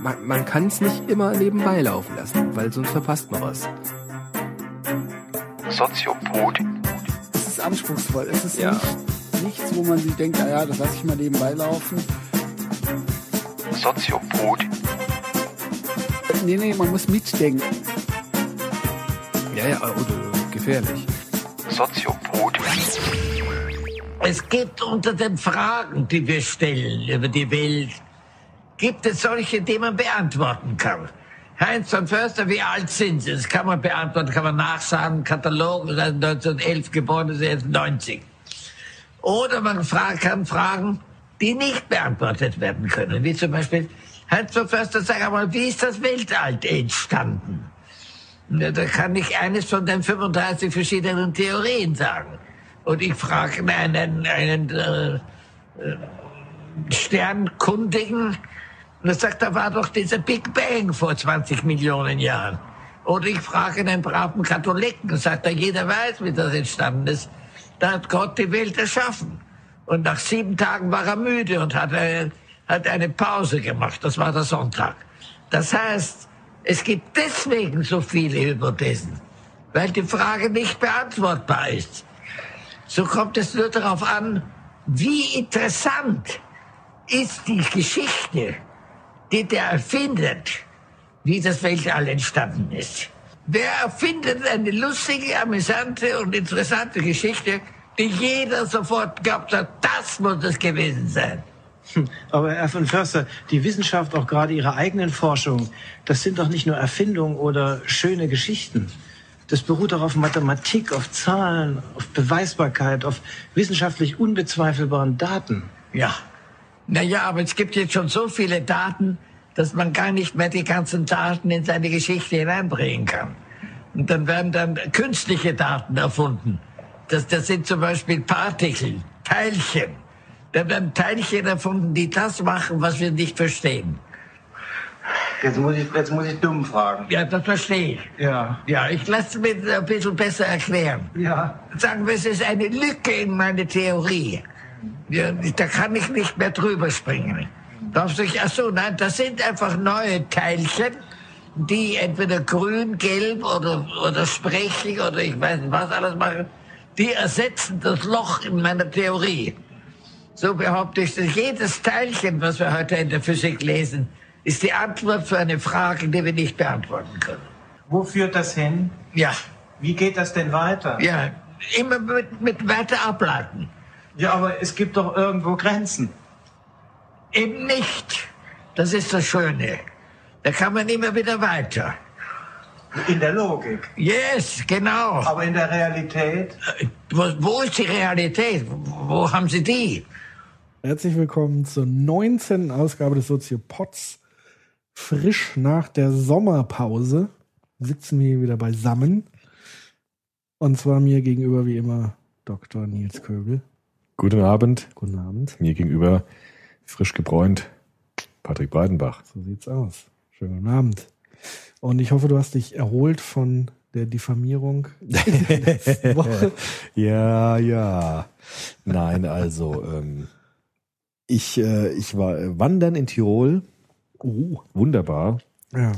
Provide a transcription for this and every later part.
Man, man kann es nicht immer nebenbei laufen lassen, weil sonst verpasst man was. Soziopod. Es ist anspruchsvoll. Es ist Ja. nicht, nichts, wo man sich denkt, ah ja, das lasse ich mal nebenbei laufen. Soziopod. Nee, nee, man muss mitdenken. Ja, ja, oder gefährlich. Soziopod. Es gibt unter den Fragen, die wir stellen über die Welt, gibt es solche, die man beantworten kann. Heinz von Förster, wie alt sind Sie? Das kann man beantworten, kann man nachsagen, Katalog, das heißt 1911 geboren, ist jetzt 90. Oder man kann Fragen, die nicht beantwortet werden können, wie zum Beispiel, Heinz von Förster, sag einmal, wie ist das Weltall entstanden? Da kann ich eines von den 35 verschiedenen Theorien sagen. Und ich frage einen, einen äh, äh, Sternkundigen, und er sagt, da war doch dieser Big Bang vor 20 Millionen Jahren. Oder ich frage einen braven Katholiken, und sagt er, jeder weiß, wie das entstanden ist. Da hat Gott die Welt erschaffen. Und nach sieben Tagen war er müde und hat eine, hat eine Pause gemacht. Das war der Sonntag. Das heißt, es gibt deswegen so viele Hypothesen, weil die Frage nicht beantwortbar ist. So kommt es nur darauf an, wie interessant ist die Geschichte, die der erfindet, wie das Weltall entstanden ist. Wer erfindet eine lustige, amüsante und interessante Geschichte, die jeder sofort glaubt hat, das muss es gewesen sein. Aber Herr von Förster, die Wissenschaft, auch gerade Ihre eigenen Forschungen, das sind doch nicht nur Erfindungen oder schöne Geschichten. Das beruht auch auf Mathematik, auf Zahlen, auf Beweisbarkeit, auf wissenschaftlich unbezweifelbaren Daten. Ja. Naja, aber es gibt jetzt schon so viele Daten, dass man gar nicht mehr die ganzen Daten in seine Geschichte hineinbringen kann. Und dann werden dann künstliche Daten erfunden. Das, das sind zum Beispiel Partikel, Teilchen. Da werden Teilchen erfunden, die das machen, was wir nicht verstehen. Jetzt muss ich, jetzt muss ich dumm fragen. Ja, das verstehe ich. Ja. Ja, ich lasse mir das ein bisschen besser erklären. Ja. Sagen wir, es ist eine Lücke in meine Theorie. Ja, da kann ich nicht mehr drüber springen. Darfst du, ach so, nein, das sind einfach neue Teilchen, die entweder grün, gelb oder, oder sprechig oder ich weiß nicht was alles machen. Die ersetzen das Loch in meiner Theorie. So behaupte ich, dass jedes Teilchen, was wir heute in der Physik lesen, ist die Antwort für eine Frage, die wir nicht beantworten können. Wo führt das hin? Ja, Wie geht das denn weiter? ja, immer mit, mit weiter ableiten. Ja, aber es gibt doch irgendwo Grenzen. Eben nicht. Das ist das Schöne. Da kann man immer wieder weiter. In der Logik. Yes, genau. Aber in der Realität? Wo, wo ist die Realität? Wo, wo haben Sie die? Herzlich willkommen zur 19. Ausgabe des Soziopods. Frisch nach der Sommerpause sitzen wir hier wieder beisammen. Und zwar mir gegenüber wie immer Dr. Nils Köbel. Guten Abend. Guten Abend. Mir gegenüber frisch gebräunt Patrick Breidenbach. So sieht's aus. Schönen guten Abend. Und ich hoffe, du hast dich erholt von der Diffamierung der Woche. ja, ja. Nein, also ähm, ich, äh, ich war äh, wandern in Tirol. Oh. Wunderbar. Ja.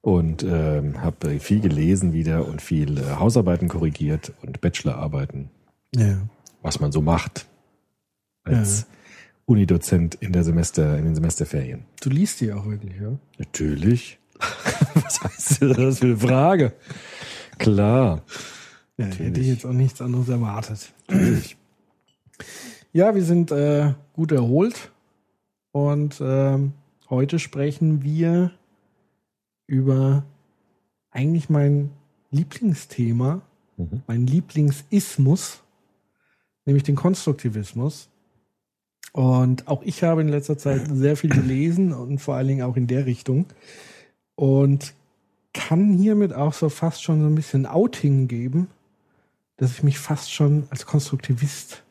Und ähm, habe viel gelesen wieder und viel äh, Hausarbeiten korrigiert und Bachelorarbeiten, Ja. was man so macht als Unidozent in der Semester, in den Semesterferien. Du liest die auch wirklich, ja? Natürlich. was heißt das für eine Frage? Klar. Ja, hätte ich Natürlich. jetzt auch nichts anderes erwartet. Ja, wir sind äh, gut erholt und ähm, heute sprechen wir über eigentlich mein Lieblingsthema, Mhm. mein Lieblingsismus, nämlich den Konstruktivismus. Und auch ich habe in letzter Zeit sehr viel gelesen und vor allen Dingen auch in der Richtung. Und kann hiermit auch so fast schon so ein bisschen Outing geben, dass ich mich fast schon als Konstruktivist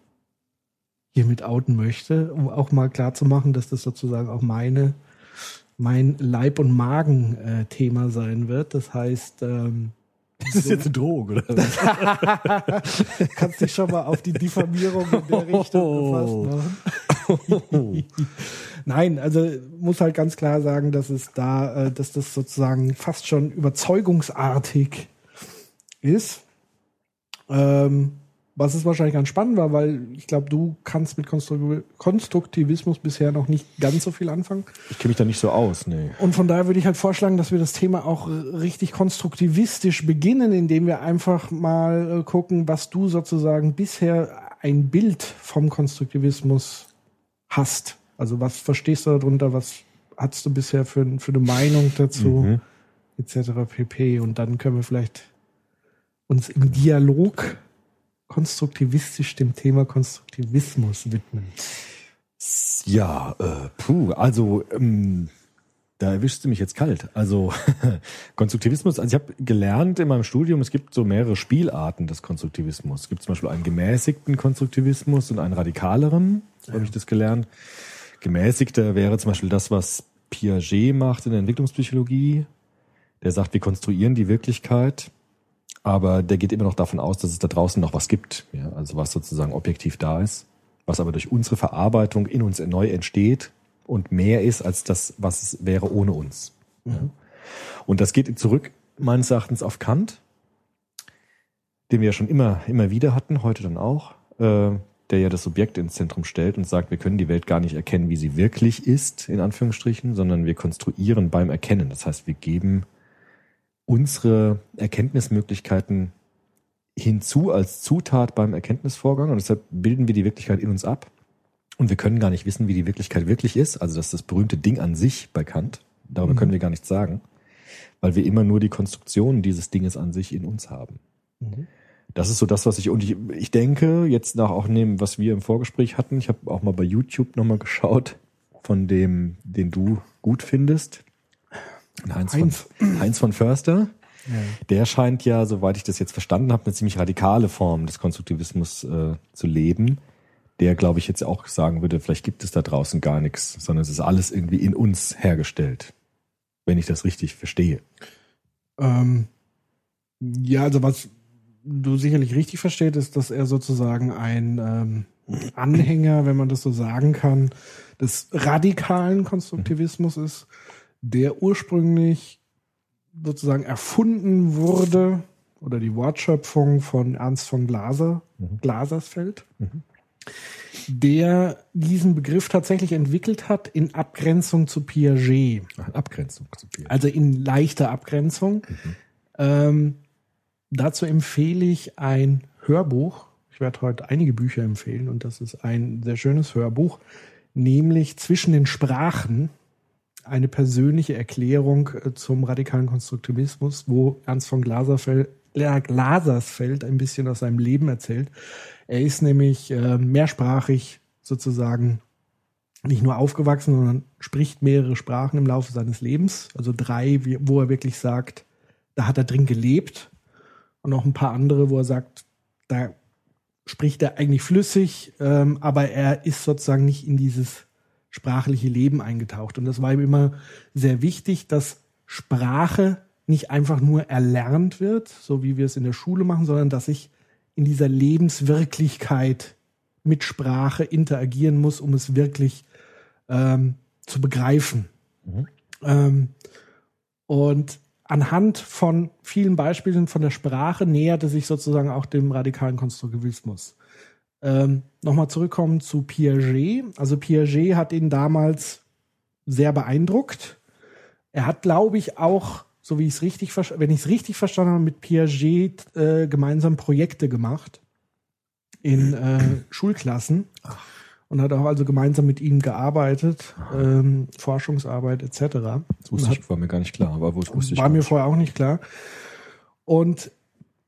hiermit outen möchte, um auch mal klar zu machen, dass das sozusagen auch meine, mein Leib- und Magen-Thema sein wird. Das heißt, ähm, Das ist jetzt eine Drohung, oder? was? Kannst dich schon mal auf die Diffamierung in der Richtung gefasst machen. Nein, also muss halt ganz klar sagen, dass es da, äh, dass das sozusagen fast schon überzeugungsartig ist. Ähm, was es wahrscheinlich ganz spannend war, weil ich glaube, du kannst mit Konstru Konstruktivismus bisher noch nicht ganz so viel anfangen. Ich kenne mich da nicht so aus, nee. Und von daher würde ich halt vorschlagen, dass wir das Thema auch richtig konstruktivistisch beginnen, indem wir einfach mal äh, gucken, was du sozusagen bisher ein Bild vom Konstruktivismus hast. Also was verstehst du darunter, was hast du bisher für, für eine Meinung dazu, Mhm. etc. pp. Und dann können wir vielleicht uns im Dialog konstruktivistisch dem Thema Konstruktivismus widmen. Ja, äh, puh, also ähm, da erwischst du mich jetzt kalt. Also Konstruktivismus, also ich habe gelernt in meinem Studium, es gibt so mehrere Spielarten des Konstruktivismus. Es gibt zum Beispiel einen gemäßigten Konstruktivismus und einen radikaleren, so habe ich das gelernt. Gemäßigter wäre zum Beispiel das, was Piaget macht in der Entwicklungspsychologie. Der sagt, wir konstruieren die Wirklichkeit, aber der geht immer noch davon aus, dass es da draußen noch was gibt, ja, also was sozusagen objektiv da ist, was aber durch unsere Verarbeitung in uns neu entsteht und mehr ist als das, was es wäre ohne uns. Ja. Und das geht zurück meines Erachtens auf Kant, den wir ja schon immer, immer wieder hatten, heute dann auch, äh, der ja das Subjekt ins Zentrum stellt und sagt, wir können die Welt gar nicht erkennen, wie sie wirklich ist, in Anführungsstrichen, sondern wir konstruieren beim Erkennen. Das heißt, wir geben unsere Erkenntnismöglichkeiten hinzu als Zutat beim Erkenntnisvorgang und deshalb bilden wir die Wirklichkeit in uns ab und wir können gar nicht wissen, wie die Wirklichkeit wirklich ist. Also das ist das berühmte Ding an sich bei Kant. Darüber Mhm. können wir gar nichts sagen, weil wir immer nur die Konstruktion dieses Dinges an sich in uns haben. Mhm. Das ist so das, was ich, und ich, ich denke, jetzt nach auch nehmen, was wir im Vorgespräch hatten, ich habe auch mal bei YouTube nochmal geschaut, von dem, den du gut findest. Heinz, Heinz. Von, Heinz von Förster. Der scheint ja, soweit ich das jetzt verstanden habe, eine ziemlich radikale Form des Konstruktivismus äh, zu leben. Der, glaube ich, jetzt auch sagen würde, vielleicht gibt es da draußen gar nichts, sondern es ist alles irgendwie in uns hergestellt. Wenn ich das richtig verstehe. Ähm, ja, also was du sicherlich richtig verstehst, ist, dass er sozusagen ein ähm, Anhänger, wenn man das so sagen kann, des radikalen Konstruktivismus ist, der ursprünglich sozusagen erfunden wurde oder die Wortschöpfung von Ernst von Glaser, Glasersfeld, der diesen Begriff tatsächlich entwickelt hat in Abgrenzung zu Piaget. Abgrenzung zu viel. Also in leichter Abgrenzung. Ähm, dazu empfehle ich ein Hörbuch. Ich werde heute einige Bücher empfehlen und das ist ein sehr schönes Hörbuch, nämlich Zwischen den Sprachen. Eine persönliche Erklärung äh, zum radikalen Konstruktivismus, wo Ernst von Glaserfeld, Glasersfeld ein bisschen aus seinem Leben erzählt. Er ist nämlich äh, mehrsprachig sozusagen nicht nur aufgewachsen, sondern spricht mehrere Sprachen im Laufe seines Lebens. Also drei, wo er wirklich sagt, da hat er drin gelebt. Und noch ein paar andere, wo er sagt, da spricht er eigentlich flüssig, ähm, aber er ist sozusagen nicht in dieses sprachliche Leben eingetaucht. Und das war ihm immer sehr wichtig, dass Sprache nicht einfach nur erlernt wird, so wie wir es in der Schule machen, sondern dass ich in dieser Lebenswirklichkeit mit Sprache interagieren muss, um es wirklich ähm, zu begreifen. Ähm, und anhand von vielen Beispielen von der Sprache näherte sich sozusagen auch dem radikalen Konstruktivismus. Ähm, Nochmal zurückkommen zu Piaget. Also Piaget hat ihn damals sehr beeindruckt. Er hat, glaube ich, auch, so wie ich es richtig, wenn ich es richtig verstanden habe, mit Piaget äh, gemeinsam Projekte gemacht in äh, Schulklassen und hat auch also gemeinsam mit ihm gearbeitet, ähm, Forschungsarbeit etc. Das wusste ich, war mir gar nicht klar, aber wusste ich War mir vorher auch nicht klar. Und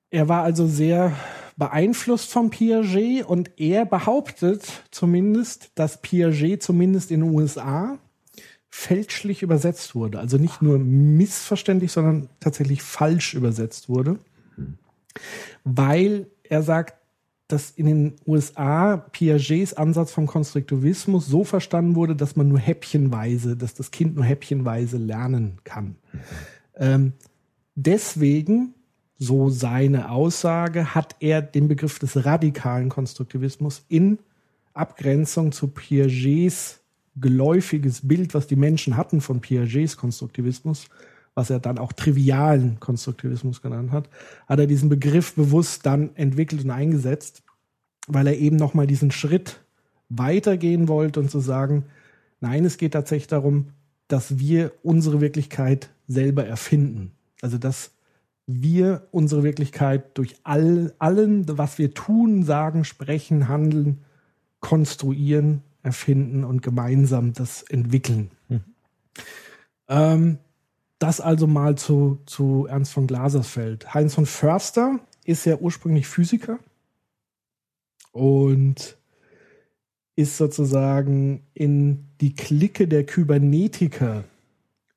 er war also sehr beeinflusst von Piaget und er behauptet zumindest, dass Piaget zumindest in den USA fälschlich übersetzt wurde. Also nicht nur missverständlich, sondern tatsächlich falsch übersetzt wurde. Weil er sagt, dass in den USA Piagets Ansatz vom Konstruktivismus so verstanden wurde, dass man nur häppchenweise, dass das Kind nur häppchenweise lernen kann. Ähm, deswegen so seine Aussage, hat er den Begriff des radikalen Konstruktivismus in Abgrenzung zu Piagets geläufiges Bild, was die Menschen hatten von Piagets Konstruktivismus, was er dann auch trivialen Konstruktivismus genannt hat, hat er diesen Begriff bewusst dann entwickelt und eingesetzt, weil er eben nochmal diesen Schritt weitergehen wollte und zu sagen, nein, es geht tatsächlich darum, dass wir unsere Wirklichkeit selber erfinden. Also dass wir unsere Wirklichkeit durch all, allen, was wir tun, sagen, sprechen, handeln, konstruieren, erfinden und gemeinsam das entwickeln. Ähm, das also mal zu, zu Ernst von Glasersfeld. Heinz von Förster ist ja ursprünglich Physiker und ist sozusagen in die Clique der Kybernetiker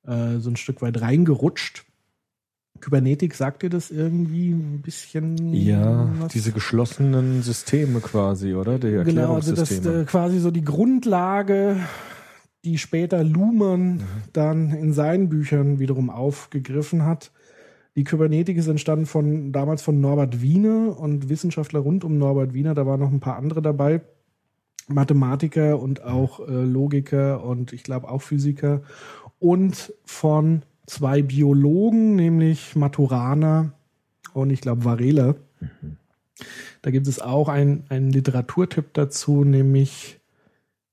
äh, so ein Stück weit reingerutscht. Kybernetik, sagt ihr das irgendwie ein bisschen? Ja, was? diese geschlossenen Systeme quasi, oder? Die Genau, also das äh, quasi so die Grundlage, die später Luhmann dann in seinen Büchern wiederum aufgegriffen hat. Die Kybernetik ist entstanden von damals von Norbert Wiener und Wissenschaftler rund um Norbert Wiener. Da waren noch ein paar andere dabei, Mathematiker und auch äh, Logiker und ich glaube auch Physiker und von zwei Biologen, nämlich Maturana und ich glaube Varela. Da gibt es auch ein- einen Literaturtipp dazu, nämlich,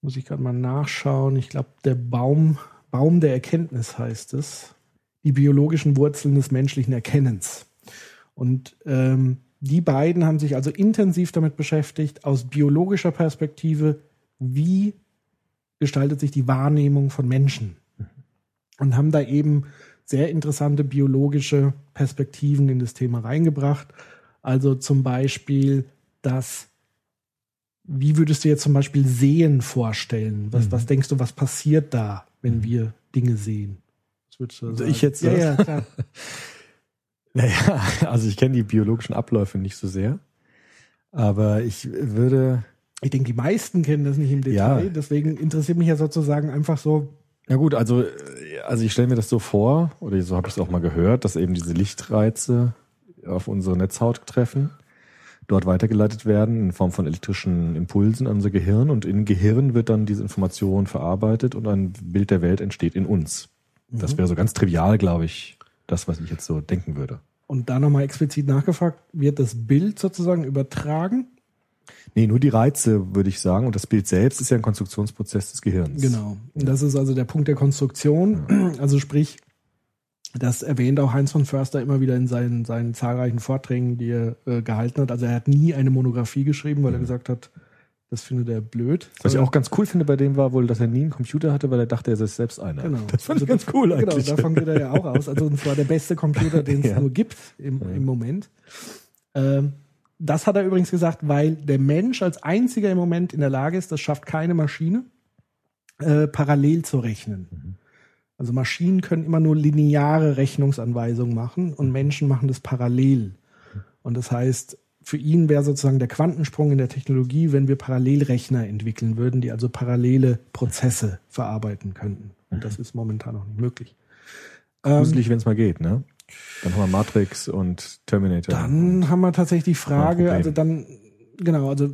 muss ich gerade mal nachschauen, ich glaube, der Baum, Baum der Erkenntnis heißt es. Die biologischen Wurzeln des menschlichen Erkennens. Und ähm, die beiden haben sich also intensiv damit beschäftigt, aus biologischer Perspektive, wie gestaltet sich die Wahrnehmung von Menschen. Und haben da eben sehr interessante biologische Perspektiven in das Thema reingebracht. Also zum Beispiel, dass, wie würdest du jetzt zum Beispiel Sehen vorstellen? Was, was denkst du, was passiert da, wenn wir Dinge sehen? Sagen? Ich jetzt, Ja, oder? ja, klar. Naja, also ich kenne die biologischen Abläufe nicht so sehr. Aber ich würde, Ich denke, die meisten kennen das nicht im Detail. Ja. Deswegen interessiert mich ja sozusagen einfach so, ja gut, also, also ich stelle mir das so vor, oder so habe ich es auch mal gehört, dass eben diese Lichtreize auf unsere Netzhaut treffen, dort weitergeleitet werden in Form von elektrischen Impulsen an unser Gehirn und im Gehirn wird dann diese Information verarbeitet und ein Bild der Welt entsteht in uns. Das wäre so ganz trivial, glaube ich, das, was ich jetzt so denken würde. und da nochmal explizit nachgefragt, wird das Bild sozusagen übertragen? Nee, nur die Reize, würde ich sagen. Und das Bild selbst ist ja ein Konstruktionsprozess des Gehirns. Genau. Und das ist also der Punkt der Konstruktion. Also sprich, das erwähnt auch Heinz von Förster immer wieder in seinen, seinen zahlreichen Vorträgen, die er äh, gehalten hat. Also er hat nie eine Monographie geschrieben, weil er gesagt hat, das findet er blöd. Was ich auch ganz cool finde bei dem war wohl, dass er nie einen Computer hatte, weil er dachte, er ist selbst einer. Genau. Das fand ich Also ganz cool eigentlich. Genau, davon geht er ja auch aus. Also und zwar der beste Computer, den es Ja. nur gibt im, im Moment. Ähm, das hat er übrigens gesagt, weil der Mensch als einziger im Moment in der Lage ist, das schafft keine Maschine, äh, parallel zu rechnen. Also Maschinen können immer nur lineare Rechnungsanweisungen machen und Menschen machen das parallel. Und das heißt, für ihn wäre sozusagen der Quantensprung in der Technologie, wenn wir Parallelrechner entwickeln würden, die also parallele Prozesse verarbeiten könnten. Und das ist momentan noch nicht möglich. Ähm, Gruselig, wenn es mal geht, ne? Dann haben wir Matrix und Terminator. Dann haben wir tatsächlich die Frage, also dann, genau, also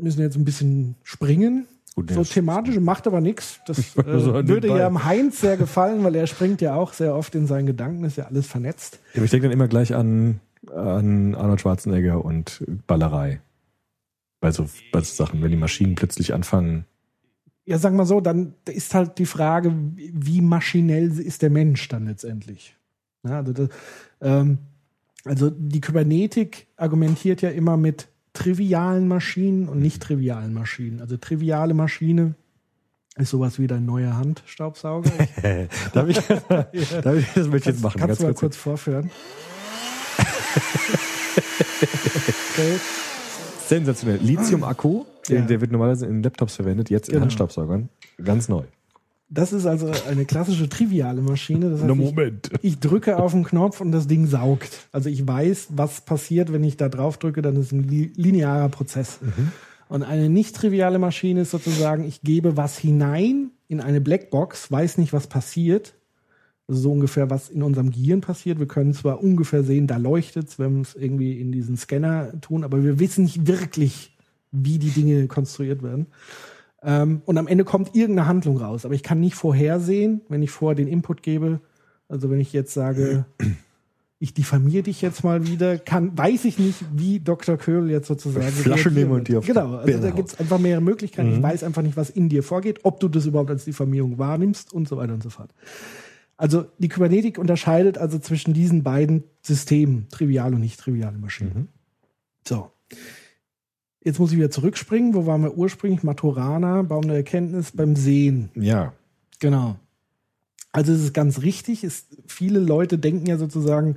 müssen jetzt ein bisschen springen. Gut, So ja, thematische macht aber nichts. Das äh, wollte nur so würde ja am Heinz sehr gefallen, weil er springt ja auch sehr oft in seinen Gedanken, ist ja alles vernetzt. Ja, aber ich denke dann immer gleich an, an Arnold Schwarzenegger und Ballerei. Bei so, bei so Sachen, wenn die Maschinen plötzlich anfangen. Ja, sagen wir so, dann ist halt die Frage, wie maschinell ist der Mensch dann letztendlich? Ja, also, das, ähm, also die Kybernetik argumentiert ja immer mit trivialen Maschinen und nicht trivialen Maschinen. Also triviale Maschine ist sowas wie dein neuer Handstaubsauger. Darf ich, darf ich das ich jetzt machen? Kannst du mal kurz vorführen? okay. Sensationell. Lithium-Akku, Ja. der, der wird normalerweise in Laptops verwendet, jetzt in Genau. Handstaubsaugern. Ganz neu. Das ist also eine klassische triviale Maschine. Das heißt, Na, ich- Moment. Ich drücke auf den Knopf und das Ding saugt. Also ich weiß, was passiert, wenn ich da drauf drücke, dann ist es ein li linearer Prozess. Und eine nicht triviale Maschine ist sozusagen, ich gebe was hinein in eine Blackbox, weiß nicht, was passiert, Also so ungefähr, was in unserem Gehirn passiert. Wir können zwar ungefähr sehen, da leuchtet es, wenn wir es irgendwie in diesen Scanner tun, aber wir wissen nicht wirklich, wie die Dinge konstruiert werden. Ähm, und am Ende kommt irgendeine Handlung raus. Aber ich kann nicht vorhersehen, wenn ich vorher den Input gebe. Also wenn ich jetzt sage, ich diffamiere dich jetzt mal wieder, kann, weiß ich nicht, wie Dr. Köhl jetzt sozusagen. Flasche nehmen und die auf Genau, also da gibt es einfach mehrere Möglichkeiten. Ich weiß einfach nicht, was in dir vorgeht, ob du das überhaupt als Diffamierung wahrnimmst und so weiter und so fort. Also die Kybernetik unterscheidet also zwischen diesen beiden Systemen, trivial und nicht triviale Maschinen. So. Jetzt muss ich wieder zurückspringen. Wo waren wir ursprünglich? Maturana, Baum der Erkenntnis beim Sehen. Ja. Genau. Also es ist ganz richtig. Es, viele Leute denken ja sozusagen,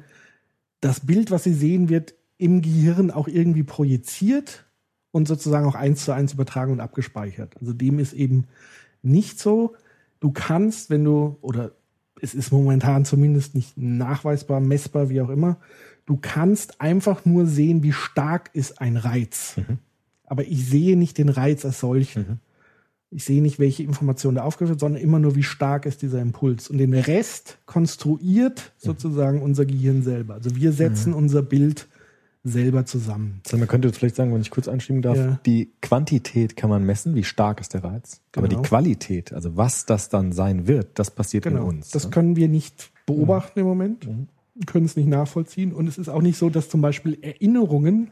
das Bild, was sie sehen, wird im Gehirn auch irgendwie projiziert und sozusagen auch eins zu eins übertragen und abgespeichert. Also dem ist eben nicht so. Du kannst, wenn du, oder es ist momentan zumindest nicht nachweisbar, messbar, wie auch immer, du kannst einfach nur sehen, wie stark ist ein Reiz. Aber ich sehe nicht den Reiz als solchen. Ich sehe nicht, welche Informationen da aufgeführt wird, sondern immer nur, wie stark ist dieser Impuls. Und den Rest konstruiert sozusagen unser Gehirn selber. Also wir setzen unser Bild selber zusammen. Also man könnte vielleicht sagen, wenn ich kurz einschieben darf, Ja. die Quantität kann man messen, wie stark ist der Reiz. Aber die Genau. Qualität, also was das dann sein wird, das passiert Genau. in uns. Das ne? können wir nicht beobachten im Moment, können es nicht nachvollziehen. Und es ist auch nicht so, dass zum Beispiel Erinnerungen,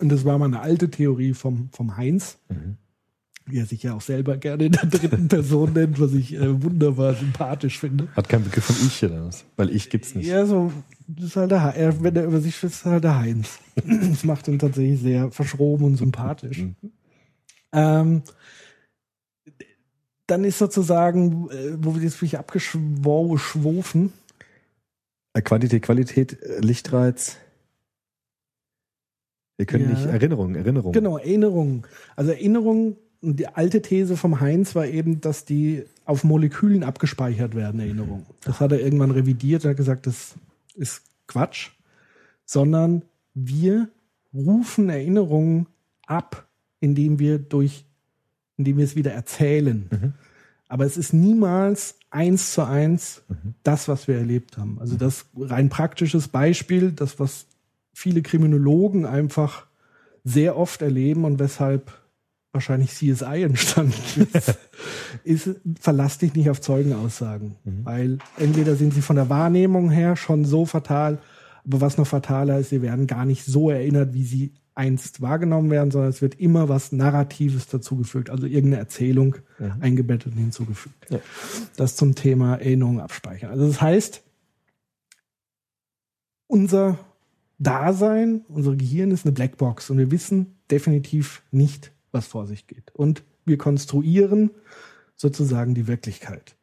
und das war mal eine alte Theorie vom, vom Heinz, wie er sich ja auch selber gerne in der dritten Person nennt, was ich äh, wunderbar sympathisch finde. Hat keinen Begriff von ich oder was? Weil ich gibt's nicht. Ja, so, das ist halt der, er, wenn er über sich spricht, ist halt der Heinz. Das macht ihn tatsächlich sehr verschroben und sympathisch. ähm, dann ist sozusagen, äh, wo wir jetzt wirklich abgeschwofen, Äh, Quantität, Qualität, äh, Lichtreiz. Wir können Ja. nicht Erinnerung, Erinnerung. Genau, Erinnerungen. Also Erinnerungen, die alte These vom Heinz war eben, dass die auf Molekülen abgespeichert werden, Erinnerungen. Das hat er irgendwann revidiert, er hat gesagt, das ist Quatsch, sondern wir rufen Erinnerungen ab, indem wir durch, indem wir es wieder erzählen. Aber es ist niemals eins zu eins das, was wir erlebt haben. Also das rein praktisches Beispiel, das, was viele Kriminologen einfach sehr oft erleben und weshalb wahrscheinlich CSI entstanden ist, ist, verlass dich nicht auf Zeugenaussagen. Weil entweder sind sie von der Wahrnehmung her schon so fatal, aber was noch fataler ist, sie werden gar nicht so erinnert, wie sie einst wahrgenommen werden, sondern es wird immer was Narratives dazugefügt, also irgendeine Erzählung eingebettet und hinzugefügt. Ja. Das zum Thema Erinnerung abspeichern. Also das heißt, unser Dasein, unser Gehirn ist eine Blackbox und wir wissen definitiv nicht, was vor sich geht. Und wir konstruieren sozusagen die Wirklichkeit.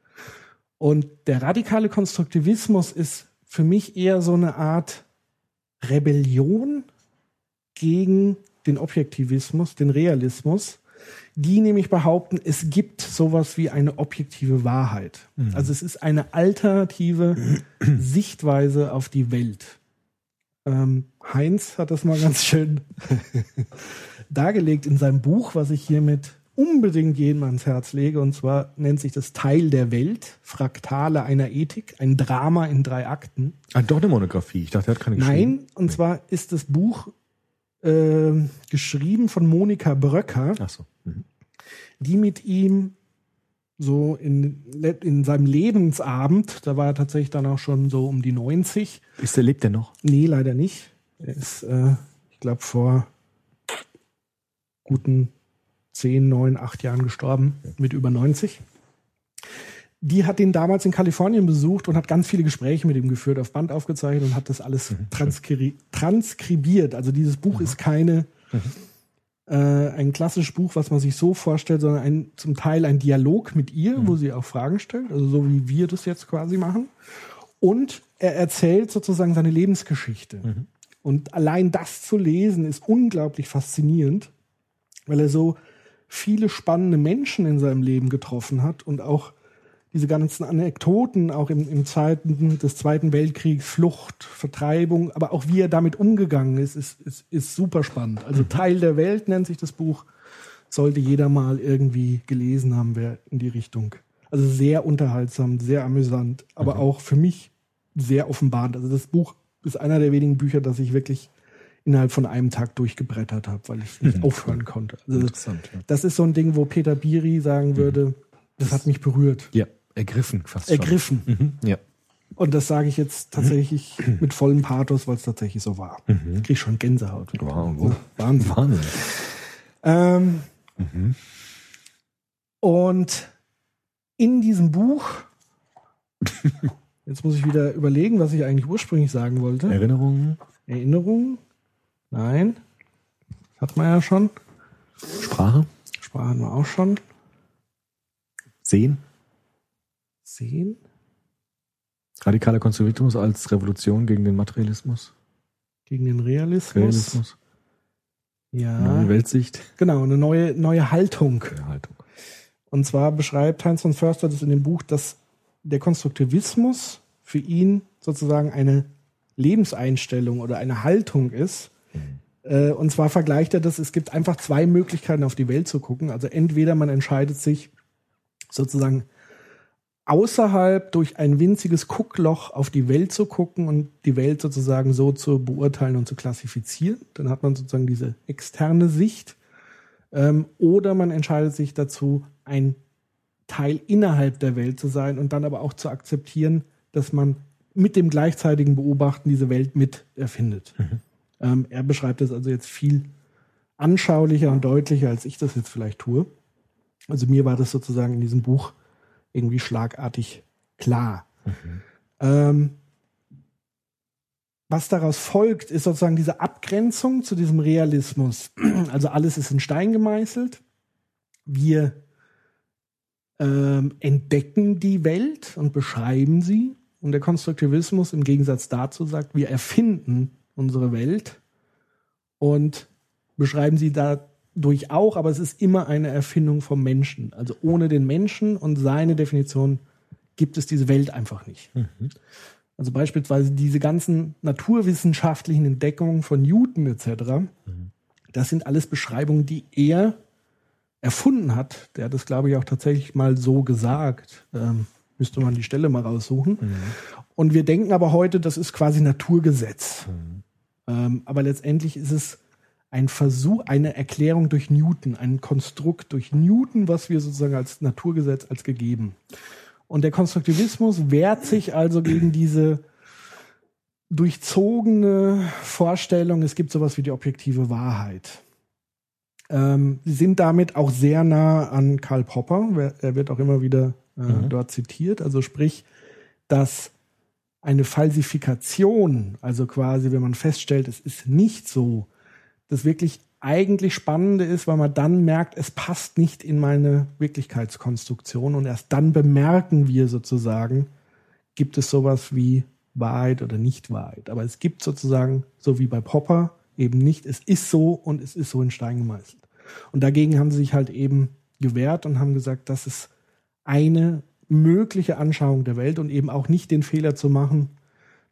Und der radikale Konstruktivismus ist für mich eher so eine Art Rebellion gegen den Objektivismus, den Realismus, die nämlich behaupten, es gibt sowas wie eine objektive Wahrheit. Also es ist eine alternative Sichtweise auf die Welt. Ähm, Heinz hat das mal ganz schön dargelegt in seinem Buch, was ich hiermit unbedingt jedem ans Herz lege. Und zwar nennt sich das Teil der Welt, Fraktale einer Ethik, ein Drama in drei Akten. Ah, doch eine Monographie. Ich dachte, er hat keine geschrieben. Nein, und zwar ist das Buch ähm, geschrieben von Monika Bröcker, so. Mhm. die mit ihm so in, in seinem Lebensabend, da war er tatsächlich dann auch schon so um die 90, Ist der, lebt der noch? Nee, leider nicht. Er ist, äh, ich glaube, vor guten 10, 9, 8 Jahren gestorben, mit über 90. Die hat ihn damals in Kalifornien besucht und hat ganz viele Gespräche mit ihm geführt, auf Band aufgezeichnet und hat das alles transkri transkribiert. Also dieses Buch ist keine äh, ein klassisches Buch, was man sich so vorstellt, sondern ein, zum Teil ein Dialog mit ihr, wo sie auch Fragen stellt, also so wie wir das jetzt quasi machen. Und er erzählt sozusagen seine Lebensgeschichte. Und allein das zu lesen ist unglaublich faszinierend, weil er so viele spannende Menschen in seinem Leben getroffen hat und auch diese ganzen Anekdoten, auch im, im Zeiten des Zweiten Weltkriegs, Flucht, Vertreibung, aber auch wie er damit umgegangen ist, ist, ist, ist super spannend. Also Teil der Welt nennt sich das Buch, sollte jeder mal irgendwie gelesen haben, wer in die Richtung. Also sehr unterhaltsam, sehr amüsant, aber auch für mich sehr offenbarend. Also das Buch ist einer der wenigen Bücher, das ich wirklich innerhalb von einem Tag durchgebrettert habe, weil ich nicht aufhören konnte. Also Interessant, ja. das ist so ein Ding, wo Peter Biri sagen würde, das hat mich berührt, Ja, ergriffen fast ergriffen. schon. Mhm. Ja. Und das sage ich jetzt tatsächlich mit vollem Pathos, weil es tatsächlich so war. Ich krieg schon Gänsehaut. Wow, wow. Wahnsinn. Wahnsinn. Ähm, Und in diesem Buch, jetzt muss ich wieder überlegen, was ich eigentlich ursprünglich sagen wollte. Erinnerungen, Erinnerung? Nein. Hat man ja schon. Sprache, Sprache hatten wir auch schon. Sehen, Sehen? radikaler Konservatismus als Revolution gegen den Materialismus, Gegen den Realismus. Realismus, Ja. neue Weltsicht, Genau, eine neue, neue Haltung. neue Haltung. Und zwar beschreibt Heinz von Förster das in dem Buch, dass der Konstruktivismus für ihn sozusagen eine Lebenseinstellung oder eine Haltung ist. Äh, Und zwar vergleicht er das, es gibt einfach zwei Möglichkeiten auf die Welt zu gucken. Also entweder man entscheidet sich sozusagen außerhalb durch ein winziges Guckloch auf die Welt zu gucken und die Welt sozusagen so zu beurteilen und zu klassifizieren. Dann hat man sozusagen diese externe Sicht. Ähm, oder man entscheidet sich dazu, ein Teil innerhalb der Welt zu sein und dann aber auch zu akzeptieren, dass man mit dem gleichzeitigen Beobachten diese Welt mit erfindet. Ähm, er beschreibt es also jetzt viel anschaulicher und deutlicher, als ich das jetzt vielleicht tue. Also mir war das sozusagen in diesem Buch irgendwie schlagartig klar. Ähm, was daraus folgt, ist sozusagen diese Abgrenzung zu diesem Realismus. Also alles ist in Stein gemeißelt. Wir ähm, entdecken die Welt und beschreiben sie. Und der Konstruktivismus im Gegensatz dazu sagt, wir erfinden unsere Welt und beschreiben sie dadurch auch, aber es ist immer eine Erfindung vom Menschen. Also ohne den Menschen und seine Definition gibt es diese Welt einfach nicht. Also beispielsweise diese ganzen naturwissenschaftlichen Entdeckungen von Newton etc., das sind alles Beschreibungen, die er erfunden hat. Der hat das, glaube ich, auch tatsächlich mal so gesagt. Ähm, müsste man die Stelle mal raussuchen. Und wir denken aber heute, das ist quasi Naturgesetz. Ähm, aber letztendlich ist es ein Versuch, eine Erklärung durch Newton, ein Konstrukt durch Newton, was wir sozusagen als Naturgesetz als gegeben. Und der Konstruktivismus wehrt sich also gegen diese durchzogene Vorstellung, es gibt sowas wie die objektive Wahrheit. Ähm, sie sind damit auch sehr nah an Karl Popper. Er wird auch immer wieder äh, dort zitiert. Also sprich, dass eine Falsifikation, also quasi, wenn man feststellt, es ist nicht so, das wirklich eigentlich Spannende ist, weil man dann merkt, es passt nicht in meine Wirklichkeitskonstruktion und erst dann bemerken wir sozusagen, gibt es sowas wie Wahrheit oder Nicht-Wahrheit. Aber es gibt sozusagen, so wie bei Popper, eben nicht, es ist so und es ist so in Stein gemeißelt. Und dagegen haben sie sich halt eben gewehrt und haben gesagt, das ist eine mögliche Anschauung der Welt und eben auch nicht den Fehler zu machen,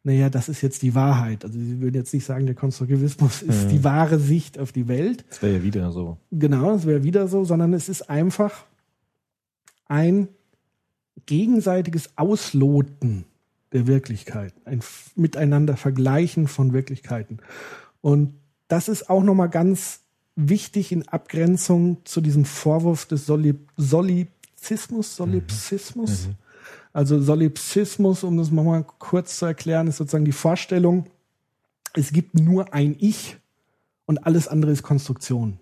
naja, das ist jetzt die Wahrheit. Also sie würden jetzt nicht sagen, der Konstruktivismus ist die wahre Sicht auf die Welt. Das wäre ja wieder so. Genau, das wäre wieder so, sondern es ist einfach ein gegenseitiges Ausloten der Wirklichkeit, ein Miteinander vergleichen von Wirklichkeiten. Und das ist auch nochmal ganz wichtig in Abgrenzung zu diesem Vorwurf des Soli Solipsismus, Solipsismus. Also Solipsismus, um das nochmal kurz zu erklären, ist sozusagen die Vorstellung, es gibt nur ein Ich und alles andere ist Konstruktion.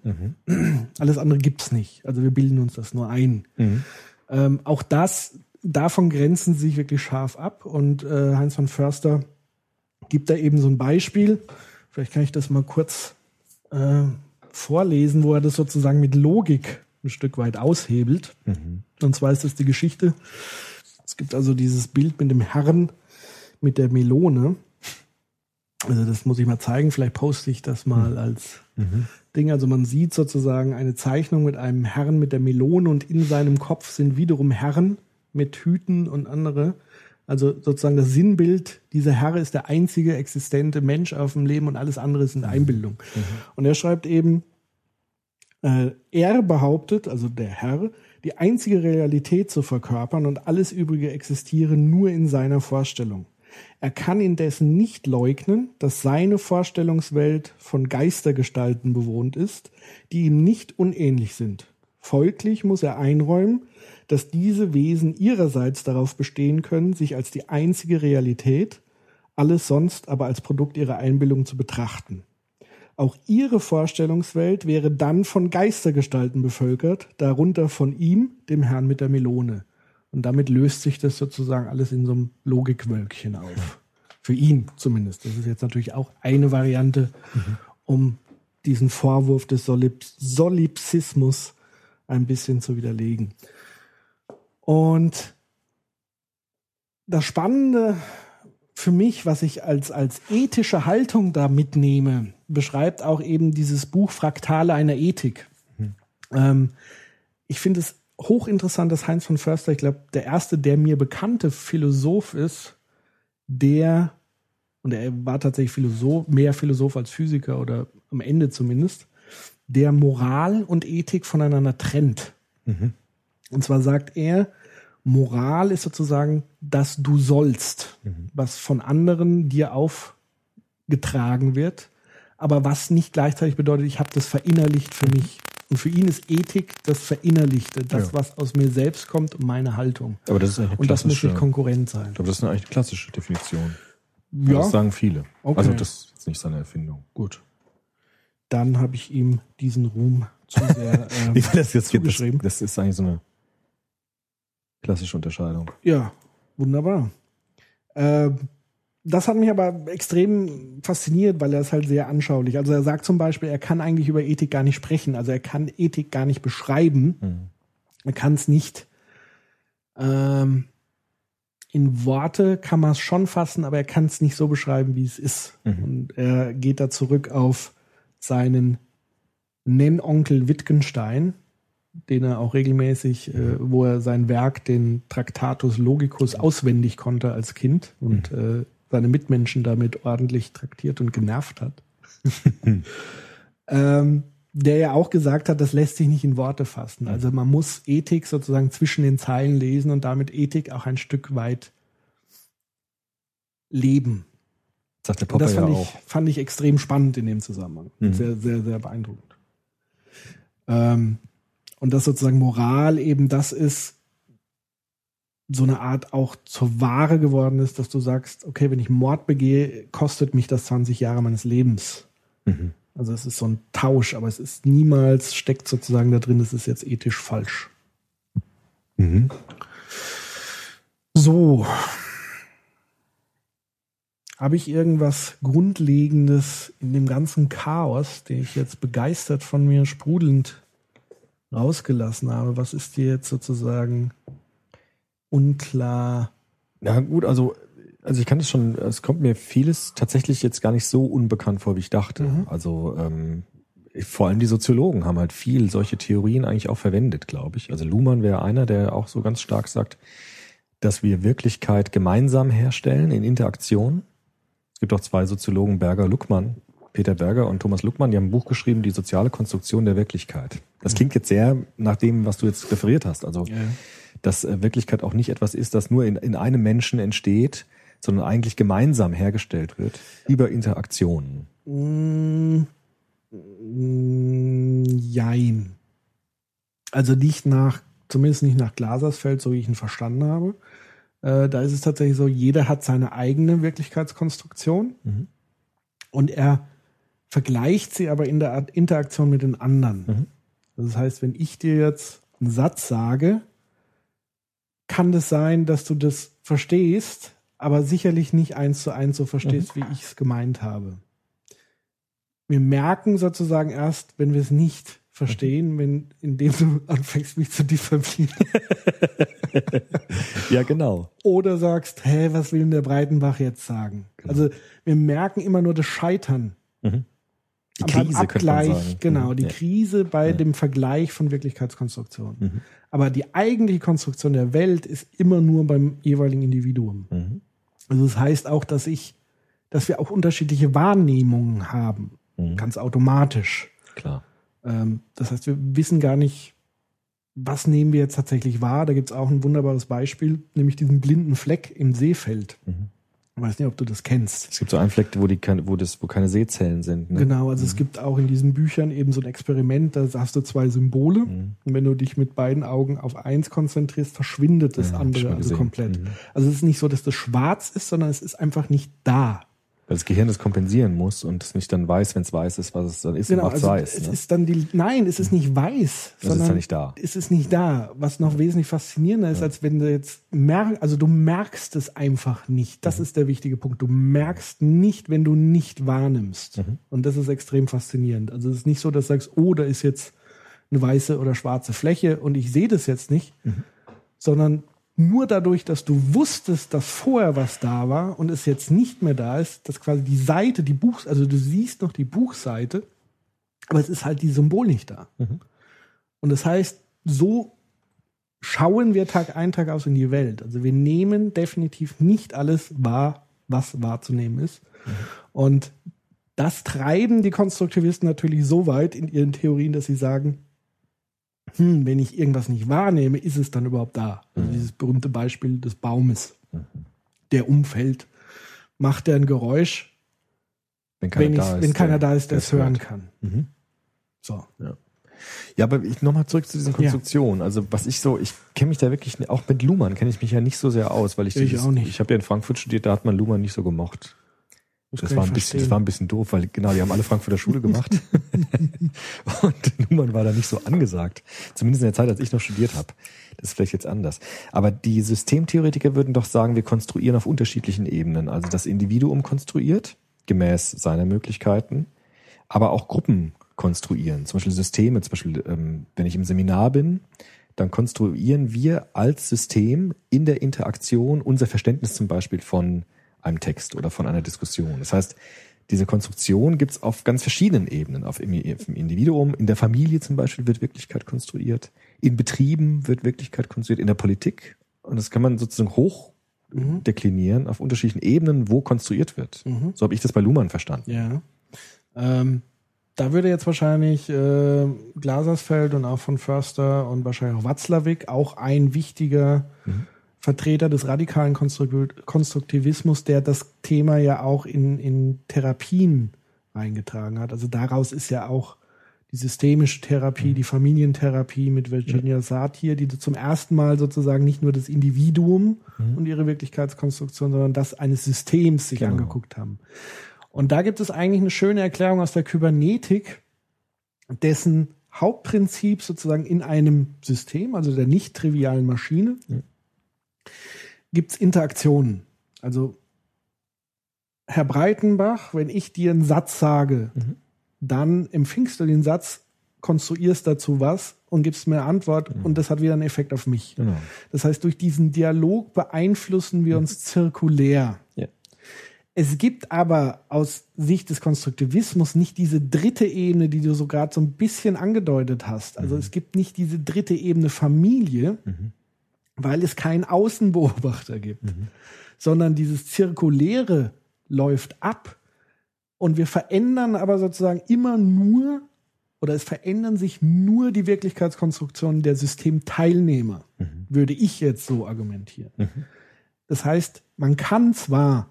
Alles andere gibt's nicht. Also wir bilden uns das nur ein. Ähm, auch das, davon grenzen sie sich wirklich scharf ab. Und äh, Heinz von Förster gibt da eben so ein Beispiel. Vielleicht kann ich das mal kurz äh, vorlesen, wo er das sozusagen mit Logik ein Stück weit aushebelt. Und zwar ist das die Geschichte. Es gibt also dieses Bild mit dem Herrn mit der Melone. Also das muss ich mal zeigen. Vielleicht poste ich das mal als Ding. Also man sieht sozusagen eine Zeichnung mit einem Herrn mit der Melone und in seinem Kopf sind wiederum Herren mit Hüten und andere. Also sozusagen das Sinnbild, dieser Herr ist der einzige existente Mensch auf dem Leben und alles andere ist eine Einbildung. Und er schreibt eben, Äh, er behauptet, also der Herr, die einzige Realität zu verkörpern und alles Übrige existiere nur in seiner Vorstellung. Er kann indessen nicht leugnen, dass seine Vorstellungswelt von Geistergestalten bewohnt ist, die ihm nicht unähnlich sind. Folglich muss er einräumen, dass diese Wesen ihrerseits darauf bestehen können, sich als die einzige Realität, alles sonst aber als Produkt ihrer Einbildung zu betrachten. Auch ihre Vorstellungswelt wäre dann von Geistergestalten bevölkert, darunter von ihm, dem Herrn mit der Melone. Und damit löst sich das sozusagen alles in so einem Logikwölkchen auf. Für ihn zumindest. Das ist jetzt natürlich auch eine Variante, um diesen Vorwurf des Solip Solipsismus ein bisschen zu widerlegen. Und das Spannende für mich, was ich als, als ethische Haltung da mitnehme, beschreibt auch eben dieses Buch Fraktale einer Ethik. Ähm, ich finde es hochinteressant, dass Heinz von Förster, ich glaube, der erste, der mir bekannte Philosoph ist, der, und er war tatsächlich Philosoph, mehr Philosoph als Physiker oder am Ende zumindest, der Moral und Ethik voneinander trennt. Und zwar sagt er, Moral ist sozusagen, dass du sollst, was von anderen dir aufgetragen wird, aber was nicht gleichzeitig bedeutet, ich habe das verinnerlicht für mich. Und für ihn ist Ethik das Verinnerlichte, das, Ja. was aus mir selbst kommt und meine Haltung. Aber das ist eine Und das muss nicht konkurrent sein. ich glaube, das ist eine eigentlich eine klassische Definition. Ja, Das sagen viele. Okay. Also das ist jetzt nicht seine Erfindung. gut. Dann habe ich ihm diesen Ruhm zu sehr ähm, Wie war das jetzt hier? Das, zugeschrieben. das ist eigentlich so eine klassische Unterscheidung. Ja, wunderbar. Ähm, das hat mich aber extrem fasziniert, weil er es halt sehr anschaulich. Also er sagt zum Beispiel, er kann eigentlich über Ethik gar nicht sprechen. Also er kann Ethik gar nicht beschreiben. Er kann es nicht. Ähm, in Worte kann man es schon fassen, aber er kann es nicht so beschreiben, wie es ist. Und er geht da zurück auf seinen Nennonkel Wittgenstein, den er auch regelmäßig, äh, wo er sein Werk, den Tractatus Logicus, auswendig konnte als Kind und äh, seine Mitmenschen damit ordentlich traktiert und genervt hat. ähm, der ja auch gesagt hat, das lässt sich nicht in Worte fassen. Also man muss Ethik sozusagen zwischen den Zeilen lesen und damit Ethik auch ein Stück weit leben. Sagt der Und Popper das ja fand, ich, auch. fand ich extrem spannend in dem Zusammenhang. Mhm. Sehr, sehr, sehr beeindruckend. Ähm, und dass sozusagen Moral eben das ist, so eine Art auch zur Ware geworden ist, dass du sagst, okay, wenn ich Mord begehe, kostet mich das 20 Jahre meines Lebens. Mhm. Also es ist so ein Tausch, aber es ist niemals, steckt sozusagen da drin, es ist jetzt ethisch falsch. Mhm. So. Habe ich irgendwas Grundlegendes in dem ganzen Chaos, den ich jetzt begeistert von mir sprudelnd rausgelassen habe? Was ist dir jetzt sozusagen unklar? Ja, gut, also, also ich kann es schon, es kommt mir vieles tatsächlich jetzt gar nicht so unbekannt vor, wie ich dachte. Mhm. Also, ähm, vor allem die Soziologen haben halt viel solche Theorien eigentlich auch verwendet, glaube ich. Also Luhmann wäre einer, der auch so ganz stark sagt, dass wir Wirklichkeit gemeinsam herstellen in Interaktion. Es gibt auch zwei Soziologen, Berger, Luckmann, Peter Berger und Thomas Luckmann, die haben ein Buch geschrieben, die soziale Konstruktion der Wirklichkeit. Das klingt jetzt sehr nach dem, was du jetzt referiert hast. Also dass äh, Wirklichkeit auch nicht etwas ist, das nur in, in einem Menschen entsteht, sondern eigentlich gemeinsam hergestellt wird über Interaktionen. Mm, mm, jein. Also nicht nach, zumindest nicht nach Glasersfeld, so wie ich ihn verstanden habe. Äh, da ist es tatsächlich so, jeder hat seine eigene Wirklichkeitskonstruktion Mhm. und er vergleicht sie aber in der Art Interaktion mit den anderen. Mhm. Das heißt, wenn ich dir jetzt einen Satz sage, kann das sein, dass du das verstehst, aber sicherlich nicht eins zu eins so verstehst, wie ich es gemeint habe. Wir merken sozusagen erst, wenn wir es nicht verstehen, wenn, indem du anfängst, mich zu diffamieren. Ja, genau. Oder sagst, hä, was will denn der Breitenbach jetzt sagen? Also wir merken immer nur das Scheitern. Mhm. Die beim Krise man Abgleich, genau, Mhm. die Ja. Krise bei dem Vergleich von Wirklichkeitskonstruktionen. Mhm. Aber die eigentliche Konstruktion der Welt ist immer nur beim jeweiligen Individuum. Mhm. Also das heißt auch, dass ich, dass wir auch unterschiedliche Wahrnehmungen haben. Mhm. Ganz automatisch. Klar. Ähm, das heißt, wir wissen gar nicht, was nehmen wir jetzt tatsächlich wahr. Da gibt es auch ein wunderbares Beispiel, nämlich diesen blinden Fleck im Seefeld. Ich weiß nicht, ob du das kennst. Es gibt so einen Fleck, wo, die, keine- wo, das, wo keine Sehzellen sind. Ne? Genau, also es gibt auch in diesen Büchern eben so ein Experiment, da hast du zwei Symbole Mhm. und wenn du dich mit beiden Augen auf eins konzentrierst, verschwindet das Ja, andere also komplett. Mhm. Also es ist nicht so, dass das schwarz ist, sondern es ist einfach nicht da. Weil das Gehirn das kompensieren muss und es nicht dann weiß, wenn es weiß ist, was es dann ist Genau, und macht also weiß. es Ne? ist dann die, nein, es ist nicht weiß, Das ist sondern dann nicht da. es ist nicht da. Was noch wesentlich faszinierender ist, als wenn du jetzt merkst, also du merkst es einfach nicht. Das ist der wichtige Punkt. Du merkst nicht, wenn du nicht wahrnimmst. Und das ist extrem faszinierend. Also es ist nicht so, dass du sagst, oh, da ist jetzt eine weiße oder schwarze Fläche und ich sehe das jetzt nicht, sondern nur dadurch, dass du wusstest, dass vorher was da war und es jetzt nicht mehr da ist, dass quasi die Seite, die Buch, also du siehst noch die Buchseite, aber es ist halt die Symbol nicht da. Und das heißt, so schauen wir Tag ein, Tag aus in die Welt. Also wir nehmen definitiv nicht alles wahr, was wahrzunehmen ist. Und das treiben die Konstruktivisten natürlich so weit in ihren Theorien, dass sie sagen, hm, wenn ich irgendwas nicht wahrnehme, ist es dann überhaupt da? Also dieses berühmte Beispiel des Baumes, der umfällt. Macht er ein Geräusch, Wenn keiner wenn, da ist. wenn keiner der- da ist, der es hören hört. kann. Mhm. So. Ja, aber ich nochmal zurück zu diesen Konstruktionen. Also was ich so, ich kenne mich da wirklich, auch mit Luhmann kenne ich mich ja nicht so sehr aus, weil ich, Ich dieses- auch nicht. Ich habe ja in Frankfurt studiert, da hat man Luhmann nicht so gemocht. Das, war ein bisschen, das war ein bisschen doof, weil genau, die haben alle Frankfurter Schule gemacht. und Luhmann war da nicht so angesagt. Zumindest in der Zeit, als ich noch studiert habe. Das ist vielleicht jetzt anders. Aber die Systemtheoretiker würden doch sagen, wir konstruieren auf unterschiedlichen Ebenen. Also das Individuum konstruiert, gemäß seiner Möglichkeiten, aber auch Gruppen konstruieren. Zum Beispiel Systeme, zum Beispiel, ähm, wenn ich im Seminar bin, dann konstruieren wir als System in der Interaktion unser Verständnis zum Beispiel von einem Text oder von einer Diskussion. Das heißt, diese Konstruktion gibt es auf ganz verschiedenen Ebenen. Auf im, im Individuum, in der Familie zum Beispiel wird Wirklichkeit konstruiert, in Betrieben wird Wirklichkeit konstruiert, in der Politik. Und das kann man sozusagen hoch deklinieren auf unterschiedlichen Ebenen, wo konstruiert wird. So habe ich das bei Luhmann verstanden. Ja. Ähm, da würde jetzt wahrscheinlich äh, Glasersfeld und auch von Förster und wahrscheinlich auch Watzlawick auch ein wichtiger Vertreter des radikalen Konstru Konstruktivismus, der das Thema ja auch in, in Therapien eingetragen hat. Also daraus ist ja auch die systemische Therapie, die Familientherapie mit Virginia Satir, die zum ersten Mal sozusagen nicht nur das Individuum und ihre Wirklichkeitskonstruktion, sondern das eines Systems sich Genau. angeguckt haben. Und da gibt es eigentlich eine schöne Erklärung aus der Kybernetik, dessen Hauptprinzip sozusagen in einem System, also der nicht trivialen Maschine, gibt es Interaktionen. Also Herr Breitenbach, wenn ich dir einen Satz sage, dann empfingst du den Satz, konstruierst dazu was und gibst mir eine Antwort und das hat wieder einen Effekt auf mich. Genau. Das heißt, durch diesen Dialog beeinflussen wir uns zirkulär. Ja. Es gibt aber aus Sicht des Konstruktivismus nicht diese dritte Ebene, die du so gerade so ein bisschen angedeutet hast. Also es gibt nicht diese dritte Ebene Familie, weil es keinen Außenbeobachter gibt, sondern dieses Zirkuläre läuft ab und wir verändern aber sozusagen immer nur oder es verändern sich nur die Wirklichkeitskonstruktionen der Systemteilnehmer, würde ich jetzt so argumentieren. Das heißt, man kann zwar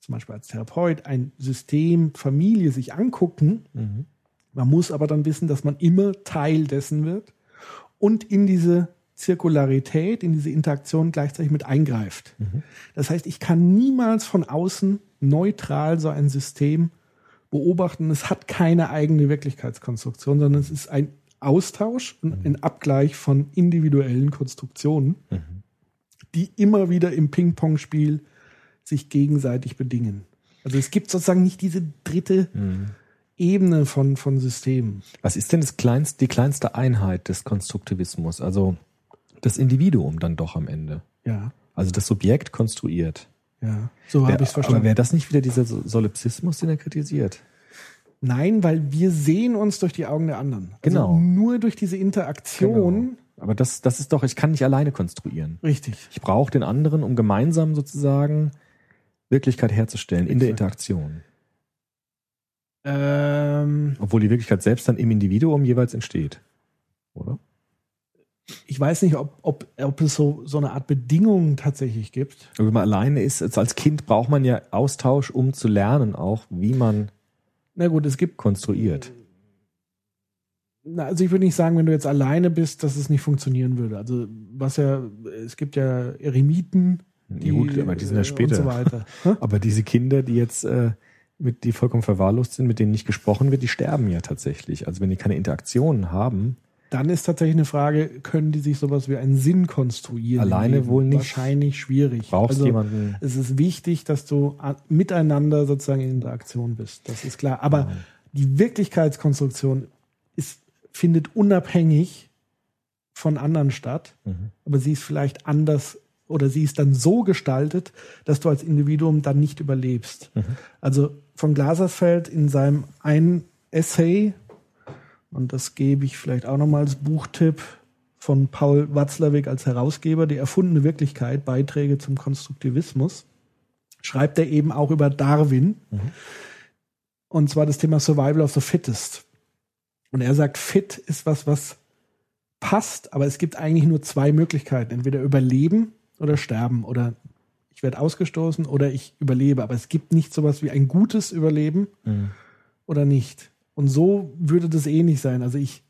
zum Beispiel als Therapeut ein System Familie sich angucken, man muss aber dann wissen, dass man immer Teil dessen wird und in diese Zirkularität, in diese Interaktion gleichzeitig mit eingreift. Das heißt, ich kann niemals von außen neutral so ein System beobachten. Es hat keine eigene Wirklichkeitskonstruktion, sondern es ist ein Austausch und ein Abgleich von individuellen Konstruktionen, die immer wieder im Ping-Pong-Spiel sich gegenseitig bedingen. Also es gibt sozusagen nicht diese dritte Ebene von, von Systemen. Was ist denn das kleinste, die kleinste Einheit des Konstruktivismus? Also das Individuum dann doch am Ende. Ja, Also das Subjekt konstruiert. ja. So habe ich es Aber verstanden. wäre das nicht wieder dieser So- Solipsismus, den er kritisiert? Nein, weil wir sehen uns durch die Augen der anderen. Genau. Also nur durch diese Interaktion. Aber das, das ist doch, ich kann nicht alleine konstruieren. Richtig. Ich brauche den anderen, um gemeinsam sozusagen Wirklichkeit herzustellen in der. Interaktion. Ähm, Obwohl die Wirklichkeit selbst dann im Individuum jeweils entsteht. Oder? Ich weiß nicht, ob, ob, ob es so, so eine Art Bedingung tatsächlich gibt. Wenn man alleine ist, als Kind braucht man ja Austausch, um zu lernen auch, wie man Na gut, es gibt konstruiert. Na, also ich würde nicht sagen, wenn du jetzt alleine bist, dass es nicht funktionieren würde. Also was ja, es gibt ja Eremiten, Ja, gut, aber die sind ja äh, später. Und so? Aber diese Kinder, die jetzt äh, mit, die vollkommen verwahrlost sind, mit denen nicht gesprochen wird, die sterben ja tatsächlich. Also wenn die keine Interaktionen haben, Dann ist tatsächlich eine Frage, können die sich sowas wie einen Sinn konstruieren? Alleine wohl nicht. Wahrscheinlich schwierig. brauchst also, jemanden. Es ist wichtig, dass du a- miteinander sozusagen in Interaktion bist. Das ist klar. Aber die Wirklichkeitskonstruktion ist, findet unabhängig von anderen statt. Mhm. Aber sie ist vielleicht anders oder sie ist dann so gestaltet, dass du als Individuum dann nicht überlebst. Mhm. Also von Glasersfeld in seinem einen Essay, und das gebe ich vielleicht auch nochmal als Buchtipp von Paul Watzlawick als Herausgeber, die erfundene Wirklichkeit, Beiträge zum Konstruktivismus, schreibt er eben auch über Darwin. Und zwar das Thema Survival of the Fittest. Und er sagt, fit ist was, was passt, aber es gibt eigentlich nur zwei Möglichkeiten. Entweder überleben oder sterben oder ich werde ausgestoßen oder ich überlebe. Aber es gibt nicht sowas wie ein gutes Überleben oder nicht. Und so würde das ähnlich sein. Also ich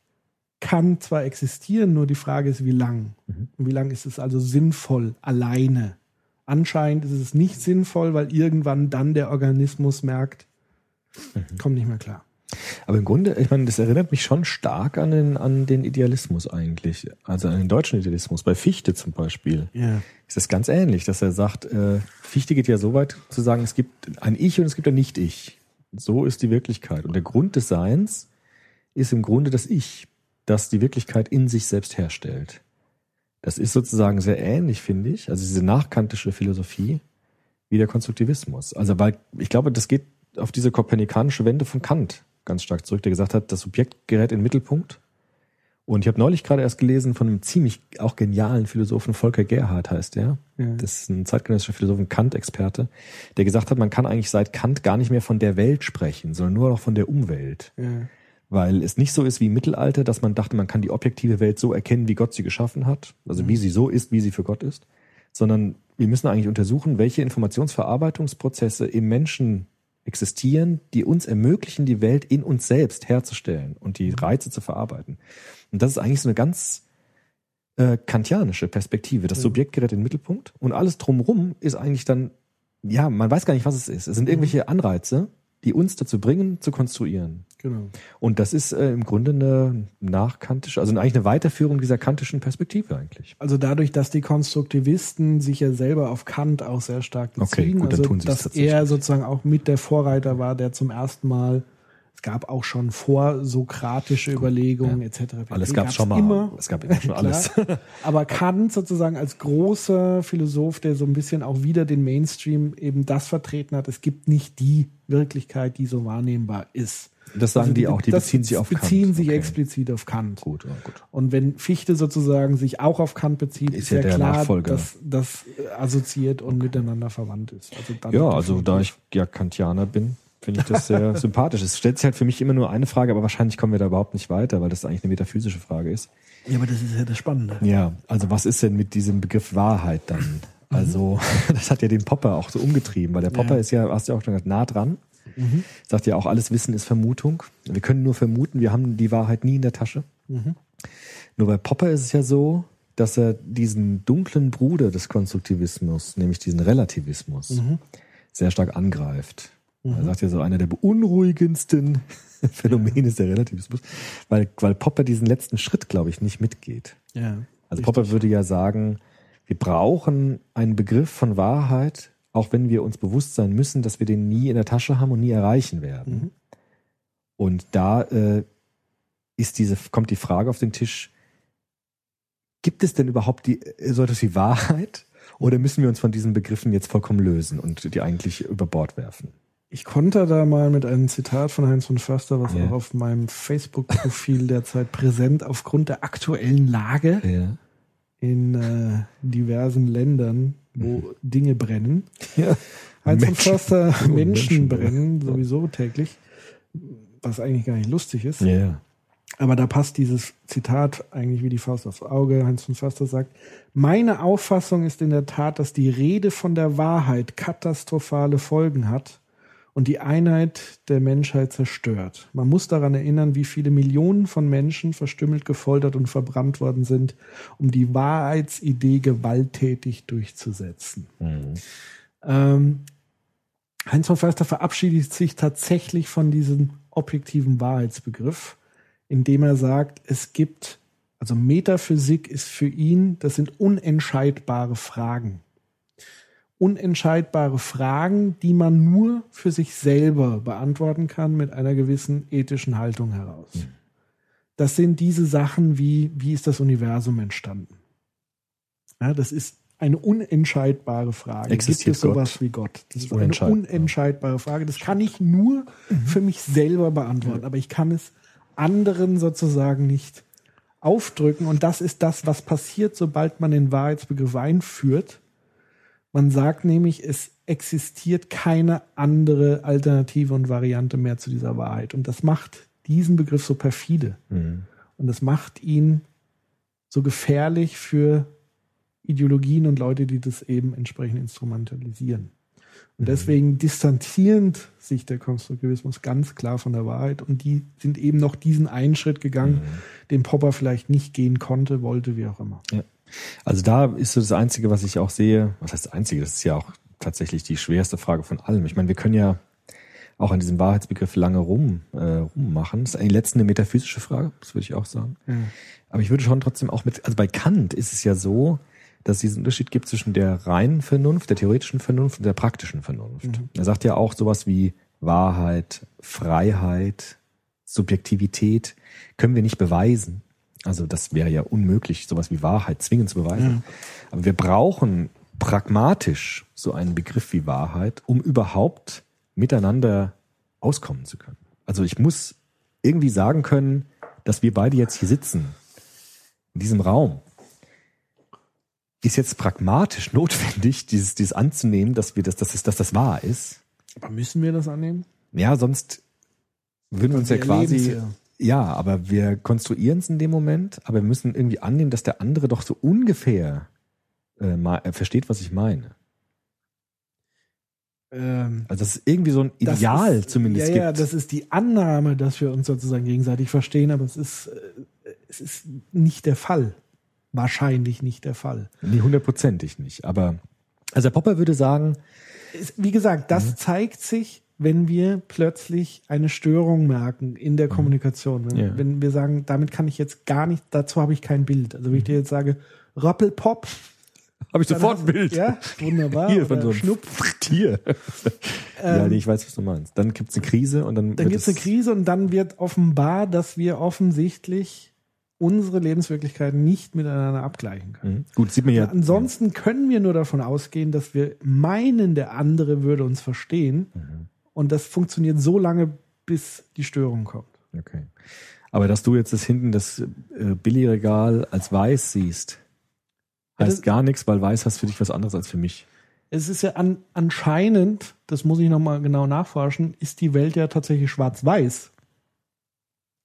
kann zwar existieren, nur die Frage ist, wie lang. Und wie lang ist es also sinnvoll, alleine? Anscheinend ist es nicht sinnvoll, weil irgendwann dann der Organismus merkt, kommt nicht mehr klar. Aber im Grunde, ich meine, das erinnert mich schon stark an den, an den Idealismus eigentlich. Also an den deutschen Idealismus. Bei Fichte zum Beispiel Ja. ist das ganz ähnlich, dass er sagt, äh, Fichte geht ja so weit zu sagen, es gibt ein Ich und es gibt ein Nicht-Ich. So ist die Wirklichkeit. Und der Grund des Seins ist im Grunde das Ich, das die Wirklichkeit in sich selbst herstellt. Das ist sozusagen sehr ähnlich, finde ich, also diese nachkantische Philosophie wie der Konstruktivismus. Also weil ich glaube, das geht auf diese kopernikanische Wende von Kant ganz stark zurück, der gesagt hat, das Subjekt gerät in den Mittelpunkt. Und ich habe neulich gerade erst gelesen von einem ziemlich auch genialen Philosophen, Volker Gerhard heißt der. Ja. Das ist ein zeitgenössischer Philosoph, ein Kant-Experte, der gesagt hat, man kann eigentlich seit Kant gar nicht mehr von der Welt sprechen, sondern nur noch von der Umwelt. Ja. Weil es nicht so ist wie im Mittelalter, dass man dachte, man kann die objektive Welt so erkennen, wie Gott sie geschaffen hat, also wie sie so ist, wie sie für Gott ist, sondern wir müssen eigentlich untersuchen, welche Informationsverarbeitungsprozesse im Menschen existieren, die uns ermöglichen, die Welt in uns selbst herzustellen und die Reize zu verarbeiten. Und das ist eigentlich so eine ganz äh, kantianische Perspektive. Das Subjekt gerät in den Mittelpunkt und alles drumrum ist eigentlich dann, ja, man weiß gar nicht, was es ist. Es sind irgendwelche Anreize, die uns dazu bringen, zu konstruieren. Genau. Und das ist äh, im Grunde eine nachkantische, also eigentlich eine Weiterführung dieser kantischen Perspektive eigentlich. Also dadurch, dass die Konstruktivisten sich ja selber auf Kant auch sehr stark Okay, beziehen, gut, dann also tun dass er sozusagen auch mit der Vorreiter war, der zum ersten Mal, es gab auch schon vorsokratische Überlegungen etc. pp. Alles gab's schon mal. Immer. Es gab immer schon alles. Aber Kant sozusagen als großer Philosoph, der so ein bisschen auch wieder den Mainstream eben das vertreten hat, es gibt nicht die Wirklichkeit, die so wahrnehmbar ist. Das sagen Also die auch, die beziehen sich auf beziehen Kant. sich Okay. explizit auf Kant. Gut, ja, gut. Und wenn Fichte sozusagen sich auch auf Kant bezieht, Ist ist, ja ja, der klar, Nachfolger. dass das äh, assoziiert und miteinander verwandt ist. Also Ja, also da ich ja Kantianer bin, finde ich das sehr sympathisch. Es stellt sich halt für mich immer nur eine Frage, aber wahrscheinlich kommen wir da überhaupt nicht weiter, weil das eigentlich eine metaphysische Frage ist. Ja, aber das ist ja das Spannende. Ja, also was ist denn mit diesem Begriff Wahrheit dann? Also, das hat ja den Popper auch so umgetrieben, weil der Popper Ja. ist ja, hast du ja auch schon gesagt, nah dran. Sagt ja auch, alles Wissen ist Vermutung. Wir können nur vermuten, wir haben die Wahrheit nie in der Tasche. Nur bei Popper ist es ja so, dass er diesen dunklen Bruder des Konstruktivismus, nämlich diesen Relativismus, sehr stark angreift. Er sagt ja so, einer der beunruhigendsten Phänomene ist der Relativismus, weil, weil Popper diesen letzten Schritt, glaube ich, nicht mitgeht. Ja. Also Richtig. Popper würde ja sagen, wir brauchen einen Begriff von Wahrheit, auch wenn wir uns bewusst sein müssen, dass wir den nie in der Tasche haben und nie erreichen werden. Mhm. Und da äh, ist diese, kommt die Frage auf den Tisch, gibt es denn überhaupt die, so etwas wie Wahrheit? Oder müssen wir uns von diesen Begriffen jetzt vollkommen lösen und die eigentlich über Bord werfen? Ich konnte da mal mit einem Zitat von Heinz von Förster, was Ja. auch auf meinem Facebook-Profil derzeit präsent aufgrund der aktuellen Lage Ja. in äh, diversen Ländern, wo Dinge brennen. ja. Heinz von Menschen- Förster, Oh, Menschen Menschen, brennen sowieso täglich. was eigentlich gar nicht lustig ist. Ja. Aber da passt dieses Zitat eigentlich wie die Faust aufs Auge. Heinz von Förster sagt, meine Auffassung ist in der Tat, dass die Rede von der Wahrheit katastrophale Folgen hat und die Einheit der Menschheit zerstört. Man muss daran erinnern, wie viele Millionen von Menschen verstümmelt, gefoltert und verbrannt worden sind, um die Wahrheitsidee gewalttätig durchzusetzen. Ähm, Heinz von Förster verabschiedet sich tatsächlich von diesem objektiven Wahrheitsbegriff, indem er sagt, es gibt, also Metaphysik ist für ihn, das sind unentscheidbare Fragen. Unentscheidbare Fragen, die man nur für sich selber beantworten kann mit einer gewissen ethischen Haltung heraus. Das sind diese Sachen wie, wie ist das Universum entstanden? Ja, das ist eine unentscheidbare Frage. Existiert Gibt es sowas Gott? wie Gott? Das ist eine Unentscheidbar. unentscheidbare Frage. Das kann ich nur für mich selber beantworten, aber ich kann es anderen sozusagen nicht aufdrücken. Und das ist das, was passiert, sobald man den Wahrheitsbegriff einführt. Man sagt nämlich, es existiert keine andere Alternative und Variante mehr zu dieser Wahrheit. Und das macht diesen Begriff so perfide. Und das macht ihn so gefährlich für Ideologien und Leute, die das eben entsprechend instrumentalisieren. Und deswegen distanzierend sich der Konstruktivismus ganz klar von der Wahrheit. Und die sind eben noch diesen einen Schritt gegangen, den Popper vielleicht nicht gehen konnte, wollte, wie auch immer. Ja. Also da ist so das Einzige, was ich auch sehe, was heißt das Einzige, das ist ja auch tatsächlich die schwerste Frage von allem. Ich meine, wir können ja auch an diesem Wahrheitsbegriff lange rum, äh, rummachen. Das ist eigentlich letztens eine metaphysische Frage, das würde ich auch sagen. Aber ich würde schon trotzdem auch mit, also bei Kant ist es ja so, dass es diesen Unterschied gibt zwischen der reinen Vernunft, der theoretischen Vernunft und der praktischen Vernunft. Er sagt ja auch sowas wie Wahrheit, Freiheit, Subjektivität können wir nicht beweisen. Also das wäre ja unmöglich, sowas wie Wahrheit zwingend zu beweisen. Aber wir brauchen pragmatisch so einen Begriff wie Wahrheit, um überhaupt miteinander auskommen zu können. Also ich muss irgendwie sagen können, dass wir beide jetzt hier sitzen, in diesem Raum, ist jetzt pragmatisch notwendig, dieses, dieses anzunehmen, dass wir das, dass das, dass das wahr ist. Aber müssen wir das annehmen? Ja, sonst würden wir uns ja quasi, erleben's ja, aber wir konstruieren es in dem Moment, aber wir müssen irgendwie annehmen, dass der andere doch so ungefähr äh, mal, äh, versteht, was ich meine. Ähm, Also dass es irgendwie so ein Ideal ist, zumindest ja, gibt. Ja, das ist die Annahme, dass wir uns sozusagen gegenseitig verstehen, aber es ist, äh, es ist nicht der Fall. Wahrscheinlich nicht der Fall. nee, hundertprozentig nicht. Aber also Popper würde sagen, Wie gesagt, das zeigt sich, wenn wir plötzlich eine Störung merken in der Kommunikation. Wenn, Ja. wenn wir sagen, damit kann ich jetzt gar nicht, dazu habe ich kein Bild. Also wenn ich dir jetzt sage, Rappelpop, habe ich sofort ein Bild. Ja, wunderbar. Hier von so einem. Tier. ja, nee, ich weiß, was du meinst. Dann gibt's eine Krise und dann, Dann gibt es eine Krise und dann wird offenbar, dass wir offensichtlich unsere Lebenswirklichkeiten nicht miteinander abgleichen können. Mhm. Gut, sieht man ja. Ansonsten können wir nur davon ausgehen, dass wir meinen, der andere würde uns verstehen. Mhm. Und das funktioniert so lange, bis die Störung kommt. Okay. Aber dass du jetzt das hinten das äh, Billigregal als weiß siehst, Ja, heißt das- gar nichts, weil weiß heißt für dich was anderes als für mich. Es ist ja an, anscheinend, das muss ich nochmal genau nachforschen, ist die Welt ja tatsächlich schwarz-weiß.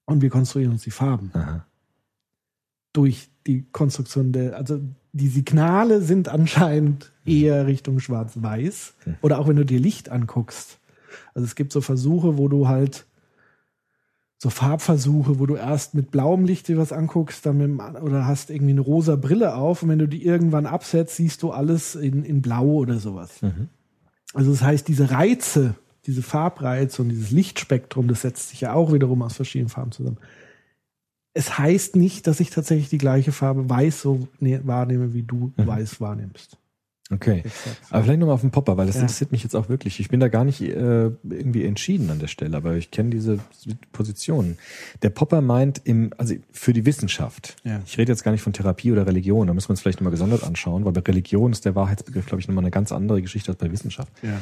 Und wir konstruieren uns die Farben. Aha. durch die Konstruktion der, also die Signale sind anscheinend eher Richtung Schwarz-Weiß. Oder auch wenn du dir Licht anguckst. Also es gibt so Versuche, wo du halt so Farbversuche, wo du erst mit blauem Licht dir was anguckst, dann mit, oder hast irgendwie eine rosa Brille auf und wenn du die irgendwann absetzt, siehst du alles in, in blau oder sowas. Also das heißt, diese Reize, diese Farbreize und dieses Lichtspektrum, das setzt sich ja auch wiederum aus verschiedenen Farben zusammen es heißt nicht, dass ich tatsächlich die gleiche Farbe weiß so ne wahrnehme, wie du weiß wahrnimmst. Okay. Aber vielleicht nochmal auf den Popper, weil das Ja. interessiert mich jetzt auch wirklich. Ich bin da gar nicht äh, irgendwie entschieden an der Stelle, aber ich kenne diese Position. Der Popper meint im, also für die Wissenschaft. Ja. Ich rede jetzt gar nicht von Therapie oder Religion, da müssen wir uns vielleicht nochmal gesondert anschauen, weil bei Religion ist der Wahrheitsbegriff, glaube ich, nochmal eine ganz andere Geschichte als bei Wissenschaft. Ja.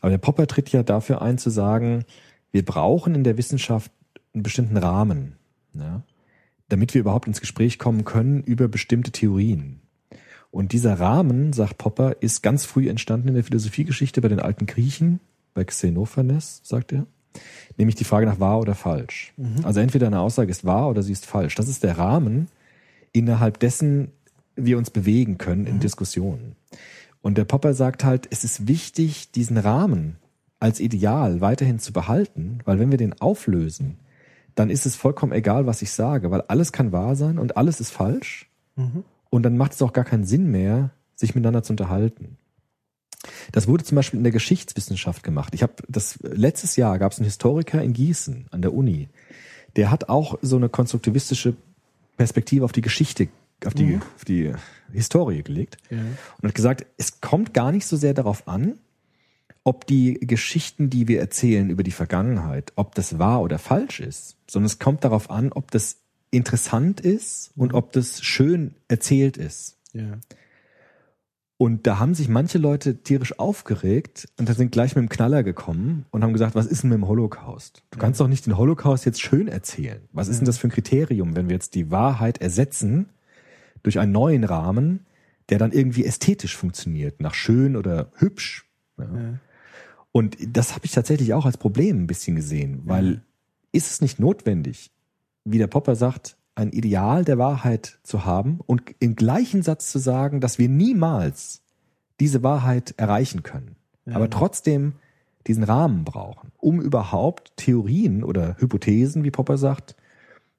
Aber der Popper tritt ja dafür ein zu sagen, wir brauchen in der Wissenschaft einen bestimmten Rahmen, ja, damit wir überhaupt ins Gespräch kommen können über bestimmte Theorien. Und dieser Rahmen, sagt Popper, ist ganz früh entstanden in der Philosophiegeschichte bei den alten Griechen, bei Xenophanes, sagt er. Nämlich die Frage nach wahr oder falsch. Also entweder eine Aussage ist wahr oder sie ist falsch. Das ist der Rahmen, innerhalb dessen wir uns bewegen können in Diskussionen. Und der Popper sagt halt, es ist wichtig, diesen Rahmen als Ideal weiterhin zu behalten, weil wenn wir den auflösen, dann ist es vollkommen egal, was ich sage, weil alles kann wahr sein und alles ist falsch. Und dann macht es auch gar keinen Sinn mehr, sich miteinander zu unterhalten. Das wurde zum Beispiel in der Geschichtswissenschaft gemacht. Ich habe das letztes Jahr gab es einen Historiker in Gießen an der Uni, der hat auch so eine konstruktivistische Perspektive auf die Geschichte, auf die, auf die Historie gelegt und hat gesagt, es kommt gar nicht so sehr darauf an, ob die Geschichten, die wir erzählen über die Vergangenheit, ob das wahr oder falsch ist, sondern es kommt darauf an, ob das interessant ist und ob das schön erzählt ist. Ja. Und da haben sich manche Leute tierisch aufgeregt und da sind gleich mit dem Knaller gekommen und haben gesagt, was ist denn mit dem Holocaust? Du kannst doch nicht den Holocaust jetzt schön erzählen. Was ist denn das für ein Kriterium, wenn wir jetzt die Wahrheit ersetzen durch einen neuen Rahmen, der dann irgendwie ästhetisch funktioniert, nach schön oder hübsch? Ja. Und das habe ich tatsächlich auch als Problem ein bisschen gesehen, weil ist es nicht notwendig, wie der Popper sagt, ein Ideal der Wahrheit zu haben und im gleichen Satz zu sagen, dass wir niemals diese Wahrheit erreichen können, aber trotzdem diesen Rahmen brauchen, um überhaupt Theorien oder Hypothesen, wie Popper sagt,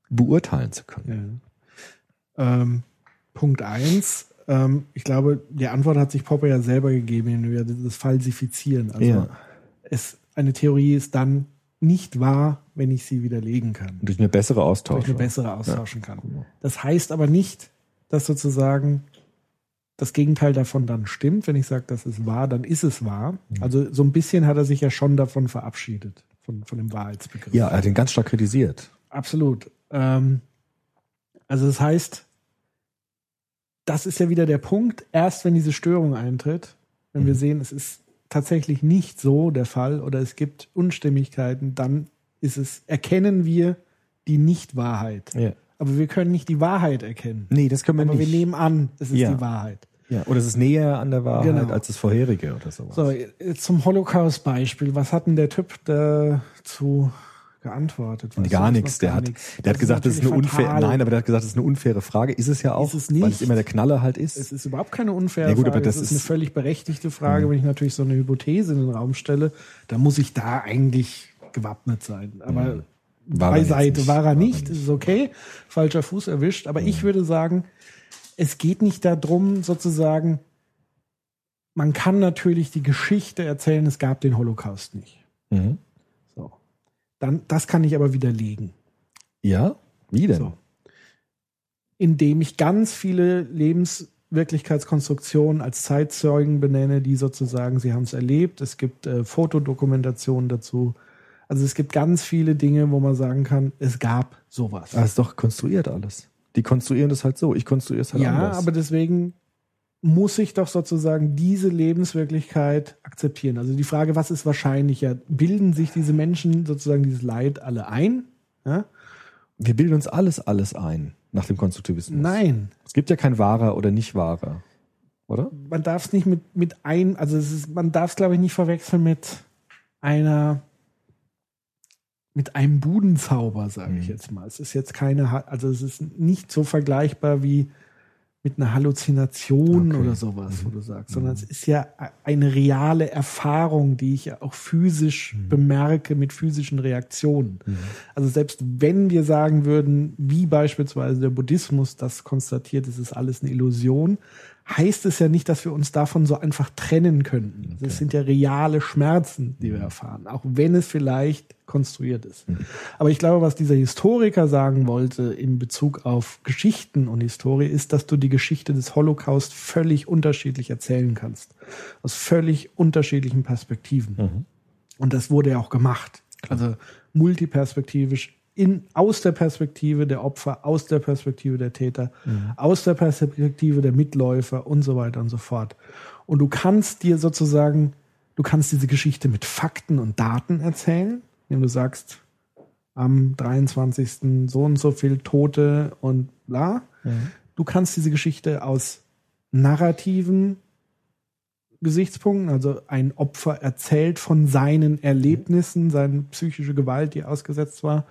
beurteilen zu können. Ähm, Punkt eins. Ähm, ich glaube, die Antwort hat sich Popper ja selber gegeben, indem wir das Falsifizieren. Also Ja. es, eine Theorie ist dann nicht wahr, wenn ich sie widerlegen kann. Und durch eine bessere durch Austausch. eine bessere austauschen kann. Das heißt aber nicht, dass sozusagen das Gegenteil davon dann stimmt. Wenn ich sage, das ist wahr, dann ist es wahr. Also so ein bisschen hat er sich ja schon davon verabschiedet, von, von dem Wahrheitsbegriff. Ja, er hat ihn ganz stark kritisiert. Absolut. Ähm, also das heißt, das ist ja wieder der Punkt, erst wenn diese Störung eintritt, wenn wir sehen, es ist tatsächlich nicht so der Fall oder es gibt Unstimmigkeiten, dann ist es, erkennen wir die Nichtwahrheit. Ja. Aber wir können nicht die Wahrheit erkennen. Nee, das können wir Aber nicht. wir nehmen an, es ist Ja. die Wahrheit. ja. Oder es ist näher an der Wahrheit Genau. als das vorherige oder sowas. So, zum Holocaust-Beispiel. Was hat denn der Typ dazu geantwortet? Weißt Gar das nichts. Der hat, der hat gesagt, das ist eine unfaire, fatal. nein, aber der hat gesagt, das ist eine unfaire Frage. Ist es ja auch, es weil es nicht. immer der Knaller halt ist. Es ist überhaupt keine unfaire Ja, gut, Frage. aber das es ist eine ist- Mhm. völlig berechtigte Frage. Wenn ich natürlich so eine Hypothese in den Raum stelle, dann muss ich da eigentlich gewappnet sein. Aber War er jetzt beiseite nicht. war er War er nicht. nicht. Ist okay. Falscher Fuß erwischt. Aber ich würde sagen, es geht nicht darum, sozusagen, man kann natürlich die Geschichte erzählen, es gab den Holocaust nicht. Mhm. Dann, das kann ich aber widerlegen. Ja? Wie denn? So. indem ich ganz viele Lebenswirklichkeitskonstruktionen als Zeitzeugen benenne, die sozusagen, sie haben es erlebt. Es gibt äh, Fotodokumentationen dazu. Also es gibt ganz viele Dinge, wo man sagen kann, es gab sowas. Das ist doch konstruiert alles. Die konstruieren das halt so. Ich konstruiere es halt ja, anders. aber deswegen muss ich doch sozusagen diese Lebenswirklichkeit akzeptieren. Also die Frage, was ist wahrscheinlicher? Bilden sich diese Menschen sozusagen dieses Leid alle ein? Ja? wir bilden uns alles, alles ein nach dem Konstruktivismus. Nein, Es gibt ja kein wahrer oder nicht wahrer. Oder? man darf es nicht mit, mit ein, also es ist, man darf es, glaube ich, nicht verwechseln mit einer, mit einem Budenzauber, sage ich Mhm. jetzt mal. Es ist jetzt keine, also es ist nicht so vergleichbar wie mit einer Halluzination Okay. Mhm. oder sowas, wo du sagst, sondern es ist ja eine reale Erfahrung, die ich ja auch physisch Mhm. bemerke mit physischen Reaktionen. Also selbst wenn wir sagen würden, wie beispielsweise der Buddhismus das konstatiert, es ist alles eine Illusion, heißt es ja nicht, dass wir uns davon so einfach trennen könnten. Das sind ja reale Schmerzen, die wir erfahren, auch wenn es vielleicht konstruiert ist. Aber ich glaube, was dieser Historiker sagen wollte in Bezug auf Geschichten und Historie, ist, dass du die Geschichte des Holocaust völlig unterschiedlich erzählen kannst. Aus völlig unterschiedlichen Perspektiven. Und das wurde ja auch gemacht. Also multiperspektivisch in, aus der Perspektive der Opfer, aus der Perspektive der Täter, aus der Perspektive der Mitläufer und so weiter und so fort. Und du kannst dir sozusagen, du kannst diese Geschichte mit Fakten und Daten erzählen, indem du sagst, am 23. so und so viel Tote und bla. Du kannst diese Geschichte aus narrativen Gesichtspunkten. Also ein Opfer erzählt von seinen Erlebnissen, seine psychische Gewalt, die er ausgesetzt war.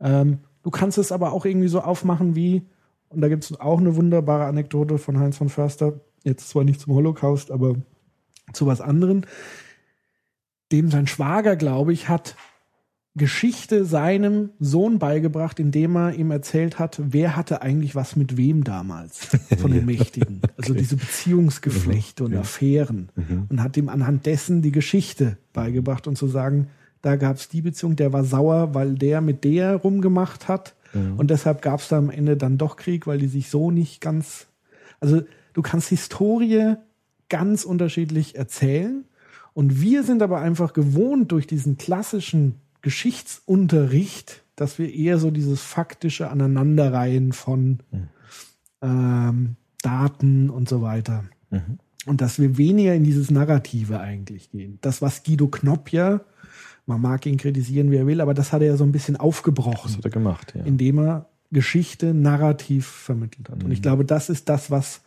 Ähm, du kannst es aber auch irgendwie so aufmachen wie, und da gibt es auch eine wunderbare Anekdote von Heinz von Förster, jetzt zwar nicht zum Holocaust, aber zu was anderem. Dem sein Schwager, glaube ich, hat Geschichte seinem Sohn beigebracht, indem er ihm erzählt hat, wer hatte eigentlich was mit wem damals von den Mächtigen. Also diese Beziehungsgeflechte und Affären. Und hat ihm anhand dessen die Geschichte beigebracht und zu sagen, da gab es die Beziehung, der war sauer, weil der mit der rumgemacht hat. Und deshalb gab es da am Ende dann doch Krieg, weil die sich so nicht ganz. Also du kannst Historie ganz unterschiedlich erzählen. Und wir sind aber einfach gewohnt durch diesen klassischen Geschichtsunterricht, dass wir eher so dieses faktische Aneinanderreihen von ähm, Daten und so weiter. Und dass wir weniger in dieses Narrative eigentlich gehen. Das, was Guido Knopp ja, man mag ihn kritisieren, wie er will, aber das hat er ja so ein bisschen aufgebrochen Das hat er gemacht, ja. indem er Geschichte narrativ vermittelt hat. Und ich glaube, das ist das, was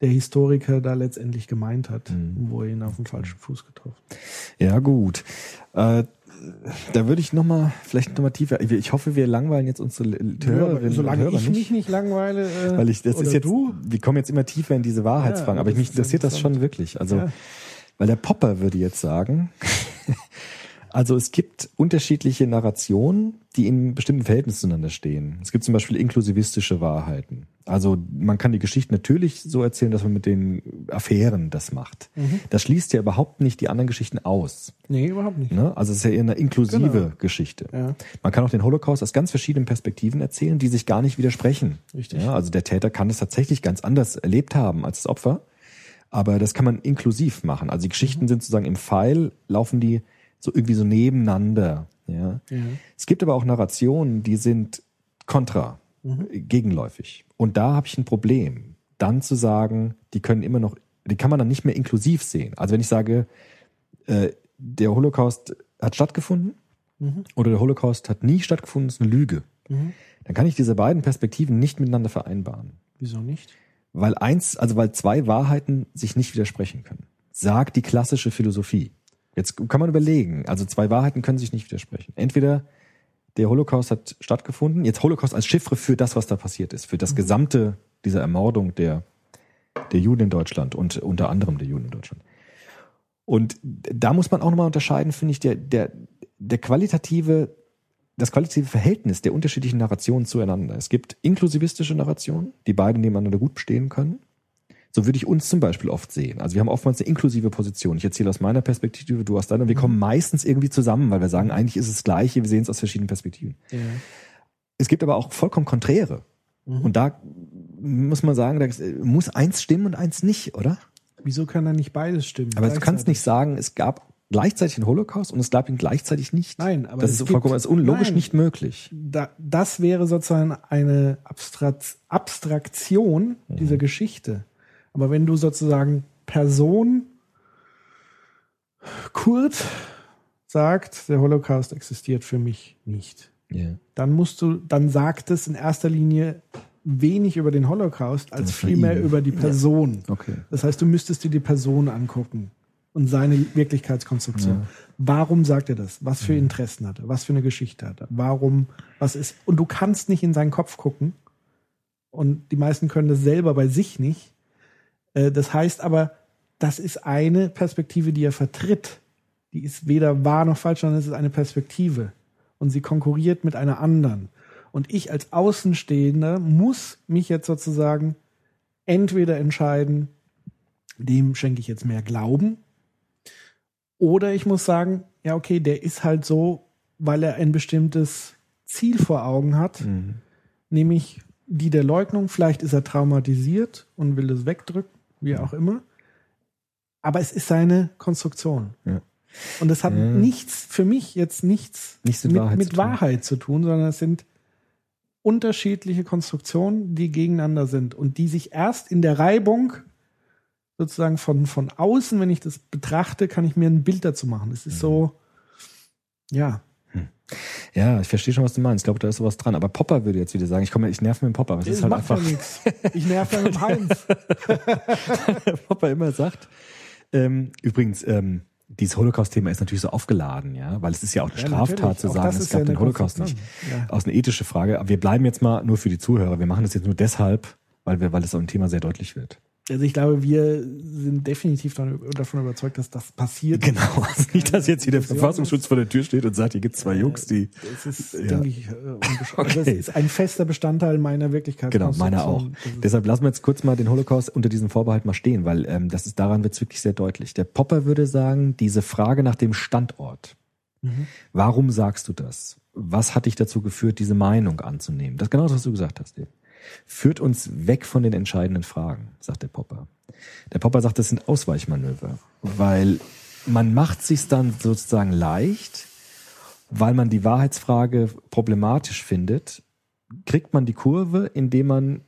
der Historiker da letztendlich gemeint hat, wo er ihn auf den falschen Fuß getroffen hat. Ja, gut. Äh, da würde ich noch mal, vielleicht noch mal tiefer. Ich hoffe, wir langweilen jetzt unsere Hörerinnen Solange und Hörer ich mich nicht langweile, äh, Weil ich, das ist jetzt, du, wir kommen jetzt immer tiefer in diese Wahrheitsfragen, Ja, aber mich interessiert das schon wirklich. Also, Ja. weil der Popper würde jetzt sagen, also es gibt unterschiedliche Narrationen, die in bestimmten Verhältnissen zueinander stehen. Es gibt zum Beispiel inklusivistische Wahrheiten. Also man kann die Geschichte natürlich so erzählen, dass man mit den Affären das macht. Mhm. Das schließt ja überhaupt nicht die anderen Geschichten aus. nee, überhaupt nicht. Ne? Also es ist ja eher eine inklusive Genau. Geschichte. Ja. Man kann auch den Holocaust aus ganz verschiedenen Perspektiven erzählen, die sich gar nicht widersprechen. Richtig. Ja, also der Täter kann es tatsächlich ganz anders erlebt haben als das Opfer, aber das kann man inklusiv machen. Also die Geschichten Mhm. sind sozusagen im Pfeil, laufen die so irgendwie so nebeneinander. Ja. Ja. Es gibt aber auch Narrationen, die sind kontra, Mhm. gegenläufig. Und da habe ich ein Problem, dann zu sagen, die können immer noch, die kann man dann nicht mehr inklusiv sehen. Also wenn ich sage, äh, der Holocaust hat stattgefunden Mhm. oder der Holocaust hat nie stattgefunden, ist eine Lüge, dann kann ich diese beiden Perspektiven nicht miteinander vereinbaren. Wieso nicht? Weil eins, also weil zwei Wahrheiten sich nicht widersprechen können. Sagt die klassische Philosophie. Jetzt kann man überlegen, also zwei Wahrheiten können sich nicht widersprechen. Entweder der Holocaust hat stattgefunden, jetzt Holocaust als Chiffre für das, was da passiert ist, für das gesamte dieser Ermordung der, der Juden in Deutschland und unter anderem der Juden in Deutschland. Und da muss man auch nochmal unterscheiden, finde ich, der, der, der qualitative, das qualitative Verhältnis der unterschiedlichen Narrationen zueinander. Es gibt inklusivistische Narrationen, die beide nebeneinander gut bestehen können. So würde ich uns zum Beispiel oft sehen. Also wir haben oftmals eine inklusive Position. Ich erzähle aus meiner Perspektive, du aus deiner. Wir kommen meistens irgendwie zusammen, weil wir sagen, eigentlich ist es das Gleiche, wir sehen es aus verschiedenen Perspektiven. Ja. Es gibt aber auch vollkommen konträre. Und da muss man sagen, da muss eins stimmen und eins nicht, oder? Wieso kann da nicht beides stimmen? Aber du kannst nicht sagen, es gab gleichzeitig den Holocaust und es gab ihn gleichzeitig nicht. Nein, aber das ist gibt- vollkommen das ist unlogisch Nein. nicht möglich. Da, das wäre sozusagen eine Abstrak Abstraktion dieser Geschichte. Aber wenn du sozusagen Person Kurt sagt, der Holocaust existiert für mich nicht, Ja. dann musst du, dann sagt es in erster Linie wenig über den Holocaust als vielmehr über die Person. Okay. Das heißt, du müsstest dir die Person angucken und seine Wirklichkeitskonstruktion. Warum sagt er das? Was für Interessen hat er? Was für eine Geschichte hat er? Warum? Was ist? Und du kannst nicht in seinen Kopf gucken. Und die meisten können das selber bei sich nicht. Äh, Das heißt aber, das ist eine Perspektive, die er vertritt. Die ist weder wahr noch falsch, sondern es ist eine Perspektive. Und sie konkurriert mit einer anderen. Und ich als Außenstehender muss mich jetzt sozusagen entweder entscheiden, dem schenke ich jetzt mehr Glauben, oder ich muss sagen, ja, okay, der ist halt so, weil er ein bestimmtes Ziel vor Augen hat, nämlich die der Leugnung. Vielleicht ist er traumatisiert und will es wegdrücken, wie auch immer. Aber es ist seine Konstruktion. Ja. Und es hat Ja. nichts, für mich jetzt nichts Nichts mit Wahrheit mit zu tun. Wahrheit zu tun, sondern es sind unterschiedliche Konstruktionen, die gegeneinander sind und die sich erst in der Reibung sozusagen von, von außen, wenn ich das betrachte, kann ich mir ein Bild dazu machen. Es ist so, ja, Ja, ich verstehe schon, was du meinst. Ich glaube, da ist sowas dran. Aber Popper würde jetzt wieder sagen, ich komme, ich nerv mit dem Popper. das ist halt macht einfach, ja nichts. Ich nerv ja mit Heinz. Popper immer sagt, Ähm, übrigens, ähm, dieses Holocaust-Thema ist natürlich so aufgeladen, ja, weil es ist ja auch eine Ja, Straftat natürlich. zu sagen, es gab ja den Holocaust nicht. Ja. Aus einer ethische Frage. Aber wir bleiben jetzt mal nur für die Zuhörer. Wir machen das jetzt nur deshalb, weil wir, weil es auch ein Thema sehr deutlich wird. Also ich glaube, wir sind definitiv davon überzeugt, dass das passiert. Genau. Also nicht, dass jetzt hier der Verfassungsschutz vor der Tür steht und sagt, hier gibt zwei Jungs, die. Das ist, Ja. denke ich, äh, unbeschreibbar. Okay. Das ist ein fester Bestandteil meiner Wirklichkeit. Genau, meiner auch. Deshalb lassen wir jetzt kurz mal den Holocaust unter diesem Vorbehalt mal stehen, weil ähm, das ist daran wird es wirklich sehr deutlich. Der Popper würde sagen, diese Frage nach dem Standort. Warum sagst du das? Was hat dich dazu geführt, diese Meinung anzunehmen? Das ist genau das, was du gesagt hast eben. Führt uns weg von den entscheidenden Fragen, sagt der Popper. Der Popper sagt, das sind Ausweichmanöver, weil man macht sich dann sozusagen leicht, weil man die Wahrheitsfrage problematisch findet, kriegt man die Kurve, indem man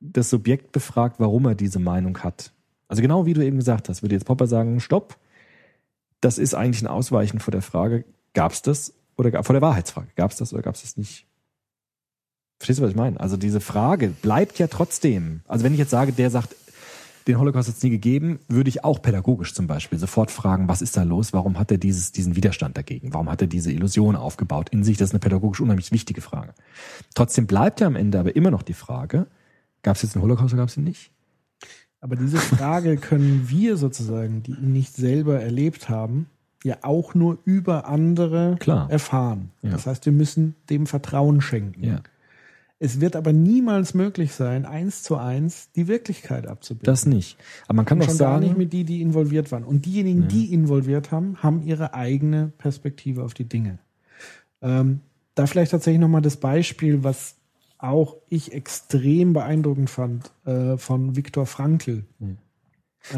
das Subjekt befragt, warum er diese Meinung hat. Also genau wie du eben gesagt hast, würde jetzt Popper sagen, stopp, das ist eigentlich ein Ausweichen vor der Frage, gab es das oder vor der Wahrheitsfrage, gab es das oder gab es das nicht? Verstehst du, was ich meine? Also diese Frage bleibt ja trotzdem. Also wenn ich jetzt sage, der sagt, den Holocaust hat es nie gegeben, würde ich auch pädagogisch zum Beispiel sofort fragen, was ist da los? Warum hat er dieses, diesen Widerstand dagegen? Warum hat er diese Illusion aufgebaut in sich? Das ist eine pädagogisch unheimlich wichtige Frage. Trotzdem bleibt ja am Ende aber immer noch die Frage, gab es jetzt einen Holocaust oder gab es ihn nicht? Aber diese Frage können wir sozusagen, die ihn nicht selber erlebt haben, ja auch nur über andere Klar. erfahren. Ja. Das heißt, wir müssen dem Vertrauen schenken. Ja. Es wird aber niemals möglich sein, eins zu eins die Wirklichkeit abzubilden. Das nicht. Aber man kann Und doch schon gar sagen, nicht mit die, die involviert waren. Und diejenigen, die involviert haben, haben ihre eigene Perspektive auf die Dinge. Ähm, da vielleicht tatsächlich nochmal das Beispiel, was auch ich extrem beeindruckend fand, äh, von Viktor Frankl.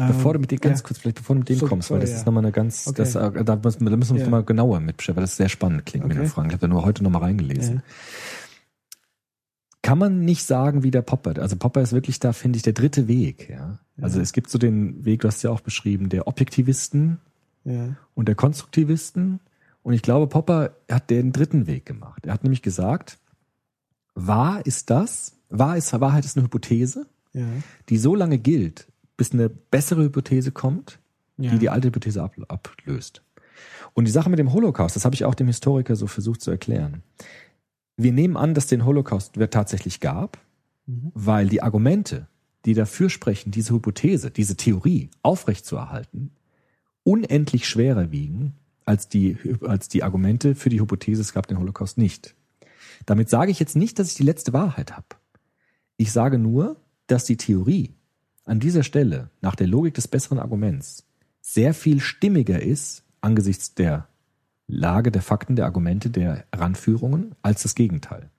bevor du mit dem ganz ja. kurz, vielleicht bevor du mit dem So, kommst, weil das sorry, ist ja. nochmal eine ganz, Okay. das, äh, da müssen, da müssen wir uns Ja. mal genauer mit beschäftigen, weil das sehr spannend klingt mit Okay. den Fragen. Ich habe da nur heute nochmal reingelesen. Ja. Kann man nicht sagen wie der Popper. Also Popper ist wirklich da, finde ich, der dritte Weg. Ja? Also es gibt so den Weg, du hast ja auch beschrieben, der Objektivisten Ja. und der Konstruktivisten. Und ich glaube, Popper hat den dritten Weg gemacht. Er hat nämlich gesagt, wahr ist das, wahr ist, Wahrheit ist eine Hypothese, Ja. die so lange gilt, bis eine bessere Hypothese kommt, Ja. die die alte Hypothese ab, ablöst. Und die Sache mit dem Holocaust, das habe ich auch dem Historiker so versucht zu erklären. Wir nehmen an, dass den Holocaust tatsächlich gab, weil die Argumente, die dafür sprechen, diese Hypothese, diese Theorie aufrechtzuerhalten, unendlich schwerer wiegen als die, als die Argumente für die Hypothese, es gab den Holocaust nicht. Damit sage ich jetzt nicht, dass ich die letzte Wahrheit habe. Ich sage nur, dass die Theorie an dieser Stelle nach der Logik des besseren Arguments sehr viel stimmiger ist angesichts der Lage der Fakten, der Argumente, der Ranführungen als das Gegenteil.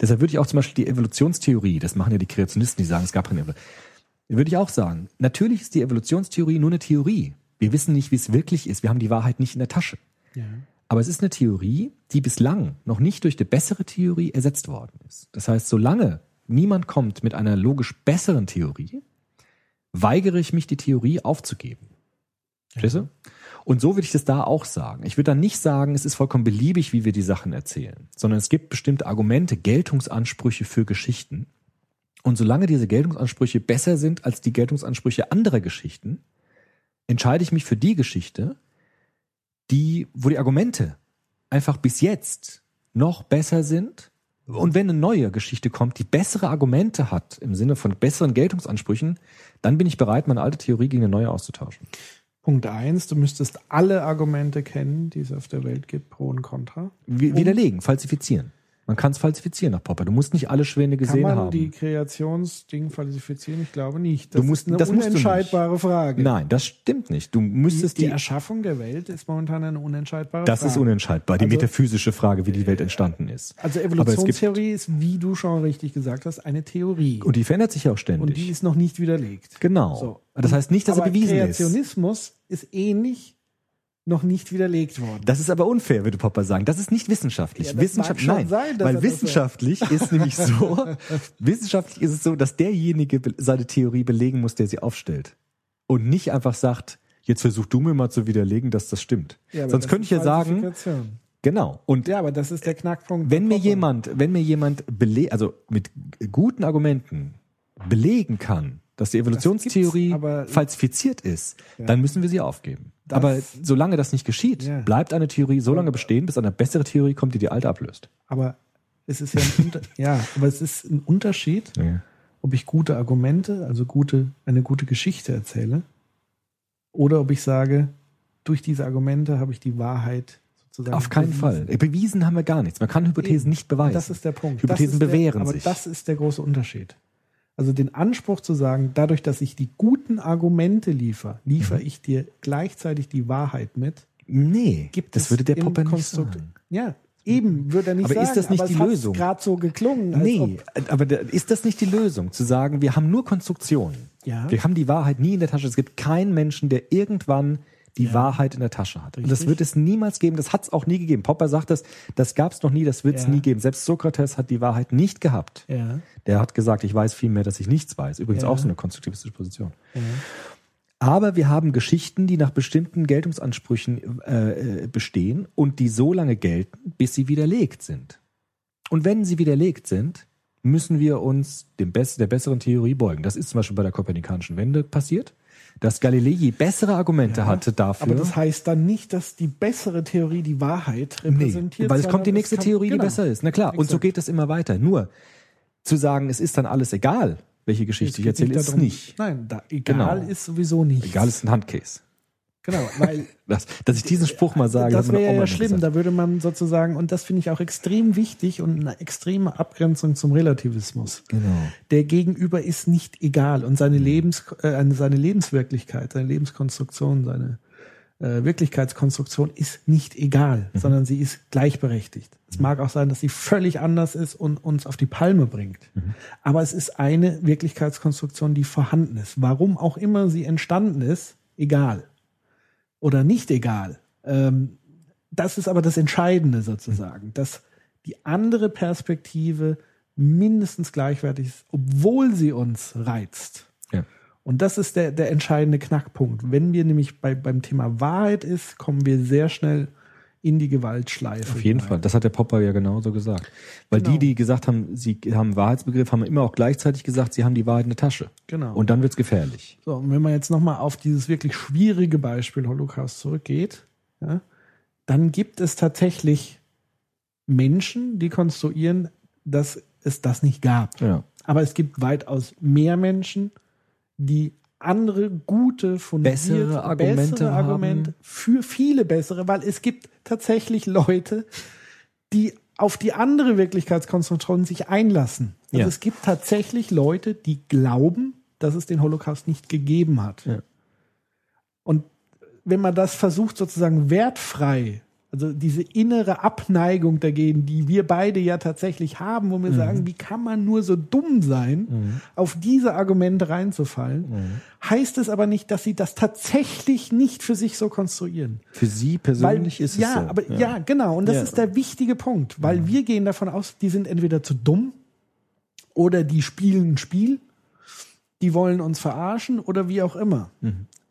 Deshalb würde ich auch zum Beispiel die Evolutionstheorie, das machen ja die Kreationisten, die sagen, es gab keine Evolution, würde ich auch sagen, natürlich ist die Evolutionstheorie nur eine Theorie. Wir wissen nicht, wie es wirklich ist. Wir haben die Wahrheit nicht in der Tasche. Ja. Aber es ist eine Theorie, die bislang noch nicht durch eine bessere Theorie ersetzt worden ist. Das heißt, solange niemand kommt mit einer logisch besseren Theorie, weigere ich mich, die Theorie aufzugeben. Verstehst du? Und so würde ich das da auch sagen. Ich würde dann nicht sagen, es ist vollkommen beliebig, wie wir die Sachen erzählen, sondern es gibt bestimmte Argumente, Geltungsansprüche für Geschichten. Und solange diese Geltungsansprüche besser sind als die Geltungsansprüche anderer Geschichten, entscheide ich mich für die Geschichte, die, wo die Argumente einfach bis jetzt noch besser sind. Und wenn eine neue Geschichte kommt, die bessere Argumente hat, im Sinne von besseren Geltungsansprüchen, dann bin ich bereit, meine alte Theorie gegen eine neue auszutauschen. Punkt eins, du müsstest alle Argumente kennen, die es auf der Welt gibt, pro und contra. Wi- Widerlegen, falsifizieren. Man kann es falsifizieren nach Popper. Du musst nicht alle Schwäne Kann gesehen man haben. die Kreationsding falsifizieren? Ich glaube nicht. Du musst- ist eine das unentscheidbare Frage. Nein, das stimmt nicht. Du Die, müsstest die die, Erschaffung der Welt ist momentan eine unentscheidbare das Frage. ist unentscheidbar, die Also- metaphysische Frage, wie die Welt entstanden ist. Also Evolutionstheorie ist, wie du schon richtig gesagt hast, eine Theorie. Und die verändert sich auch ständig. Und die ist noch nicht widerlegt. genau. So. Das heißt nicht, dass Aber er bewiesen ist. Kreationismus ist ähnlich noch nicht widerlegt worden. Das ist aber unfair, würde Popper sagen. Das ist nicht wissenschaftlich. Ja, das Wissenschaft, mag schon nein, sein, weil das wissenschaftlich ist nämlich so, wissenschaftlich ist es so, dass derjenige seine Theorie belegen muss, der sie aufstellt. Und nicht einfach sagt, jetzt versuch du mir mal zu widerlegen, dass das stimmt. Ja, Sonst das könnte ich ja sagen, genau. Und Ja, aber das ist der Knackpunkt. wenn mir jemand, wenn mir jemand bele also mit guten Argumenten belegen kann, dass die Evolutionstheorie aber- falsifiziert ist, dann müssen wir sie aufgeben. Das- aber solange das nicht geschieht, Ja. bleibt eine Theorie so lange bestehen, bis eine bessere Theorie kommt, die die alte ablöst. Aber es ist ja ein, Unter ja, aber es ist ein Unterschied, ob ich gute Argumente, also gute, eine gute Geschichte erzähle, oder ob ich sage, durch diese Argumente habe ich die Wahrheit sozusagen. Auf keinen bewiesen. Fall. Bewiesen haben wir gar nichts. Man kann Hypothesen Eben. nicht beweisen. Das ist der Punkt. Hypothesen bewähren der, aber sich. das ist der große Unterschied. Also den Anspruch zu sagen, dadurch, dass ich die guten Argumente liefere, liefere Mhm. ich dir gleichzeitig die Wahrheit mit. nee, Gibt das es würde der Popper nicht sagen. Ja, eben würde er nicht Aber sagen. ist das nicht aber die es Lösung? Gerade so geklungen. Nee, aber ist das nicht die Lösung, zu sagen, wir haben nur Konstruktionen. Ja. Wir haben die Wahrheit nie in der Tasche. Es gibt keinen Menschen, der irgendwann die Wahrheit in der Tasche hat. Und das Richtig. wird es niemals geben. Das hat es auch nie gegeben. Popper sagt das, das gab es noch nie, das wird es Ja. nie geben. Selbst Sokrates hat die Wahrheit nicht gehabt. ja. Der hat gesagt, ich weiß viel mehr, dass ich nichts weiß. Übrigens Ja. auch so eine konstruktivistische Position. Aber wir haben Geschichten, die nach bestimmten Geltungsansprüchen äh, äh, bestehen und die so lange gelten, bis sie widerlegt sind. Und wenn sie widerlegt sind, müssen wir uns dem Bess der besseren Theorie beugen. Das ist zum Beispiel bei der kopernikanischen Wende passiert, dass Galilei bessere Argumente hatte dafür. Aber das heißt dann nicht, dass die bessere Theorie die Wahrheit Nee, repräsentiert. weil es kommt die nächste kann- Theorie, genau. die besser ist. Na klar, und so Exakt. geht das immer weiter. Nur zu sagen, es ist dann alles egal, welche Geschichte Es ich erzähle, ist darum- nicht. Nein, da, egal Genau. ist sowieso nicht. Egal ist ein Handcase. Genau, weil Das, dass ich diesen Spruch mal sage, das wäre ja immer schlimm. Da würde man sozusagen, und das finde ich auch extrem wichtig und eine extreme Abgrenzung zum Relativismus. Genau. Der Gegenüber ist nicht egal und seine Lebens, äh, seine Lebenswirklichkeit, seine Lebenskonstruktion, seine äh, Wirklichkeitskonstruktion ist nicht egal, Mhm. sondern sie ist gleichberechtigt. Es mag auch sein, dass sie völlig anders ist und uns auf die Palme bringt. Mhm. Aber es ist eine Wirklichkeitskonstruktion, die vorhanden ist. Warum auch immer sie entstanden ist, egal. Oder nicht egal. Ähm, das ist aber das Entscheidende sozusagen, dass die andere Perspektive mindestens gleichwertig ist, obwohl sie uns reizt. Ja. Und das ist der, der entscheidende Knackpunkt. Wenn wir nämlich bei, beim Thema Wahrheit ist, kommen wir sehr schnell in die Gewaltschleife. Auf jeden hinein. Fall. Das hat der Popper ja genauso gesagt. Weil Genau. die, die gesagt haben, sie haben Wahrheitsbegriff, haben immer auch gleichzeitig gesagt, sie haben die Wahrheit in der Tasche. Genau. Und dann wird's gefährlich. So, und wenn man jetzt nochmal auf dieses wirklich schwierige Beispiel Holocaust zurückgeht, ja, dann gibt es tatsächlich Menschen, die konstruieren, dass es das nicht gab. Ja. Aber es gibt weitaus mehr Menschen, die andere gute, fundierte, Bessere Argumente bessere Argumente haben. für viele bessere, weil es gibt tatsächlich Leute, die auf die andere Wirklichkeitskonstruktion sich einlassen. Also Ja. es gibt tatsächlich Leute, die glauben, dass es den Holocaust nicht gegeben hat. Ja. Und wenn man das versucht, sozusagen wertfrei, also diese innere Abneigung dagegen, die wir beide ja tatsächlich haben, wo wir Mhm. sagen, wie kann man nur so dumm sein, auf diese Argumente reinzufallen, Mhm. heißt es aber nicht, dass sie das tatsächlich nicht für sich so konstruieren. Für sie persönlich ist es ja, so. aber ja. genau. Und das Ja. ist der wichtige Punkt, weil wir gehen davon aus, die sind entweder zu dumm oder die spielen ein Spiel, die wollen uns verarschen oder wie auch immer.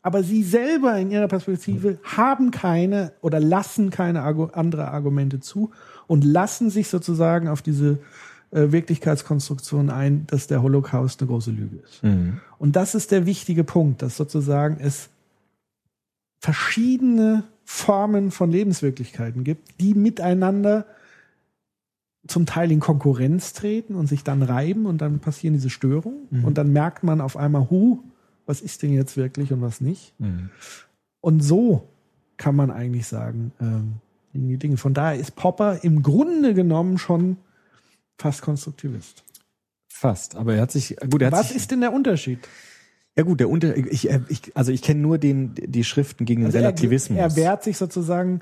Mhm. Aber sie selber in ihrer Perspektive haben keine oder lassen keine Argu andere Argumente zu und lassen sich sozusagen auf diese äh, Wirklichkeitskonstruktion ein, dass der Holocaust eine große Lüge ist. Mhm. Und das ist der wichtige Punkt, dass sozusagen es verschiedene Formen von Lebenswirklichkeiten gibt, die miteinander zum Teil in Konkurrenz treten und sich dann reiben und dann passieren diese Störungen und dann merkt man auf einmal, hu, was ist denn jetzt wirklich und was nicht. Mhm. Und so kann man eigentlich sagen, ähm, liegen die Dinge. Von daher ist Popper im Grunde genommen schon fast Konstruktivist. Fast. Aber er hat sich, gut, er hat Was sich, ist denn der Unterschied? ja gut, der Unter, ich, äh, ich also ich kenne nur den, die Schriften gegen den Also Relativismus. Er, er wehrt sich sozusagen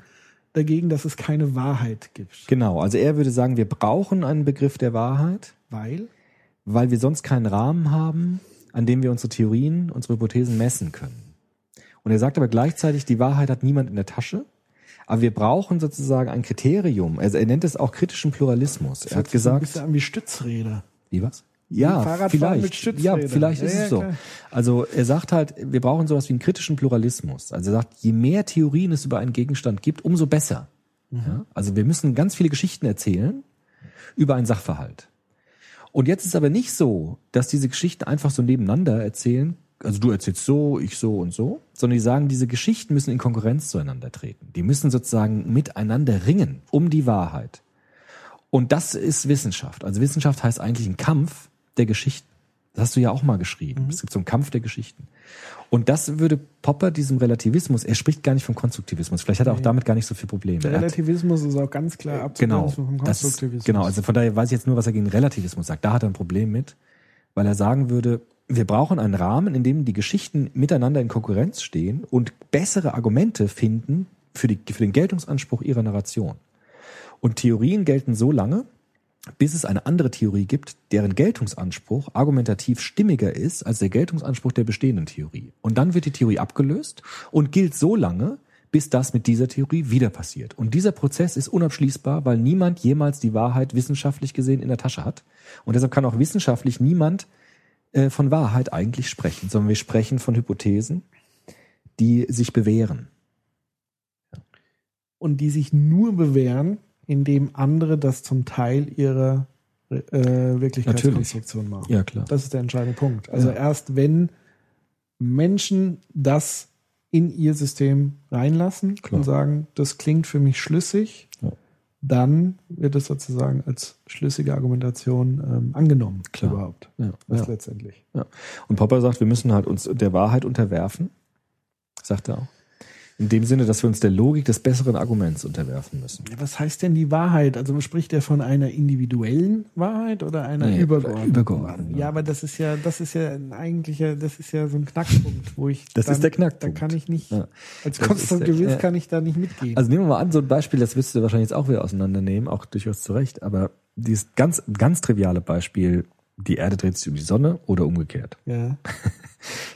dagegen, dass es keine Wahrheit gibt. Genau. Also er würde sagen, wir brauchen einen Begriff der Wahrheit, Weil? weil wir sonst keinen Rahmen haben, an dem wir unsere Theorien, unsere Hypothesen messen können. Und er sagt aber gleichzeitig, die Wahrheit hat niemand in der Tasche. Aber wir brauchen sozusagen ein Kriterium. Also er nennt es auch kritischen Pluralismus. Er hat So ein gesagt, bisschen an wie Stützräder. Wie was? Ja, vielleicht. Ja, vielleicht ist Ja, ja, es so. klar. Also er sagt halt, wir brauchen sowas wie einen kritischen Pluralismus. Also er sagt, je mehr Theorien es über einen Gegenstand gibt, umso besser. Mhm. Ja? Also wir müssen ganz viele Geschichten erzählen über einen Sachverhalt. Und jetzt ist aber nicht so, dass diese Geschichten einfach so nebeneinander erzählen. Also du erzählst so, ich so und so, sondern die sagen, diese Geschichten müssen in Konkurrenz zueinander treten. Die müssen sozusagen miteinander ringen um die Wahrheit. Und das ist Wissenschaft. Also Wissenschaft heißt eigentlich ein Kampf der Geschichten. Das hast du ja auch mal geschrieben. Es gibt so einen Kampf der Geschichten. Und das würde Popper diesem Relativismus, er spricht gar nicht vom Konstruktivismus. Vielleicht hat er auch damit gar nicht so viel Probleme. Der Er Relativismus ist auch ganz klar abzugrenzen Genau. vom Das, Konstruktivismus. genau, also von daher weiß ich jetzt nur, was er gegen Relativismus sagt. Da hat er ein Problem mit, weil er sagen würde, wir brauchen einen Rahmen, in dem die Geschichten miteinander in Konkurrenz stehen und bessere Argumente finden für, die, für den Geltungsanspruch ihrer Narration. Und Theorien gelten so lange, bis es eine andere Theorie gibt, deren Geltungsanspruch argumentativ stimmiger ist als der Geltungsanspruch der bestehenden Theorie. Und dann wird die Theorie abgelöst und gilt so lange, bis das mit dieser Theorie wieder passiert. Und dieser Prozess ist unabschließbar, weil niemand jemals die Wahrheit wissenschaftlich gesehen in der Tasche hat. Und deshalb kann auch wissenschaftlich niemand äh, von Wahrheit eigentlich sprechen, sondern wir sprechen von Hypothesen, die sich bewähren. Und die sich nur bewähren, indem andere das zum Teil ihrer äh, Wirklichkeitskonstruktion machen. Ja, klar. Das ist der entscheidende Punkt. Also Ja. erst wenn Menschen das in ihr System reinlassen Klar. und sagen, das klingt für mich schlüssig, Ja. dann wird es sozusagen als schlüssige Argumentation ähm, angenommen Klar. überhaupt. Ja, Das letztendlich. Und Popper sagt, wir müssen halt uns der Wahrheit unterwerfen, sagt er auch. In dem Sinne, dass wir uns der Logik des besseren Arguments unterwerfen müssen. Ja, was heißt denn die Wahrheit? Also spricht er von einer individuellen Wahrheit oder einer Nee, übergeordneten? übergeordnet, Ja, aber das ist ja, das ist ja ein eigentlicher, das ist ja so ein Knackpunkt, wo ich Das dann, ist der Knackpunkt. Da kann ich nicht, Ja. als ja. kann ich da nicht mitgehen. Also nehmen wir mal an, so ein Beispiel, das wirst du wahrscheinlich jetzt auch wieder auseinandernehmen, auch durchaus zu Recht, aber dieses ganz, ganz triviale Beispiel, die Erde dreht sich um die Sonne oder umgekehrt. ja,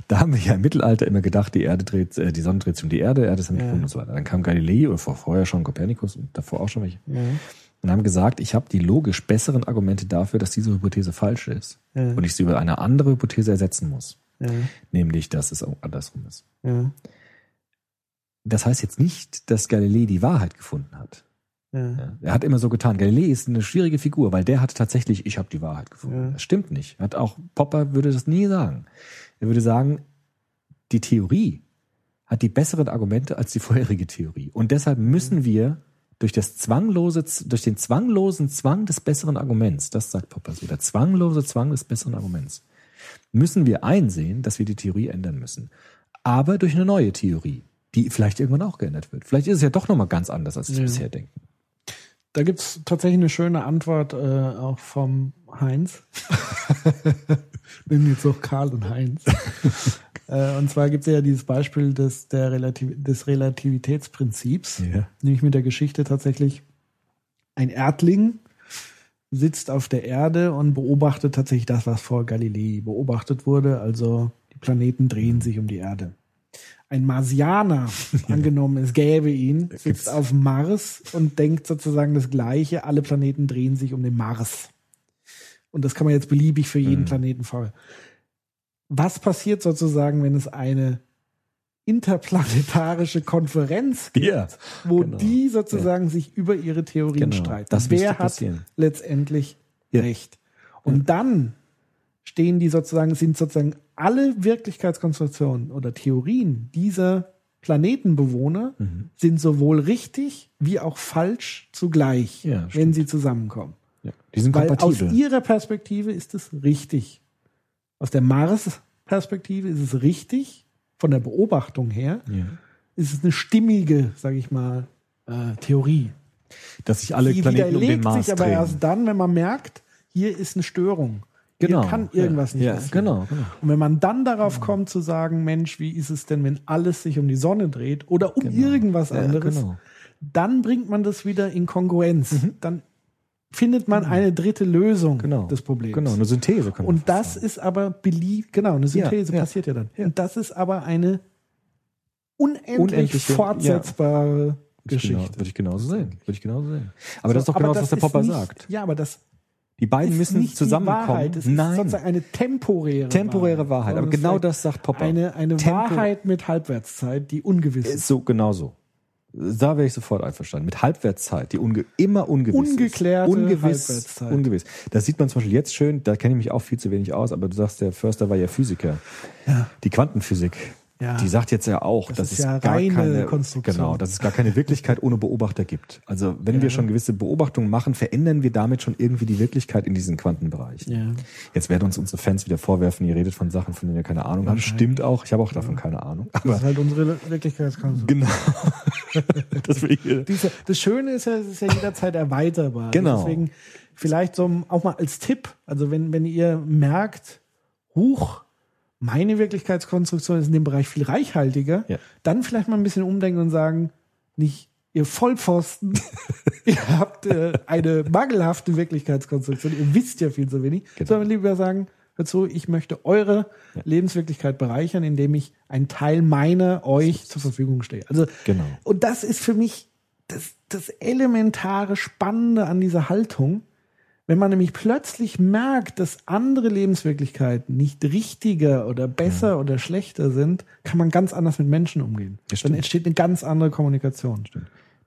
Da haben wir ja im Mittelalter immer gedacht, die Erde dreht, äh, die Sonne dreht sich um die Erde, Erde ist am Ja. Grund und so weiter. Dann kam Galilei oder vor, vorher schon Kopernikus und davor auch schon welche. ja, Und haben gesagt, ich habe die logisch besseren Argumente dafür, dass diese Hypothese falsch ist. Ja. Und ich sie über eine andere Hypothese ersetzen muss. ja, Nämlich, dass es andersrum ist. ja, Das heißt jetzt nicht, dass Galilei die Wahrheit gefunden hat. Ja. Er hat immer so getan. Galilei ist eine schwierige Figur, weil der hat tatsächlich, ich habe die Wahrheit gefunden. Ja. Das stimmt nicht. Hat auch Popper würde das nie sagen. Er würde sagen, die Theorie hat die besseren Argumente als die vorherige Theorie. Und deshalb müssen wir durch das zwanglose, durch den zwanglosen Zwang des besseren Arguments, das sagt Popper so, der zwanglose Zwang des besseren Arguments, müssen wir einsehen, dass wir die Theorie ändern müssen. Aber durch eine neue Theorie, die vielleicht irgendwann auch geändert wird. Vielleicht ist es ja doch nochmal ganz anders, als wir Ja. bisher denken. Da gibt's tatsächlich eine schöne Antwort äh, auch vom Heinz. Nennen jetzt auch Karl und Heinz. äh, und zwar gibt es ja dieses Beispiel des, der Relativ des Relativitätsprinzips, Ja. nämlich mit der Geschichte tatsächlich ein Erdling sitzt auf der Erde und beobachtet tatsächlich das, was vor Galilei beobachtet wurde. Also die Planeten drehen sich um die Erde. Ein Marsianer, angenommen es gäbe ihn, sitzt auf Mars und denkt sozusagen das Gleiche. Alle Planeten drehen sich um den Mars. Und das kann man jetzt beliebig für jeden Planeten vor. Was passiert sozusagen, wenn es eine interplanetarische Konferenz gibt, Ja, wo genau. die sozusagen sich über ihre Theorien Genau, streiten? das Wer hat letztendlich Ja. recht? Und dann stehen die sozusagen, sind sozusagen alle Wirklichkeitskonstruktionen oder Theorien dieser Planetenbewohner Mhm. sind sowohl richtig wie auch falsch zugleich, Ja, wenn stimmt. sie zusammenkommen. Ja. Die sind Weil aus ihrer Perspektive ist es richtig. Aus der Mars-Perspektive ist es richtig. Von der Beobachtung her ja. ist es eine stimmige, sage ich mal, äh, Theorie. Dass sich alle Die Planeten um den widerlegt Mars sich aber drehen. erst dann, wenn man merkt, hier ist eine Störung. Genau. Hier kann irgendwas ja. nicht ja, passieren. genau, genau. Und wenn man dann darauf kommt zu sagen, Mensch, wie ist es denn, wenn alles sich um die Sonne dreht oder um Genau. irgendwas Ja, anderes, genau. dann bringt man das wieder in Kongruenz. Dann findet man eine dritte Lösung Mhm. Genau. des Problems. Genau, eine Synthese. kann man Und das sagen. ist aber belieb, genau, eine Synthese passiert ja dann. Und das ist aber eine unendlich Unendliche, fortsetzbare genau- Geschichte. Würde ich genauso sehen. Würde ich genauso sehen. Aber das ist So, doch genau, das was der Popper nicht, sagt. Ja, aber das Die beiden ist müssen nicht zusammenkommen. Die Wahrheit. Es ist Nein, sozusagen eine temporäre temporäre Wahrheit. Aber Sondern genau ist das sagt Popper. Eine, eine Tempo- Wahrheit mit Halbwertszeit, die ungewiss ist. Ist so, genau so. Da wäre ich sofort einverstanden. Mit Halbwertszeit, die unge immer ungewiss Ungeklärte ist. Ungewiss, Halbwertszeit. ungewiss. Das sieht man zum Beispiel jetzt schön, da kenne ich mich auch viel zu wenig aus, aber du sagst, der Förster war ja Physiker. Ja. Die Quantenphysik, Ja. die sagt jetzt ja auch, Das dass es ja gar keine, Konstruktion. genau, dass es gar keine Wirklichkeit ohne Beobachter gibt. Also wenn wir schon gewisse Beobachtungen machen, verändern wir damit schon irgendwie die Wirklichkeit in diesem Quantenbereich. Ja. Jetzt werden uns unsere Fans wieder vorwerfen, ihr redet von Sachen, von denen ihr keine Ahnung habt. Stimmt auch, ich habe auch davon keine Ahnung. Das Aber ist halt unsere Wirklichkeitskonstruktion. genau. das Diese, das Schöne ist ja, es ist ja jederzeit erweiterbar. Genau. Deswegen vielleicht so auch mal als Tipp, also wenn, wenn ihr merkt, huch, meine Wirklichkeitskonstruktion ist in dem Bereich viel reichhaltiger, Ja. dann vielleicht mal ein bisschen umdenken und sagen, nicht ihr Vollpfosten, ihr habt äh, eine mangelhafte Wirklichkeitskonstruktion, ihr wisst ja viel zu wenig, Genau. sondern lieber sagen, hör zu, ich möchte eure Lebenswirklichkeit bereichern, indem ich einen Teil meiner euch zur Verfügung stehe. Also Genau. und das ist für mich das, das elementare Spannende an dieser Haltung. Wenn man nämlich plötzlich merkt, dass andere Lebenswirklichkeiten nicht richtiger oder besser oder schlechter sind, kann man ganz anders mit Menschen umgehen. Dann stimmt. entsteht eine ganz andere Kommunikation.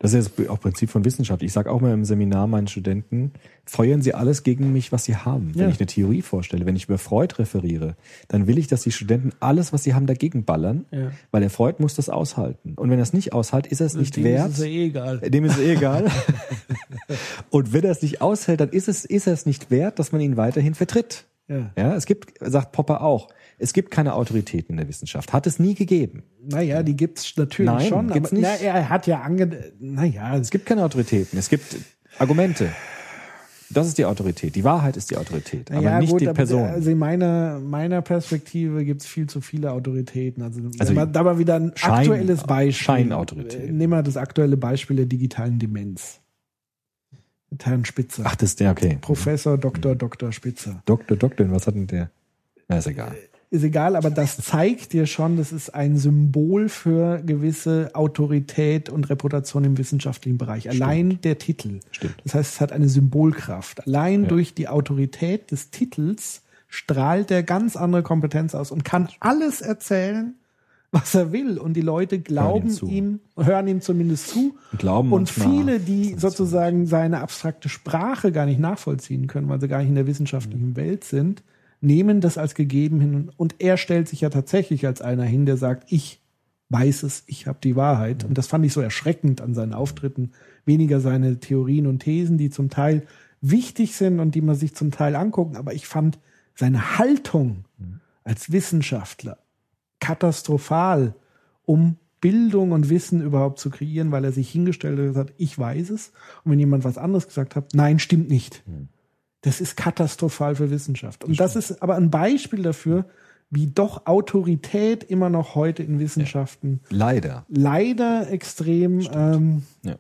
Das ist ja auch Prinzip von Wissenschaft. Ich sage auch mal im Seminar meinen Studenten, feuern Sie alles gegen mich, was Sie haben. Wenn Ja. ich eine Theorie vorstelle, wenn ich über Freud referiere, dann will ich, dass die Studenten alles, was sie haben, dagegen ballern, Ja. weil der Freud muss das aushalten. Und wenn er es nicht aushält, ist er es nicht Dem wert. ist es eh egal. Dem ist es eh egal. Und wenn er es nicht aushält, dann ist es, ist er es nicht wert, dass man ihn weiterhin vertritt. Ja. Ja, es gibt, sagt Popper auch, es gibt keine Autoritäten in der Wissenschaft. Hat es nie gegeben. Naja, die gibt's natürlich Nein, schon. gibt's aber, nicht. Na, er hat ja ange... Naja, Es gibt keine Autoritäten. Es gibt Argumente. Das ist die Autorität. Die Wahrheit ist die Autorität, aber Ja, nicht gut, die Person. Also in meiner, meiner Perspektive gibt es viel zu viele Autoritäten. Also, Also man da mal wieder ein Schein- aktuelles Beispiel. Scheinautorität. Nehmen wir das aktuelle Beispiel der digitalen Demenz. Mit Herrn Spitzer. Ach, das ist der, okay. Professor Dr. Dr. Spitzer. Doktor, Doktor, was hat denn der? Na, ist egal. Ist egal, aber das zeigt dir schon, das ist ein Symbol für gewisse Autorität und Reputation im wissenschaftlichen Bereich. Allein der Titel. Stimmt. Das heißt, es hat eine Symbolkraft. Allein durch die Autorität des Titels strahlt er ganz andere Kompetenz aus und kann alles erzählen, was er will. Und die Leute glauben zu. ihm, hören ihm zumindest zu. Und glauben und viele, die sozusagen seine abstrakte Sprache gar nicht nachvollziehen können, weil sie gar nicht in der wissenschaftlichen Welt sind, nehmen das als gegeben hin. Und er stellt sich ja tatsächlich als einer hin, der sagt, ich weiß es, ich habe die Wahrheit. Und das fand ich so erschreckend an seinen Auftritten. Weniger seine Theorien und Thesen, die zum Teil wichtig sind und die man sich zum Teil angucken. Aber ich fand seine Haltung als Wissenschaftler katastrophal, um Bildung und Wissen überhaupt zu kreieren, weil er sich hingestellt hat ich weiß es. Und wenn jemand was anderes gesagt hat, nein, stimmt nicht. Das ist katastrophal für Wissenschaft. Und das ist aber ein Beispiel dafür, wie doch Autorität immer noch heute in Wissenschaften Leider. leider extrem ähm, Ja.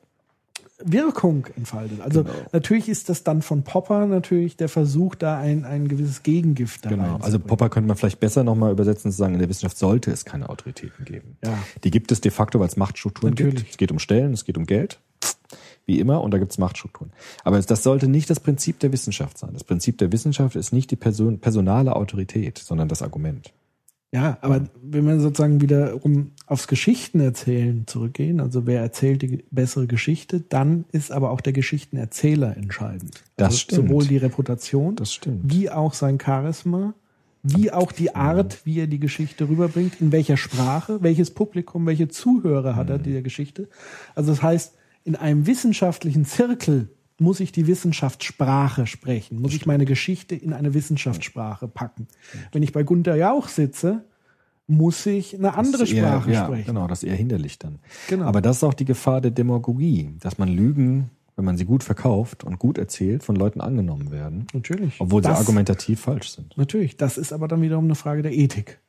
Wirkung entfaltet. Also Genau. natürlich ist das dann von Popper natürlich der Versuch, da ein, ein gewisses Gegengift da Genau. Also. Popper könnte man vielleicht besser nochmal übersetzen und sagen, in der Wissenschaft sollte es keine Autoritäten geben. Ja. Die gibt es de facto, weil es Machtstrukturen Natürlich. gibt. Es geht um Stellen, es geht um Geld. Wie immer, und da gibt es Machtstrukturen. Aber das sollte nicht das Prinzip der Wissenschaft sein. Das Prinzip der Wissenschaft ist nicht die Person, personale Autorität, sondern das Argument. Ja, aber wenn wir sozusagen wiederum aufs Geschichtenerzählen zurückgehen, also wer erzählt die bessere Geschichte, dann ist aber auch der Geschichtenerzähler entscheidend. Das also stimmt. Sowohl die Reputation, Das stimmt. wie auch sein Charisma, wie auch die Art, wie er die Geschichte rüberbringt, in welcher Sprache, welches Publikum, welche Zuhörer hat er Mhm. dieser Geschichte. Also das heißt, in einem wissenschaftlichen Zirkel muss ich die Wissenschaftssprache sprechen, muss ich meine Geschichte in eine Wissenschaftssprache packen. Wenn ich bei Gunter Jauch sitze, muss ich eine andere eher- Sprache ja, sprechen. Genau, das ist eher hinderlich dann. Genau. Aber das ist auch die Gefahr der Demagogie, dass man Lügen, wenn man sie gut verkauft und gut erzählt, von Leuten angenommen werden, Natürlich. obwohl sie Das- argumentativ falsch sind. Natürlich. Das ist aber dann wiederum eine Frage der Ethik.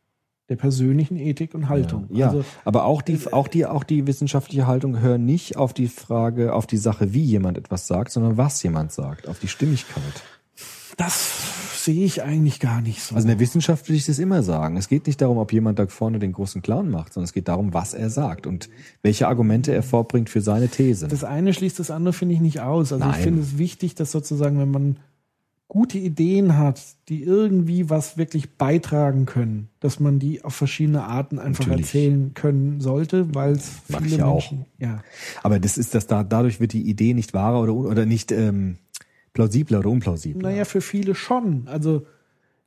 Der persönlichen Ethik und Haltung. Ja, Also, aber auch die, auch die, auch die wissenschaftliche Haltung hört nicht auf die Frage, auf die Sache, wie jemand etwas sagt, sondern was jemand sagt, auf die Stimmigkeit. das sehe ich eigentlich gar nicht so. Also in der Wissenschaft würde ich das immer sagen. Es geht nicht darum, ob jemand da vorne den großen Clown macht, sondern es geht darum, was er sagt und welche Argumente er vorbringt für seine These. das eine schließt das andere, finde ich, nicht aus. Also Nein. ich finde es wichtig, dass sozusagen, wenn man gute Ideen hat, die irgendwie was wirklich beitragen können, dass man die auf verschiedene Arten einfach Natürlich. erzählen können sollte, weil es viele ich ja auch. Menschen, ja. Aber das ist das da, dadurch wird die Idee nicht wahrer oder, oder nicht ähm, plausibler oder unplausibler. Naja, für viele schon. Also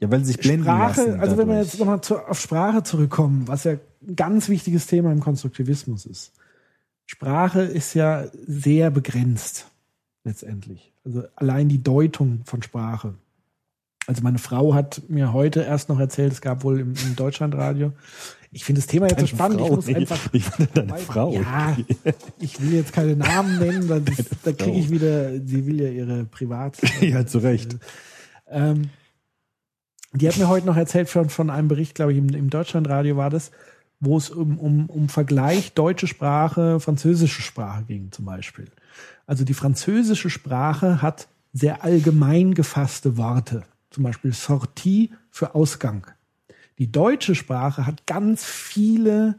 ja, weil sie sich blenden Sprache, lassen. also wenn wir dadurch. jetzt nochmal auf Sprache zurückkommen, was ja ein ganz wichtiges Thema im Konstruktivismus ist. Sprache ist ja sehr begrenzt, letztendlich. Also allein die Deutung von Sprache. Also meine Frau hat mir heute erst noch erzählt, es gab wohl im, im Deutschlandradio. Ich finde das Thema jetzt so spannend, Frau, ich muss nee, einfach. ich meine deine Frau. Ja, ich will jetzt keine Namen nennen, weil das, da kriege ich wieder, sie will ja ihre Privat. ja, zu Recht. Ähm, die hat mir heute noch erzählt von, von einem Bericht, glaube ich, im, im Deutschlandradio war das, wo es um, um, um Vergleich deutsche Sprache, französische Sprache ging zum Beispiel. Also die französische Sprache hat sehr allgemein gefasste Worte, zum Beispiel Sortie für Ausgang. Die deutsche Sprache hat ganz viele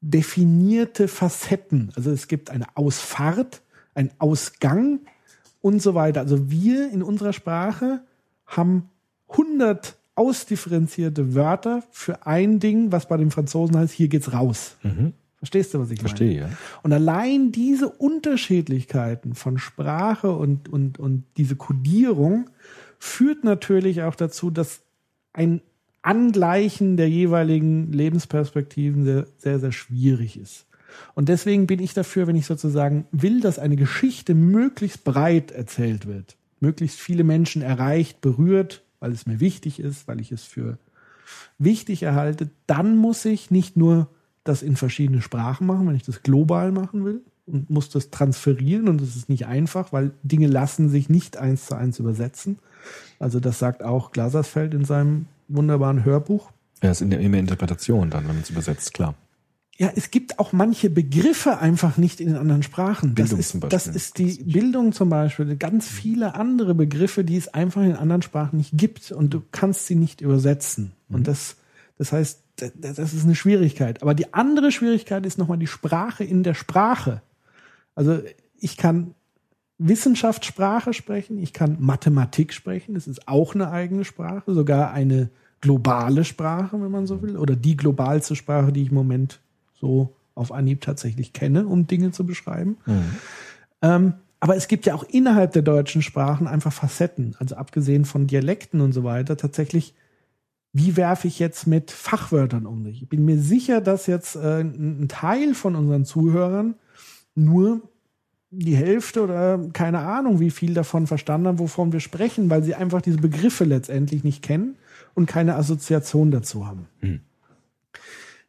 definierte Facetten. Also es gibt eine Ausfahrt, ein Ausgang und so weiter. Also wir in unserer Sprache haben 100 ausdifferenzierte Wörter für ein Ding, was bei den Franzosen heißt, hier geht's raus. Verstehst du, was ich meine? Verstehe, ja. Und allein diese Unterschiedlichkeiten von Sprache und, und, und diese Kodierung führt natürlich auch dazu, dass ein Angleichen der jeweiligen Lebensperspektiven sehr, sehr, sehr schwierig ist. Und deswegen bin ich dafür, wenn ich sozusagen will, dass eine Geschichte möglichst breit erzählt wird, möglichst viele Menschen erreicht, berührt, weil es mir wichtig ist, weil ich es für wichtig erhalte, dann muss ich nicht nur das in verschiedene Sprachen machen, wenn ich das global machen will und muss das transferieren und das ist nicht einfach, weil Dinge lassen sich nicht eins zu eins übersetzen. Also das sagt auch Glasersfeld in seinem wunderbaren Hörbuch. Ja, ist in der, in der Interpretation dann, wenn man es übersetzt, klar. Ja, es gibt auch manche Begriffe einfach nicht in den anderen Sprachen. Das Bildung ist, zum Beispiel. das ist die Bildung zum Beispiel. Ganz viele andere Begriffe, die es einfach in anderen Sprachen nicht gibt und du kannst sie nicht übersetzen. Mhm. Und das, das heißt, da- da- das ist eine Schwierigkeit. Aber die andere Schwierigkeit ist nochmal die Sprache in der Sprache. Also ich kann Wissenschaftssprache sprechen, ich kann Mathematik sprechen, das ist auch eine eigene Sprache, sogar eine globale Sprache, wenn man so will, oder die globalste Sprache, die ich im Moment so auf Anhieb tatsächlich kenne, um Dinge zu beschreiben. Ähm, aber es gibt ja auch innerhalb der deutschen Sprachen einfach Facetten, also abgesehen von Dialekten und so weiter, tatsächlich, wie werfe ich jetzt mit Fachwörtern um mich? Ich bin mir sicher, dass jetzt äh, ein ein Teil von unseren Zuhörern nur die Hälfte oder keine Ahnung, wie viel davon verstanden haben, wovon wir sprechen, weil sie einfach diese Begriffe letztendlich nicht kennen und keine Assoziation dazu haben.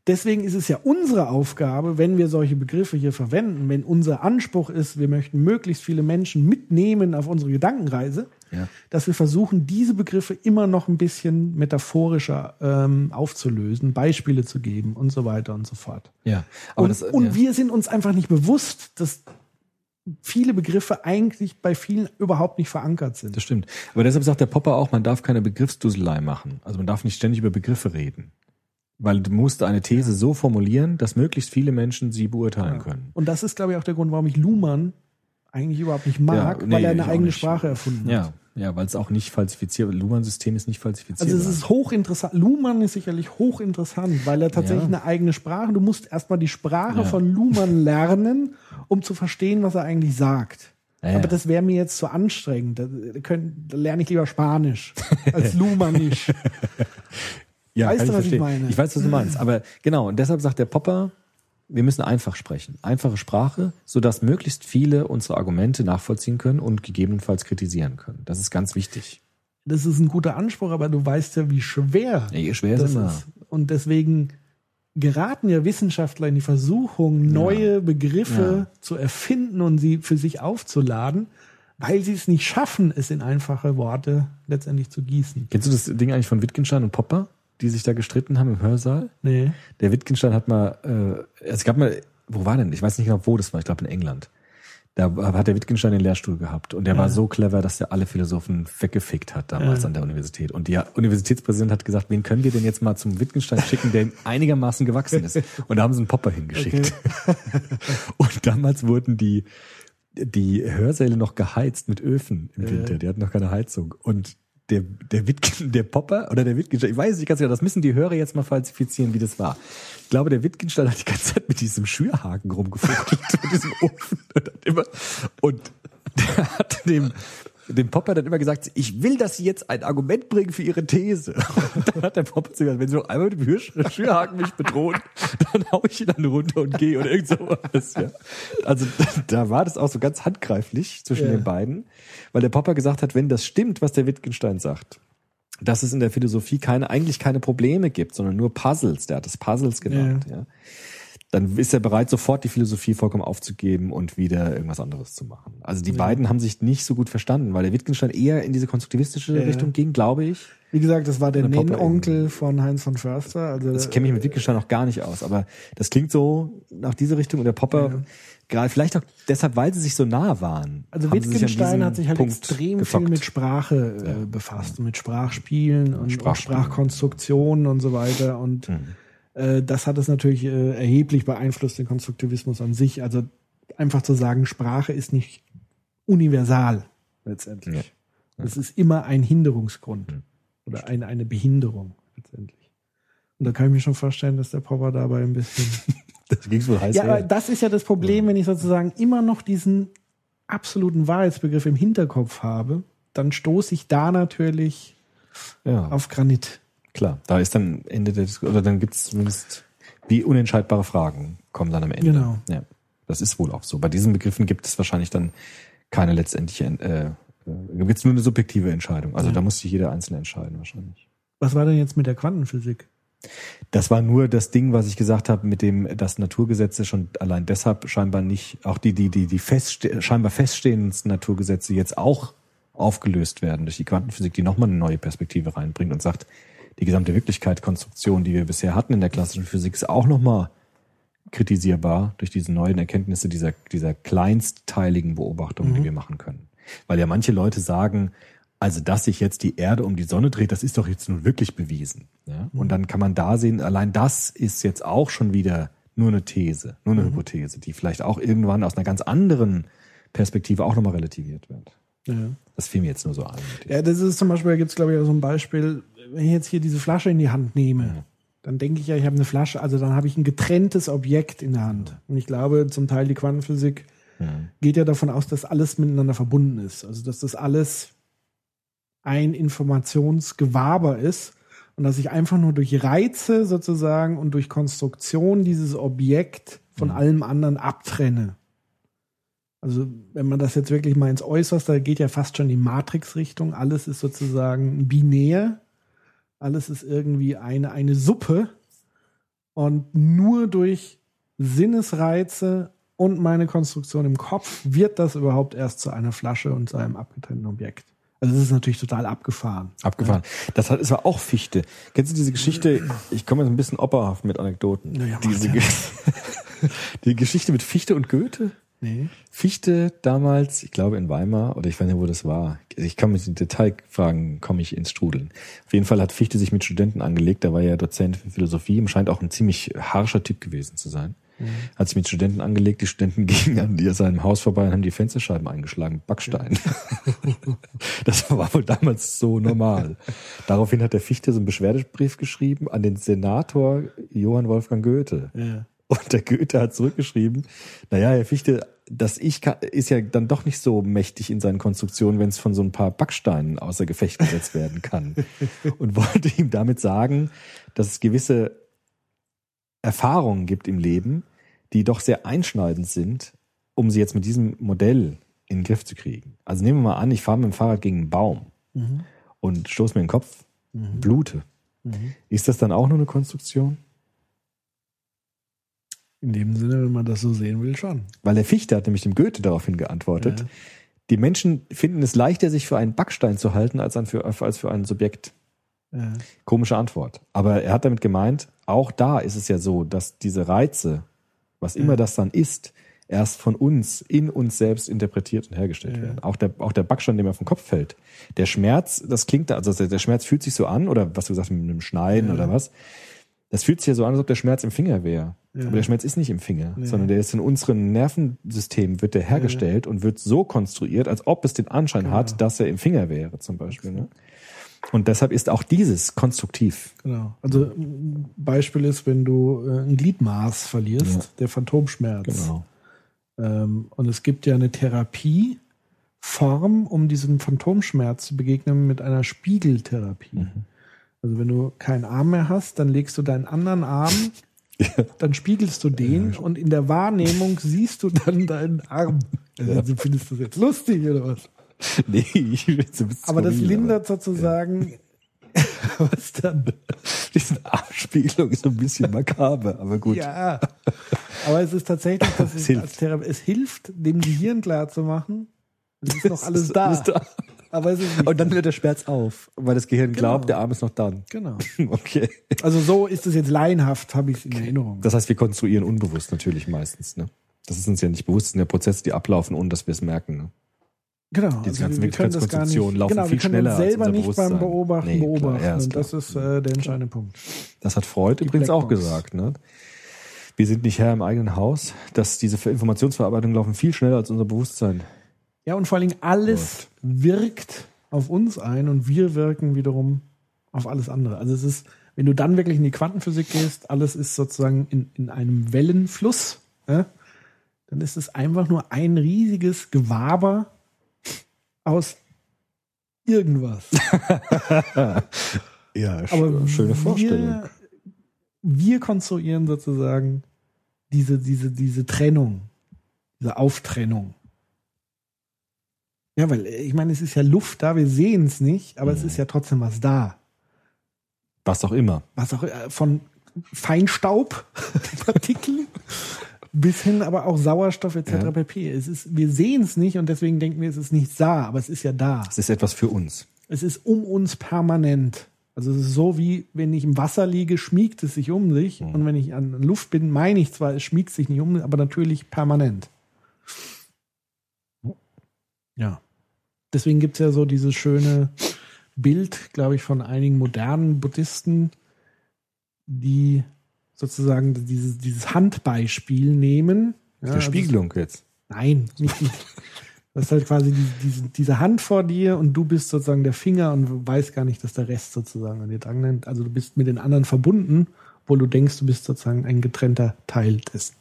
Deswegen ist es ja unsere Aufgabe, wenn wir solche Begriffe hier verwenden, wenn unser Anspruch ist, wir möchten möglichst viele Menschen mitnehmen auf unsere Gedankenreise, Ja. dass wir versuchen, diese Begriffe immer noch ein bisschen metaphorischer ähm, aufzulösen, Beispiele zu geben und so weiter und so fort. Ja. Aber und das, und ja. wir sind uns einfach nicht bewusst, dass viele Begriffe eigentlich bei vielen überhaupt nicht verankert sind. Das stimmt. Aber deshalb sagt der Popper auch, man darf keine Begriffsdusselei machen. Also man darf nicht ständig über Begriffe reden. Weil du musst eine These so formulieren, dass möglichst viele Menschen sie beurteilen können. Und das ist, glaube ich, auch der Grund, warum ich Luhmann eigentlich überhaupt nicht mag, Ja, nee, weil er eine eigene. Sprache erfunden hat. Ja, ja, weil es auch nicht falsifiziert Luhmann-System ist nicht falsifizierbar. Also es ist hochinteressant. Luhmann ist sicherlich hochinteressant, weil er tatsächlich Ja. eine eigene Sprache, du musst erstmal die Sprache Ja. von Luhmann lernen, um zu verstehen, was er eigentlich sagt. Ja. Aber das wäre mir jetzt zu anstrengend. Da, können, da lerne ich lieber Spanisch als Luhmannisch. Ja, Weißt du, was ich verstehen. meine? Ich weiß, was du meinst. Aber genau, und deshalb sagt der Popper, wir müssen einfach sprechen. Einfache Sprache, sodass möglichst viele unsere Argumente nachvollziehen können und gegebenenfalls kritisieren können. Das ist ganz wichtig. Das ist ein guter Anspruch, aber du weißt ja, wie schwer Ja, schwer ist das immer. ist. Und deswegen geraten ja Wissenschaftler in die Versuchung, neue Begriffe zu erfinden und sie für sich aufzuladen, weil sie es nicht schaffen, es in einfache Worte letztendlich zu gießen. Kennst du das Ding eigentlich von Wittgenstein und Popper, die sich da gestritten haben im Hörsaal? Nee. Der Wittgenstein hat mal, äh, also es gab mal, wo war denn? Ich weiß nicht genau, wo das war. Ich glaube in England. Da hat der Wittgenstein den Lehrstuhl gehabt und der war so clever, dass er alle Philosophen weggefickt hat damals Ja. an der Universität. Und der Universitätspräsident hat gesagt, wen können wir denn jetzt mal zum Wittgenstein schicken, der einigermaßen gewachsen ist? Und da haben sie einen Popper hingeschickt. und damals wurden die die Hörsäle noch geheizt mit Öfen im Winter. Die hatten noch keine Heizung. Und der, der Wittgen, der Popper oder der Wittgenstein, ich weiß nicht ganz genau, das müssen die Hörer jetzt mal falsifizieren, wie das war. Ich glaube, der Wittgenstein hat die ganze Zeit mit diesem Schürhaken rumgefuchtelt, mit diesem Ofen und hat immer, und der hat dem, dem Popper dann immer gesagt, ich will, dass Sie jetzt ein Argument bringen für Ihre These. Und dann hat der Popper gesagt, wenn Sie noch einmal mit dem Hür- Schürhaken mich bedrohen, dann hau ich ihn dann runter und gehe oder irgend sowas. Ja. Also da war das auch so ganz handgreiflich zwischen Ja. den beiden, weil der Popper gesagt hat, wenn das stimmt, was der Wittgenstein sagt, dass es in der Philosophie keine, eigentlich keine Probleme gibt, sondern nur Puzzles, der hat es Puzzles genannt, ja. Dann ist er bereit, sofort die Philosophie vollkommen aufzugeben und wieder irgendwas anderes zu machen. Also die beiden haben sich nicht so gut verstanden, weil der Wittgenstein eher in diese konstruktivistische Ja. Richtung ging, glaube ich. Wie gesagt, das war der Nennonkel von Heinz von Förster. Also Ich kenne mich mit Wittgenstein noch gar nicht aus, aber das klingt so nach diese Richtung und der Popper, gerade vielleicht auch deshalb, weil sie sich so nah waren. Also sich Wittgenstein diesem hat sich halt Punkt extrem gefockt. viel mit Sprache äh, befasst, mit Sprachspielen und, und. Sprachkonstruktionen und so weiter. Und Mhm. Äh, das hat es natürlich äh, erheblich beeinflusst, den Konstruktivismus an sich. Also einfach zu sagen, Sprache ist nicht universal letztendlich. Es ist immer ein Hinderungsgrund Mhm. oder eine, eine Behinderung letztendlich. Und da kann ich mir schon vorstellen, dass der Popper dabei ein bisschen Das ging wohl heiß ja, aber das ist ja das Problem, wenn ich sozusagen immer noch diesen absoluten Wahrheitsbegriff im Hinterkopf habe, dann stoße ich da natürlich ja. auf Granit. Klar, da ist dann Ende der Diskussion, oder dann gibt es zumindest wie unentscheidbare Fragen kommen dann am Ende. Genau. Ja, das ist wohl auch so. Bei diesen Begriffen gibt es wahrscheinlich dann keine letztendliche, äh, äh, gibt es nur eine subjektive Entscheidung. Also da muss sich jeder Einzelne entscheiden wahrscheinlich. Was war denn jetzt mit der Quantenphysik? Das war nur das Ding, was ich gesagt habe, mit dem, dass Naturgesetze schon allein deshalb scheinbar nicht, auch die, die, die, die festste scheinbar feststehendsten Naturgesetze jetzt auch aufgelöst werden durch die Quantenphysik, die nochmal eine neue Perspektive reinbringt und sagt, die gesamte Wirklichkeitskonstruktion, die wir bisher hatten in der klassischen Physik, ist auch nochmal kritisierbar durch diese neuen Erkenntnisse dieser, dieser kleinstteiligen Beobachtungen, die wir machen können. Weil ja manche Leute sagen, also dass sich jetzt die Erde um die Sonne dreht, das ist doch jetzt nun wirklich bewiesen. Ja? Und dann kann man da sehen, allein das ist jetzt auch schon wieder nur eine These, nur eine Hypothese, die vielleicht auch irgendwann aus einer ganz anderen Perspektive auch nochmal relativiert wird. Ja. Das fiel mir jetzt nur so ein. Ja, das ist zum Beispiel, da gibt es glaube ich auch so ein Beispiel, wenn ich jetzt hier diese Flasche in die Hand nehme, dann denke ich ja, ich habe eine Flasche, also dann habe ich ein getrenntes Objekt in der Hand. Und ich glaube, zum Teil die Quantenphysik geht ja davon aus, dass alles miteinander verbunden ist. Also dass das alles ein Informationsgewaber ist und dass ich einfach nur durch Reize sozusagen und durch Konstruktion dieses Objekt von allem anderen abtrenne. Also wenn man das jetzt wirklich mal ins Äußerste, da geht ja fast schon die Matrix-Richtung. Alles ist sozusagen binär. Alles ist irgendwie eine, eine Suppe. Und nur durch Sinnesreize und meine Konstruktion im Kopf wird das überhaupt erst zu einer Flasche und zu einem abgetrennten Objekt. Also das ist natürlich total abgefahren. Abgefahren. Das hat, es war auch Fichte. Kennst du diese Geschichte? Ich komme jetzt ein bisschen opperhaft mit Anekdoten. Ja, ja, diese Ge die Geschichte mit Fichte und Goethe. Nee. Fichte damals, ich glaube in Weimar, oder ich weiß nicht, wo das war. Ich kann mich in Detailfragen, komme ich ins Strudeln. Auf jeden Fall hat Fichte sich mit Studenten angelegt, da war ja Dozent für Philosophie, ihm scheint auch ein ziemlich harscher Typ gewesen zu sein. Hat sich mit Studenten angelegt, die Studenten gingen an die- seinem Haus vorbei und haben die Fensterscheiben eingeschlagen, mit Backstein. das war wohl damals so normal. Daraufhin hat der Fichte so einen Beschwerdebrief geschrieben an den Senator Johann Wolfgang Goethe. Ja. Und der Goethe hat zurückgeschrieben, naja, Herr Fichte, das Ich kann, ist ja dann doch nicht so mächtig in seinen Konstruktionen, wenn es von so ein paar Backsteinen außer Gefecht gesetzt werden kann. Und wollte ihm damit sagen, dass es gewisse Erfahrungen gibt im Leben, die doch sehr einschneidend sind, um sie jetzt mit diesem Modell in den Griff zu kriegen. Also nehmen wir mal an, ich fahre mit dem Fahrrad gegen einen Baum und stoße mir den Kopf, blute. Ist das dann auch nur eine Konstruktion? In dem Sinne, wenn man das so sehen will, schon. Weil der Fichte hat nämlich dem Goethe daraufhin geantwortet, Ja. die Menschen finden es leichter, sich für einen Backstein zu halten, als, für, als für ein Subjekt. Ja. Komische Antwort. Aber er hat damit gemeint, auch da ist es ja so, dass diese Reize, was immer das dann ist, erst von uns, in uns selbst interpretiert und hergestellt werden. Auch der, auch der Backstein, dem auf den Kopf fällt. Der Schmerz, das klingt, da- also der, der Schmerz fühlt sich so an, oder was du sagst mit einem Schneiden oder was. Das fühlt sich ja so an, als ob der Schmerz im Finger wäre. Ja. Aber der Schmerz ist nicht im Finger, Nee. sondern der ist in unserem Nervensystem, wird der hergestellt und wird so konstruiert, als ob es den Anschein Genau. hat, dass er im Finger wäre, zum Beispiel. Ne? Und deshalb ist auch dieses konstruktiv. Genau. Also ein Beispiel ist, wenn du äh, ein Gliedmaß verlierst, Ja. der Phantomschmerz. Genau. Ähm, und es gibt ja eine Therapieform, um diesem Phantomschmerz zu begegnen, mit einer Spiegeltherapie. Mhm. Also wenn du keinen Arm mehr hast, dann legst du deinen anderen Arm, dann spiegelst du den und in der Wahrnehmung siehst du dann deinen Arm. Also, findest du das jetzt lustig oder was? Nee, ich will so ein bisschen Aber das lindert sozusagen was dann? Diese Abspielung ist ein bisschen makaber, aber gut. Ja. Aber es ist tatsächlich, dass Es es, hilft. als Thera- es hilft, dem Gehirn klar zu machen, es ist noch alles ist da. alles da. Aber Und dann hört der Schmerz auf, weil das Gehirn glaubt, Genau. der Arm ist noch dann. Genau. Okay. Also so ist es jetzt laienhaft, habe ich es in Erinnerung. Das heißt, wir konstruieren unbewusst natürlich meistens. Ne? Das ist uns ja nicht bewusst, das sind ja Prozesse, die ablaufen, ohne dass wir es merken. Ne? genau. diese ganzen gar nicht, Wirklichkeitskonstruktionen laufen genau, viel wir können schneller als selber unser nicht beim. Beobachten Nee, klar, beobachten. ja, ist und das klar. ist äh, der entscheidende Punkt. Das hat Freud Die übrigens auch Blackbox. gesagt. Ne? Wir sind nicht Herr im eigenen Haus, dass diese Informationsverarbeitung laufen viel schneller als unser Bewusstsein. Ja, und vor allen Dingen alles wirkt auf uns ein und wir wirken wiederum auf alles andere. Also es ist, wenn du dann wirklich in die Quantenphysik gehst, alles ist sozusagen in, in einem Wellenfluss, ja, dann ist es einfach nur ein riesiges Gewaber aus irgendwas. Ja, Aber schöne Vorstellung. Wir, wir konstruieren sozusagen diese, diese, diese Trennung, diese Auftrennung. Ja, weil äh, ich meine, es ist ja Luft da, wir sehen es nicht, aber es Mhm. ist ja trotzdem was da. Was auch immer. Was auch äh, von Feinstaub, Partikel, bis hin aber auch Sauerstoff etc. Ja. pp. Es ist, wir sehen es nicht und deswegen denken wir, es ist nicht da, aber es ist ja da. Es ist etwas für uns. Es ist um uns permanent. Also es ist so wie, wenn ich im Wasser liege, schmiegt es sich um sich. Mhm. Und wenn ich an Luft bin, meine ich zwar, es schmiegt sich nicht um, aber natürlich permanent. Ja. Deswegen gibt es ja so dieses schöne Bild, glaube ich, von einigen modernen Buddhisten, die sozusagen dieses, dieses Handbeispiel nehmen. Ja, also- Verspiegelung jetzt. Nein, nicht die. Das ist halt quasi die, diese, diese Hand vor dir und du bist sozusagen der Finger und weißt gar nicht, dass der Rest sozusagen an dir dran nimmt. Also du bist mit den anderen verbunden, obwohl du denkst, du bist sozusagen ein getrennter Teil dessen.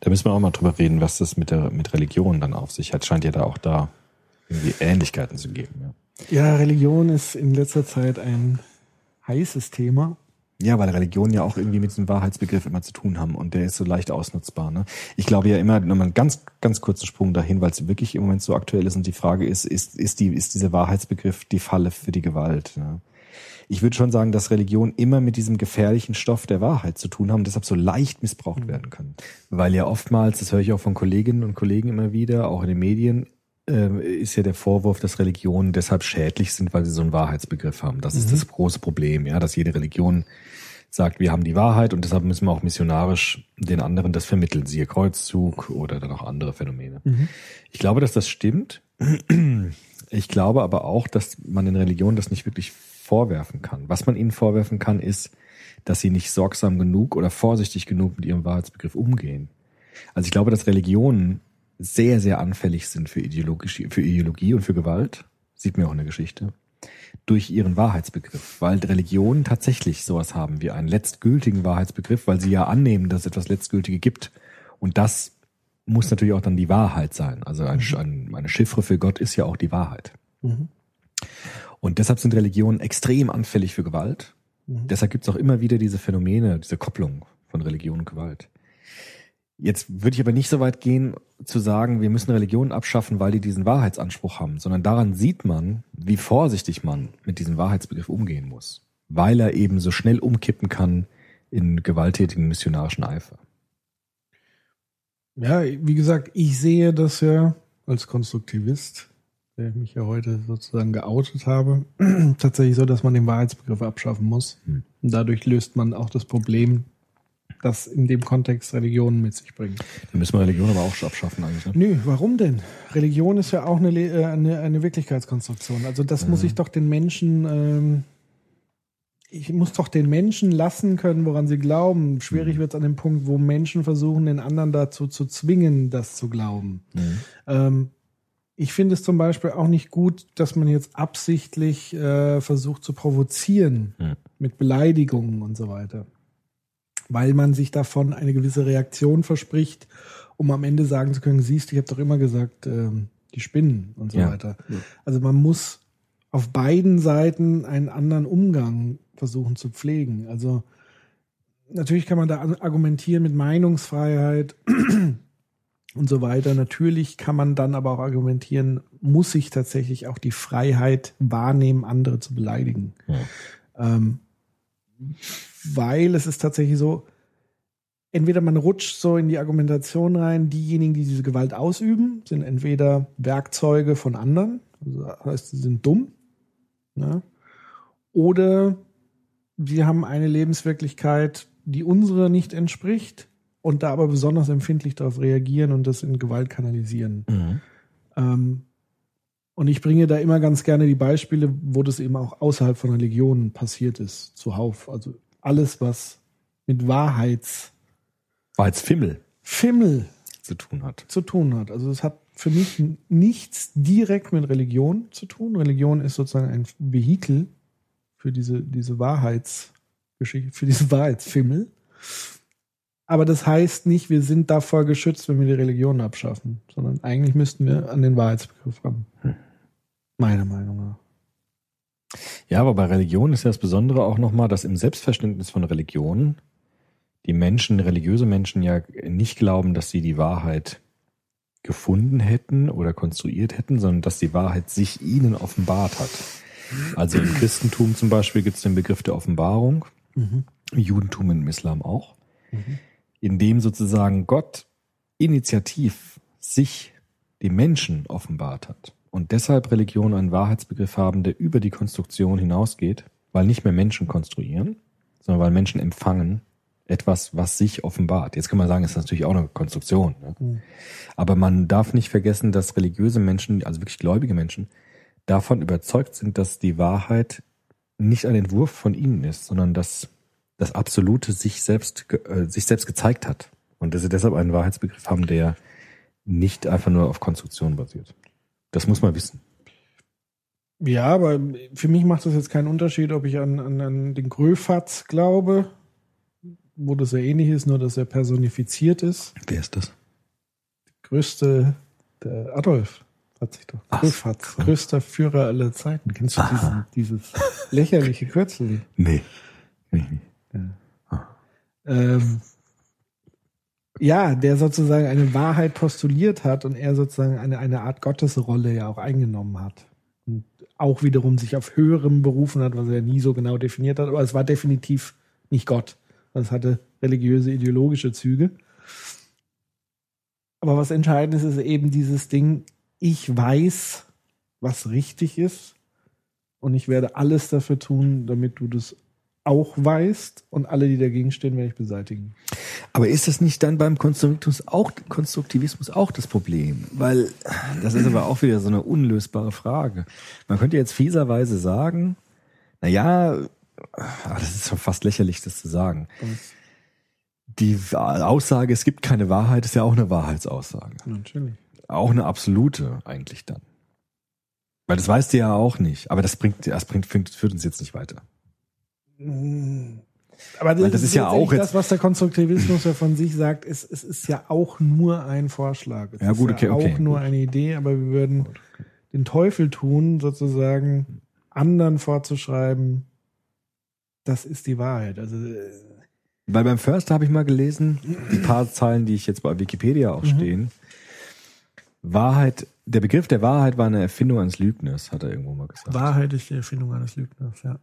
Da müssen wir auch mal drüber reden, was das mit der mit Religion dann auf sich hat. Scheint ja da auch da irgendwie Ähnlichkeiten zu geben. Ja. Ja, Religion ist in letzter Zeit ein heißes Thema. Ja, weil Religionen ja auch irgendwie mit diesem Wahrheitsbegriff immer zu tun haben und der ist so leicht ausnutzbar. Ne? Ich glaube ja immer, nochmal einen ganz, ganz kurzen Sprung dahin, weil es wirklich im Moment so aktuell ist und die Frage ist, ist, ist, die, ist dieser Wahrheitsbegriff die Falle für die Gewalt? Ne? Ich würde schon sagen, dass Religionen immer mit diesem gefährlichen Stoff der Wahrheit zu tun haben deshalb so leicht missbraucht werden können. Weil ja oftmals, das höre ich auch von Kolleginnen und Kollegen immer wieder, auch in den Medien, äh, ist ja der Vorwurf, dass Religionen deshalb schädlich sind, weil sie so einen Wahrheitsbegriff haben. Das ist das große Problem, ja, dass jede Religion sagt, wir haben die Wahrheit und deshalb müssen wir auch missionarisch den anderen das vermitteln, siehe Kreuzzug oder dann auch andere Phänomene. Ich glaube, dass das stimmt. Ich glaube aber auch, dass man den Religionen das nicht wirklich vorwerfen kann. Was man ihnen vorwerfen kann, ist, dass sie nicht sorgsam genug oder vorsichtig genug mit ihrem Wahrheitsbegriff umgehen. Also ich glaube, dass Religionen sehr, sehr anfällig sind für, ideologische, für Ideologie und für Gewalt. Sieht man auch in der Geschichte durch ihren Wahrheitsbegriff, weil Religionen tatsächlich sowas haben wie einen letztgültigen Wahrheitsbegriff, weil sie ja annehmen, dass es etwas Letztgültige gibt. Und das muss natürlich auch dann die Wahrheit sein. Also ein, ein, eine Chiffre für Gott ist ja auch die Wahrheit. Mhm. Und deshalb sind Religionen extrem anfällig für Gewalt. Mhm. Deshalb gibt es auch immer wieder diese Phänomene, diese Kopplung von Religion und Gewalt. Jetzt würde ich aber nicht so weit gehen zu sagen, wir müssen Religionen abschaffen, weil die diesen Wahrheitsanspruch haben, sondern daran sieht man, wie vorsichtig man mit diesem Wahrheitsbegriff umgehen muss, weil er eben so schnell umkippen kann in gewalttätigen missionarischen Eifer. Ja, wie gesagt, ich sehe das ja als Konstruktivist, ich mich ja heute sozusagen geoutet habe, tatsächlich so, dass man den Wahrheitsbegriff abschaffen muss. Hm. Und dadurch löst man auch das Problem, das in dem Kontext Religionen mit sich bringt. Da müssen wir Religion aber auch abschaffen eigentlich. Ne? Nö, warum denn? Religion ist ja auch eine, äh, eine, eine Wirklichkeitskonstruktion. Also das muss ich doch den Menschen ähm, ich muss doch den Menschen lassen können, woran sie glauben. Schwierig Mhm. wird es an dem Punkt, wo Menschen versuchen, den anderen dazu zu zwingen, das zu glauben. Mhm. Ähm, ich finde es zum Beispiel auch nicht gut, dass man jetzt absichtlich äh, versucht zu provozieren Mhm. mit Beleidigungen und so weiter. Weil man sich davon eine gewisse Reaktion verspricht, um am Ende sagen zu können, siehst, du, ich habe doch immer gesagt, ähm, die spinnen und so Ja. weiter. Also man muss auf beiden Seiten einen anderen Umgang versuchen zu pflegen. Also natürlich kann man da argumentieren mit Meinungsfreiheit und so weiter. Natürlich kann man dann aber auch argumentieren, muss ich tatsächlich auch die Freiheit wahrnehmen, andere zu beleidigen. Ähm, weil es ist tatsächlich so, entweder man rutscht so in die Argumentation rein, diejenigen, die diese Gewalt ausüben, sind entweder Werkzeuge von anderen, also das heißt, sie sind dumm, ne? oder sie haben eine Lebenswirklichkeit, die unsere nicht entspricht und da aber besonders empfindlich darauf reagieren und das in Gewalt kanalisieren. Mhm. Ähm, und ich bringe da immer ganz gerne die Beispiele, wo das eben auch außerhalb von Religionen passiert ist, zuhauf. Also alles, was mit Wahrheitsfimmel Wahrheitsfimmel zu tun hat. zu tun hat. Also es hat für mich nichts direkt mit Religion zu tun. Religion ist sozusagen ein Vehikel für diese, diese Wahrheitsgeschichte, für diesen Wahrheitsfimmel. Aber das heißt nicht, wir sind davor geschützt, wenn wir die Religion abschaffen, sondern eigentlich müssten wir an den Wahrheitsbegriff ran. Meiner Meinung nach. Ja, aber bei Religion ist ja das Besondere auch nochmal, dass im Selbstverständnis von Religion die Menschen, religiöse Menschen ja nicht glauben, dass sie die Wahrheit gefunden hätten oder konstruiert hätten, sondern dass die Wahrheit sich ihnen offenbart hat. Also im Christentum zum Beispiel gibt es den Begriff der Offenbarung, im Judentum und im Islam auch, in dem sozusagen Gott initiativ sich dem Menschen offenbart hat und deshalb Religionen einen Wahrheitsbegriff haben, der über die Konstruktion hinausgeht, weil nicht mehr Menschen konstruieren, sondern weil Menschen empfangen etwas, was sich offenbart. Jetzt kann man sagen, es ist natürlich auch eine Konstruktion. Ne? Aber man darf nicht vergessen, dass religiöse Menschen, also wirklich gläubige Menschen, davon überzeugt sind, dass die Wahrheit nicht ein Entwurf von ihnen ist, sondern dass das Absolute sich selbst, äh, sich selbst gezeigt hat. Und dass sie deshalb einen Wahrheitsbegriff haben, der nicht einfach nur auf Konstruktion basiert. Das muss man wissen. Ja, aber für mich macht das jetzt keinen Unterschied, ob ich an, an, an den Gröfatz glaube, wo das ja ähnlich ist, nur dass er personifiziert ist. Wer ist das? Größte, der Adolf hat sich doch. Ach, Gröfatz, Grö- größter Führer aller Zeiten. Kennst du diesen, dieses lächerliche Kürzel? Nee. Ähm, ja, der sozusagen eine Wahrheit postuliert hat und er sozusagen eine, eine Art Gottesrolle ja auch eingenommen hat. Und auch wiederum sich auf Höherem berufen hat, was er nie so genau definiert hat. Aber es war definitiv nicht Gott. Es hatte religiöse, ideologische Züge. Aber was entscheidend ist, ist eben dieses Ding, ich weiß, was richtig ist und ich werde alles dafür tun, damit du das auch weißt und alle, die dagegen stehen, werde ich beseitigen. Aber ist das nicht dann beim Konstruktivismus auch, Konstruktivismus auch das Problem? Weil das ist aber auch wieder so eine unlösbare Frage. Man könnte jetzt fieserweise sagen, na ja, das ist schon fast lächerlich, das zu sagen. Die Aussage, es gibt keine Wahrheit, ist ja auch eine Wahrheitsaussage. Natürlich. Auch eine absolute eigentlich dann. Weil das weißt du ja auch nicht. Aber das bringt, das bringt, führt uns jetzt nicht weiter. Aber das, das ist ja auch jetzt- das, was der Konstruktivismus ja von sich sagt, ist, es ist ja auch nur ein Vorschlag. Es Ja, gut, ist okay, ja auch okay, nur gut. eine Idee, aber wir würden den Teufel tun, sozusagen anderen vorzuschreiben, das ist die Wahrheit. Also äh, Weil beim Förster habe ich mal gelesen, die paar Zeilen, die ich jetzt bei Wikipedia auch stehen. Wahrheit, der Begriff der Wahrheit war eine Erfindung eines Lügners, hat er irgendwo mal gesagt. Wahrheit ist die Erfindung eines Lügners, ja.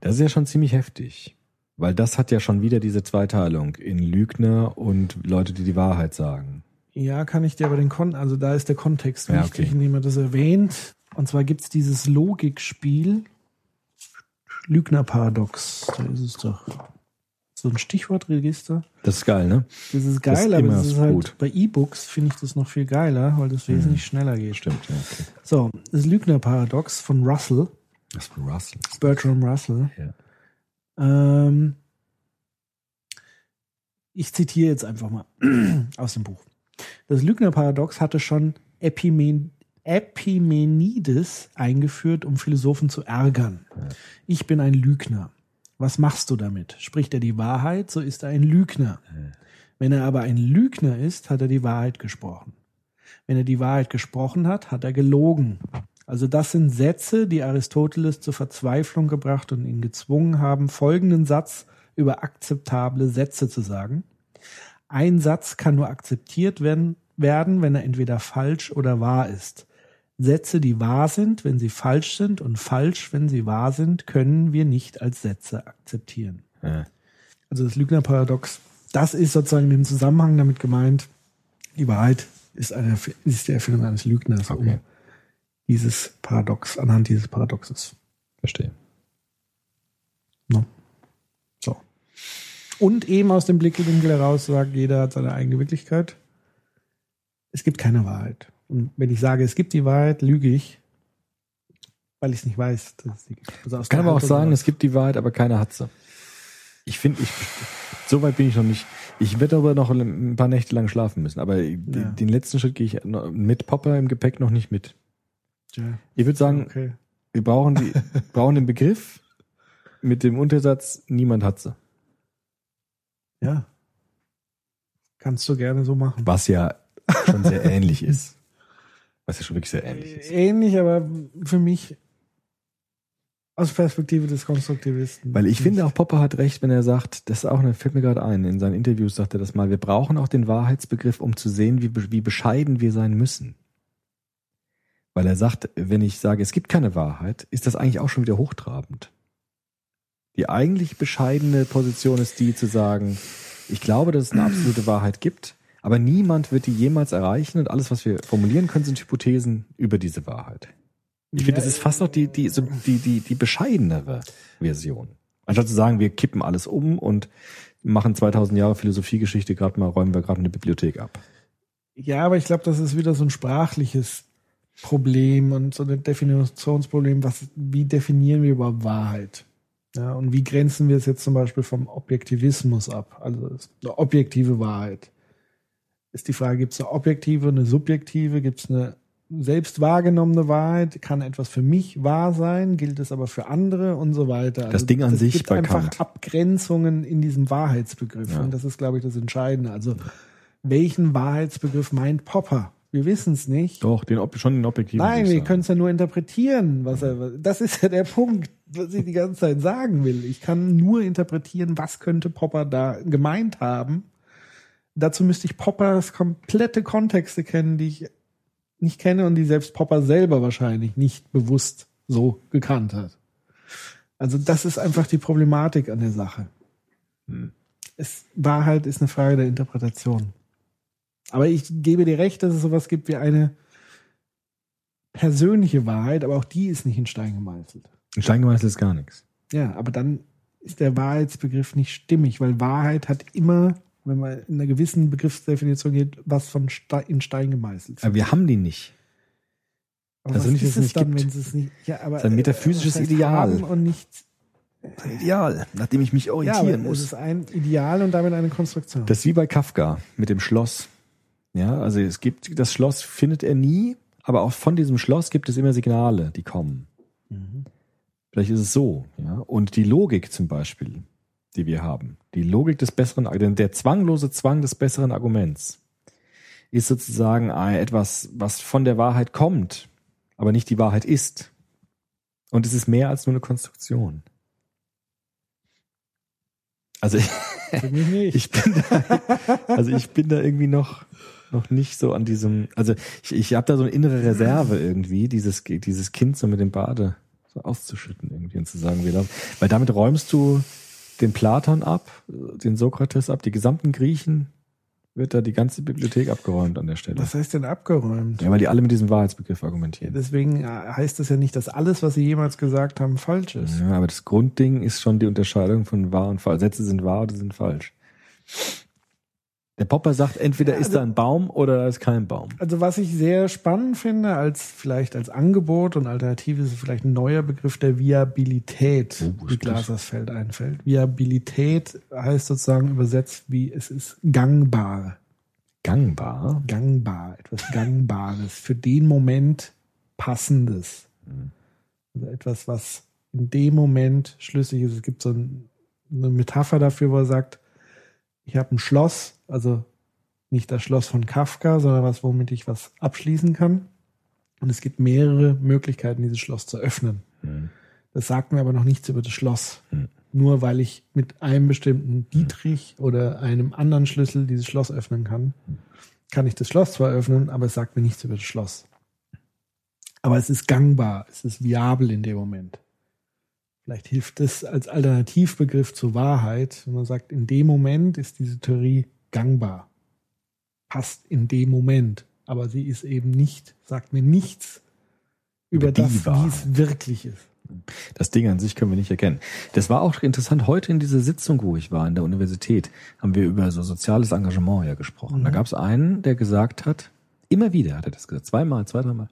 Das ist ja schon ziemlich heftig. Weil das hat ja schon wieder diese Zweiteilung in Lügner und Leute, die die Wahrheit sagen. Ja, kann ich dir aber den Kon, also da ist der Kontext Ja, wichtig, okay. indem er das erwähnt. Und zwar gibt's dieses Logikspiel, Lügnerparadox, da ist es doch. So ein Stichwortregister. Das ist geil, ne? Das ist Das ist geil, aber das ist halt, gut. bei E-Books finde ich das noch viel geiler, weil das wesentlich schneller geht. Stimmt, ja. Okay. So, das Lügnerparadox von Russell, Das war Russell. Bertram Russell. Ja. Ähm, ich zitiere jetzt einfach mal aus dem Buch. Das Lügnerparadox hatte schon Epimen Epimenides eingeführt, um Philosophen zu ärgern. Ich bin ein Lügner. Was machst du damit? Spricht er die Wahrheit, so ist er ein Lügner. Wenn er aber ein Lügner ist, hat er die Wahrheit gesprochen. Wenn er die Wahrheit gesprochen hat, hat er gelogen. Also das sind Sätze, die Aristoteles zur Verzweiflung gebracht und ihn gezwungen haben, folgenden Satz über akzeptable Sätze zu sagen. Ein Satz kann nur akzeptiert werden, werden, wenn er entweder falsch oder wahr ist. Sätze, die wahr sind, wenn sie falsch sind und falsch, wenn sie wahr sind, können wir nicht als Sätze akzeptieren. Ja. Also das Lügnerparadox, das ist sozusagen im Zusammenhang damit gemeint, die Wahrheit ist, eine, ist die Erfindung eines Lügners, Okay. um dieses Paradox, anhand dieses Paradoxes. Verstehe. Ne? So. Und eben aus dem Blickwinkel heraus sagt, jeder hat seine eigene Wirklichkeit. Es gibt keine Wahrheit. Und wenn ich sage, es gibt die Wahrheit, lüge ich, weil ich es nicht weiß. Also aus Kann aber auch sagen, es gibt die Wahrheit, aber keiner hat sie. Ich finde, ich, so weit bin ich noch nicht. Ich werde aber noch ein paar Nächte lang schlafen müssen. Aber Ja. den, letzten Schritt gehe ich mit Popper im Gepäck noch nicht mit. Tja, Ich würde sagen, okay. wir brauchen, die, brauchen den Begriff mit dem Untersatz, niemand hat sie. Ja. Kannst du gerne so machen. Was ja schon sehr ähnlich ist. Was ja schon wirklich sehr ähnlich ist. Ähnlich, aber für mich aus Perspektive des Konstruktivisten. Weil ich finde auch Popper hat recht, wenn er sagt, das ist auch fällt mir gerade ein, in seinen Interviews sagt er das mal, wir brauchen auch den Wahrheitsbegriff, um zu sehen, wie, wie bescheiden wir sein müssen. Weil er sagt, wenn ich sage, es gibt keine Wahrheit, ist das eigentlich auch schon wieder hochtrabend. Die eigentlich bescheidene Position ist die zu sagen, ich glaube, dass es eine absolute Wahrheit gibt, aber niemand wird die jemals erreichen und alles, was wir formulieren können, sind Hypothesen über diese Wahrheit. Ich finde, das ist fast noch die, die, die, die, die bescheidenere Version. Anstatt zu sagen, wir kippen alles um und machen 2000 Jahre Philosophiegeschichte, gerade mal räumen wir gerade eine Bibliothek ab. Ja, aber ich glaube, das ist wieder so ein sprachliches Problem und so ein Definitionsproblem. Was, wie definieren wir überhaupt Wahrheit? Ja, und wie grenzen wir es jetzt zum Beispiel vom Objektivismus ab? Also es eine objektive Wahrheit. Ist die Frage, gibt es eine objektive eine subjektive? Gibt es eine selbst wahrgenommene Wahrheit? Kann etwas für mich wahr sein? Gilt es aber für andere und so weiter? Also Das Ding an es sich gibt bei einfach Kant. Abgrenzungen in diesem Wahrheitsbegriff. Ja. Und das ist, glaube ich, das Entscheidende. Also welchen Wahrheitsbegriff meint Popper? Wir wissen es nicht. Doch, den, Ob- schon den objektiven. Nein, wir können es ja nur interpretieren. Was er, das ist ja der Punkt, was ich die ganze Zeit sagen will. Ich kann nur interpretieren, was könnte Popper da gemeint haben. Dazu müsste ich Poppers komplette Kontexte kennen, die ich nicht kenne und die selbst Popper selber wahrscheinlich nicht bewusst so gekannt hat. Also das ist einfach die Problematik an der Sache. Es, Wahrheit ist eine Frage der Interpretation. Aber ich gebe dir recht, dass es sowas gibt wie eine persönliche Wahrheit, aber auch die ist nicht in Stein gemeißelt. In Stein gemeißelt ist gar nichts. Ja, aber dann ist der Wahrheitsbegriff nicht stimmig, weil Wahrheit hat immer, wenn man in einer gewissen Begriffsdefinition geht, was von Ste in Stein gemeißelt. Aber wir haben die nicht. Aber also was nicht, ist es es nicht dann, gibt. wenn es nicht, ja, aber Das ist ein metaphysisches was heißt Ideal. Und nicht, Ideal, nachdem ich mich ja, orientieren aber es ist ein Ideal und damit eine Konstruktion. Das ist wie bei Kafka mit dem Schloss. Ja, also es gibt, das Schloss findet er nie, aber auch von diesem Schloss gibt es immer Signale, die kommen. Vielleicht ist es so, ja. Und die Logik zum Beispiel, die wir haben, die Logik des besseren, denn der zwanglose Zwang des besseren Arguments ist sozusagen ein- etwas, was von der Wahrheit kommt, aber nicht die Wahrheit ist. Und es ist mehr als nur eine Konstruktion. Also ich, ich bin da, also ich bin da irgendwie noch noch nicht so an diesem, also ich, ich habe da so eine innere Reserve irgendwie, dieses dieses Kind so mit dem Bade so auszuschütten irgendwie und zu sagen, wir weil damit räumst du den Platon ab, den Sokrates ab, die gesamten Griechen wird da die ganze Bibliothek abgeräumt an der Stelle. was heißt denn abgeräumt? Ja, weil die alle mit diesem Wahrheitsbegriff argumentieren. Deswegen äh, heißt das ja nicht, dass alles, was sie jemals gesagt haben, falsch ist. Ja, aber das Grundding ist schon die Unterscheidung von wahr und falsch. Sätze sind wahr oder sind falsch. Der Popper sagt, entweder ist da ein Baum oder da ist kein Baum. Also was ich sehr spannend finde, als vielleicht als Angebot und Alternative ist vielleicht ein neuer Begriff der Viabilität, Oh, wie Glasersfeld einfällt. Viabilität heißt sozusagen übersetzt wie es ist gangbar. Gangbar. Gangbar, etwas Gangbares, für den Moment Passendes. Also etwas, was in dem Moment schlüssig ist. Es gibt so ein, eine Metapher dafür, wo er sagt, ich habe ein Schloss, also nicht das Schloss von Kafka, sondern was, womit ich was abschließen kann. Und es gibt mehrere Möglichkeiten, dieses Schloss zu öffnen. Das sagt mir aber noch nichts über das Schloss. Nur weil ich mit einem bestimmten Dietrich oder einem anderen Schlüssel dieses Schloss öffnen kann, kann ich das Schloss zwar öffnen, aber es sagt mir nichts über das Schloss. Aber es ist gangbar, es ist viabel in dem Moment. Vielleicht hilft es als Alternativbegriff zur Wahrheit, wenn man sagt, in dem Moment ist diese Theorie gangbar. Passt in dem Moment. Aber sie ist eben nicht, sagt mir nichts über, das, wie es wirklich ist. Das Ding an sich können wir nicht erkennen. Das war auch interessant. Heute in dieser Sitzung, wo ich war, in der Universität, haben wir über so soziales Engagement ja gesprochen. Da gab es einen, der gesagt hat, immer wieder hat er das gesagt, zweimal, zwei, dreimal.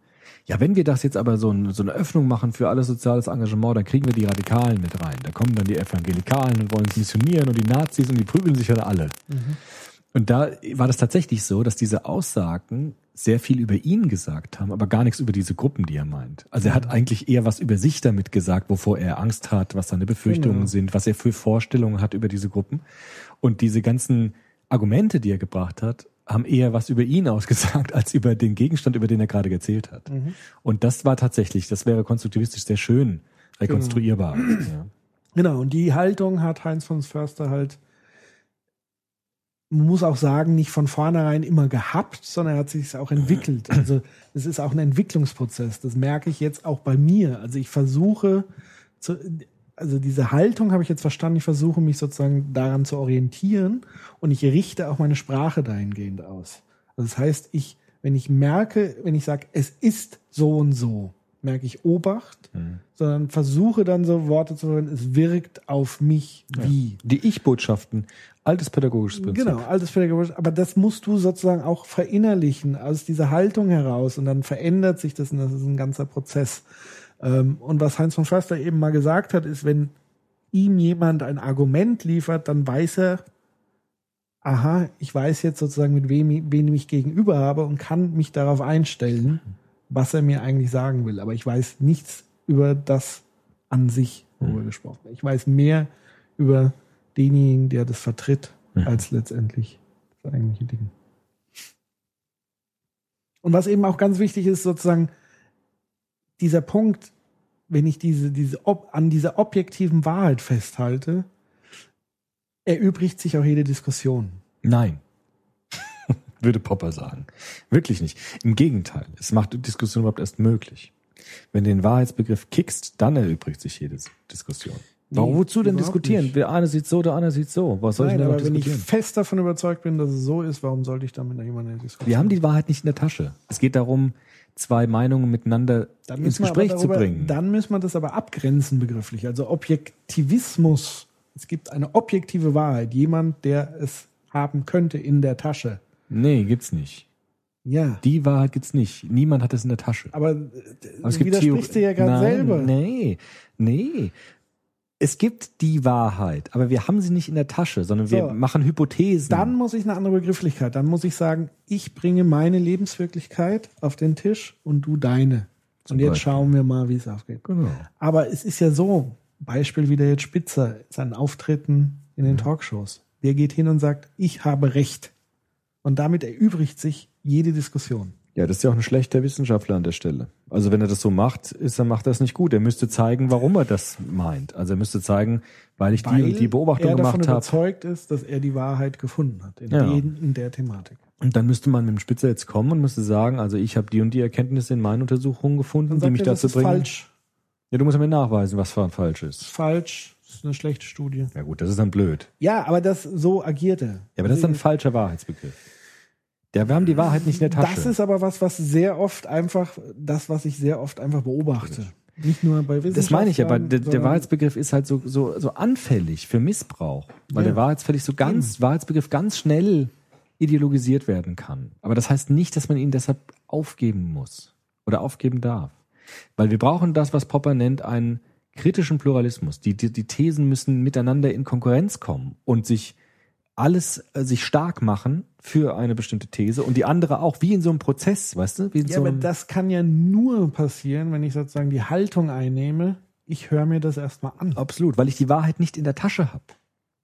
Ja, wenn wir das jetzt aber so, ein, so eine Öffnung machen für alles soziales Engagement, dann kriegen wir die Radikalen mit rein. Da kommen dann die Evangelikalen und wollen uns missionieren und die Nazis und die prügeln sich dann alle. Und da war das tatsächlich so, dass diese Aussagen sehr viel über ihn gesagt haben, aber gar nichts über diese Gruppen, die er meint. Also er hat eigentlich eher was über sich damit gesagt, wovor er Angst hat, was seine Befürchtungen Genau. sind, was er für Vorstellungen hat über diese Gruppen. Und diese ganzen Argumente, die er gebracht hat, haben eher was über ihn ausgesagt, als über den Gegenstand, über den er gerade erzählt hat. Und das war tatsächlich, das wäre konstruktivistisch sehr schön rekonstruierbar. Ja. Genau, und die Haltung hat Heinz von Förster halt, man muss auch sagen, nicht von vornherein immer gehabt, sondern er hat sich auch entwickelt. Also es ist auch ein Entwicklungsprozess. Das merke ich jetzt auch bei mir. Also ich versuche, zu, also diese Haltung habe ich jetzt verstanden, ich versuche mich sozusagen daran zu orientieren und ich richte auch meine Sprache dahingehend aus. Also das heißt, ich, wenn ich merke, wenn ich sage, es ist so und so, merke ich Obacht, sondern versuche dann so Worte zu hören, es wirkt auf mich wie. Die Ich-Botschaften, altes pädagogisches Prinzip. Genau, altes Pädagogisch, aber das musst du sozusagen auch verinnerlichen aus dieser Haltung heraus und dann verändert sich das und das ist ein ganzer Prozess. Ähm, Und was Heinz von Förster eben mal gesagt hat, ist, wenn ihm jemand ein Argument liefert, dann weiß er, aha, ich weiß jetzt sozusagen, mit wem, wen ich gegenüber habe und kann mich darauf einstellen, was er mir eigentlich sagen will. Aber ich weiß nichts über das an sich, worüber gesprochen wird. Ich weiß mehr über denjenigen, der das vertritt, als letztendlich das eigentliche Ding. Und was eben auch ganz wichtig ist, sozusagen, dieser Punkt, wenn ich diese, diese, ob, an dieser objektiven Wahrheit festhalte, erübrigt sich auch jede Diskussion. Nein. Würde Popper sagen. Wirklich nicht. Im Gegenteil. Es macht die Diskussion überhaupt erst möglich. Wenn du den Wahrheitsbegriff kickst, dann erübrigt sich jede Diskussion. Warum, Nee, wozu denn diskutieren? nicht. Der eine sieht so, der andere sieht so. Was soll ich Nein, denn noch aber wenn ich fest davon überzeugt bin, dass es so ist, warum sollte ich dann mit jemandem diskutieren? Wir haben die Wahrheit nicht in der Tasche. Es geht darum, zwei Meinungen miteinander ins Gespräch zu darüber- bringen. Dann müssen wir das aber abgrenzen begrifflich. Also Objektivismus. Es gibt eine objektive Wahrheit. Jemand, der es haben könnte in der Tasche. Nee, gibt's nicht. Ja. Die Wahrheit gibt's nicht. Niemand hat es in der Tasche. Aber, äh, Aber du widersprichst dir ja gerade selber. Nee, nee. Es gibt die Wahrheit, aber wir haben sie nicht in der Tasche, sondern wir So. machen Hypothesen. Dann muss ich eine andere Begrifflichkeit. Dann muss ich sagen, ich bringe meine Lebenswirklichkeit auf den Tisch und du deine. und jetzt Beispiel. schauen wir mal, wie es aufgeht. Genau. Aber es ist ja so, Beispiel wieder jetzt Spitzer, seinen Auftritten in den Talkshows. Der geht hin und sagt, ich habe Recht. Und damit erübrigt sich jede Diskussion. Ja, das ist ja auch ein schlechter Wissenschaftler an der Stelle. Also wenn er das so macht, ist, dann macht er es nicht gut. Er müsste zeigen, warum er das meint. Also er müsste zeigen, weil ich die und die Beobachtung er davon gemacht habe. überzeugt ist, dass er die Wahrheit gefunden hat in, Ja. den, in der Thematik. Und dann müsste man mit dem Spitzer jetzt kommen und müsste sagen, also ich habe die und die Erkenntnisse in meinen Untersuchungen gefunden, die mich er, das dazu ist bringen. falsch. Ja, du musst ja mir nachweisen, was fa- falsch ist. Falsch, das ist eine schlechte Studie. Ja gut, das ist dann blöd. Ja, aber das so agiert er. Ja, aber das ist dann ein falscher Wahrheitsbegriff. Ja, wir haben die Wahrheit nicht in der Tasche. Das ist aber was, was sehr oft einfach, das, was ich sehr oft einfach beobachte. Nicht nur bei Wissenschaftlern. Das meine ich ja, aber der, der Wahrheitsbegriff ist halt so, so, so anfällig für Missbrauch. Weil Ja. der Wahrheitsbegriff so ganz, Wahrheitsbegriff ganz schnell ideologisiert werden kann. Aber das heißt nicht, dass man ihn deshalb aufgeben muss oder aufgeben darf. Weil wir brauchen das, was Popper nennt, einen kritischen Pluralismus. Die, die, die Thesen müssen miteinander in Konkurrenz kommen und sich alles äh, sich stark machen für eine bestimmte These und die andere auch, wie in so einem Prozess, weißt du? Ja, so aber das kann ja nur passieren, wenn ich sozusagen die Haltung einnehme, ich höre mir das erstmal an. absolut, weil ich die Wahrheit nicht in der Tasche habe.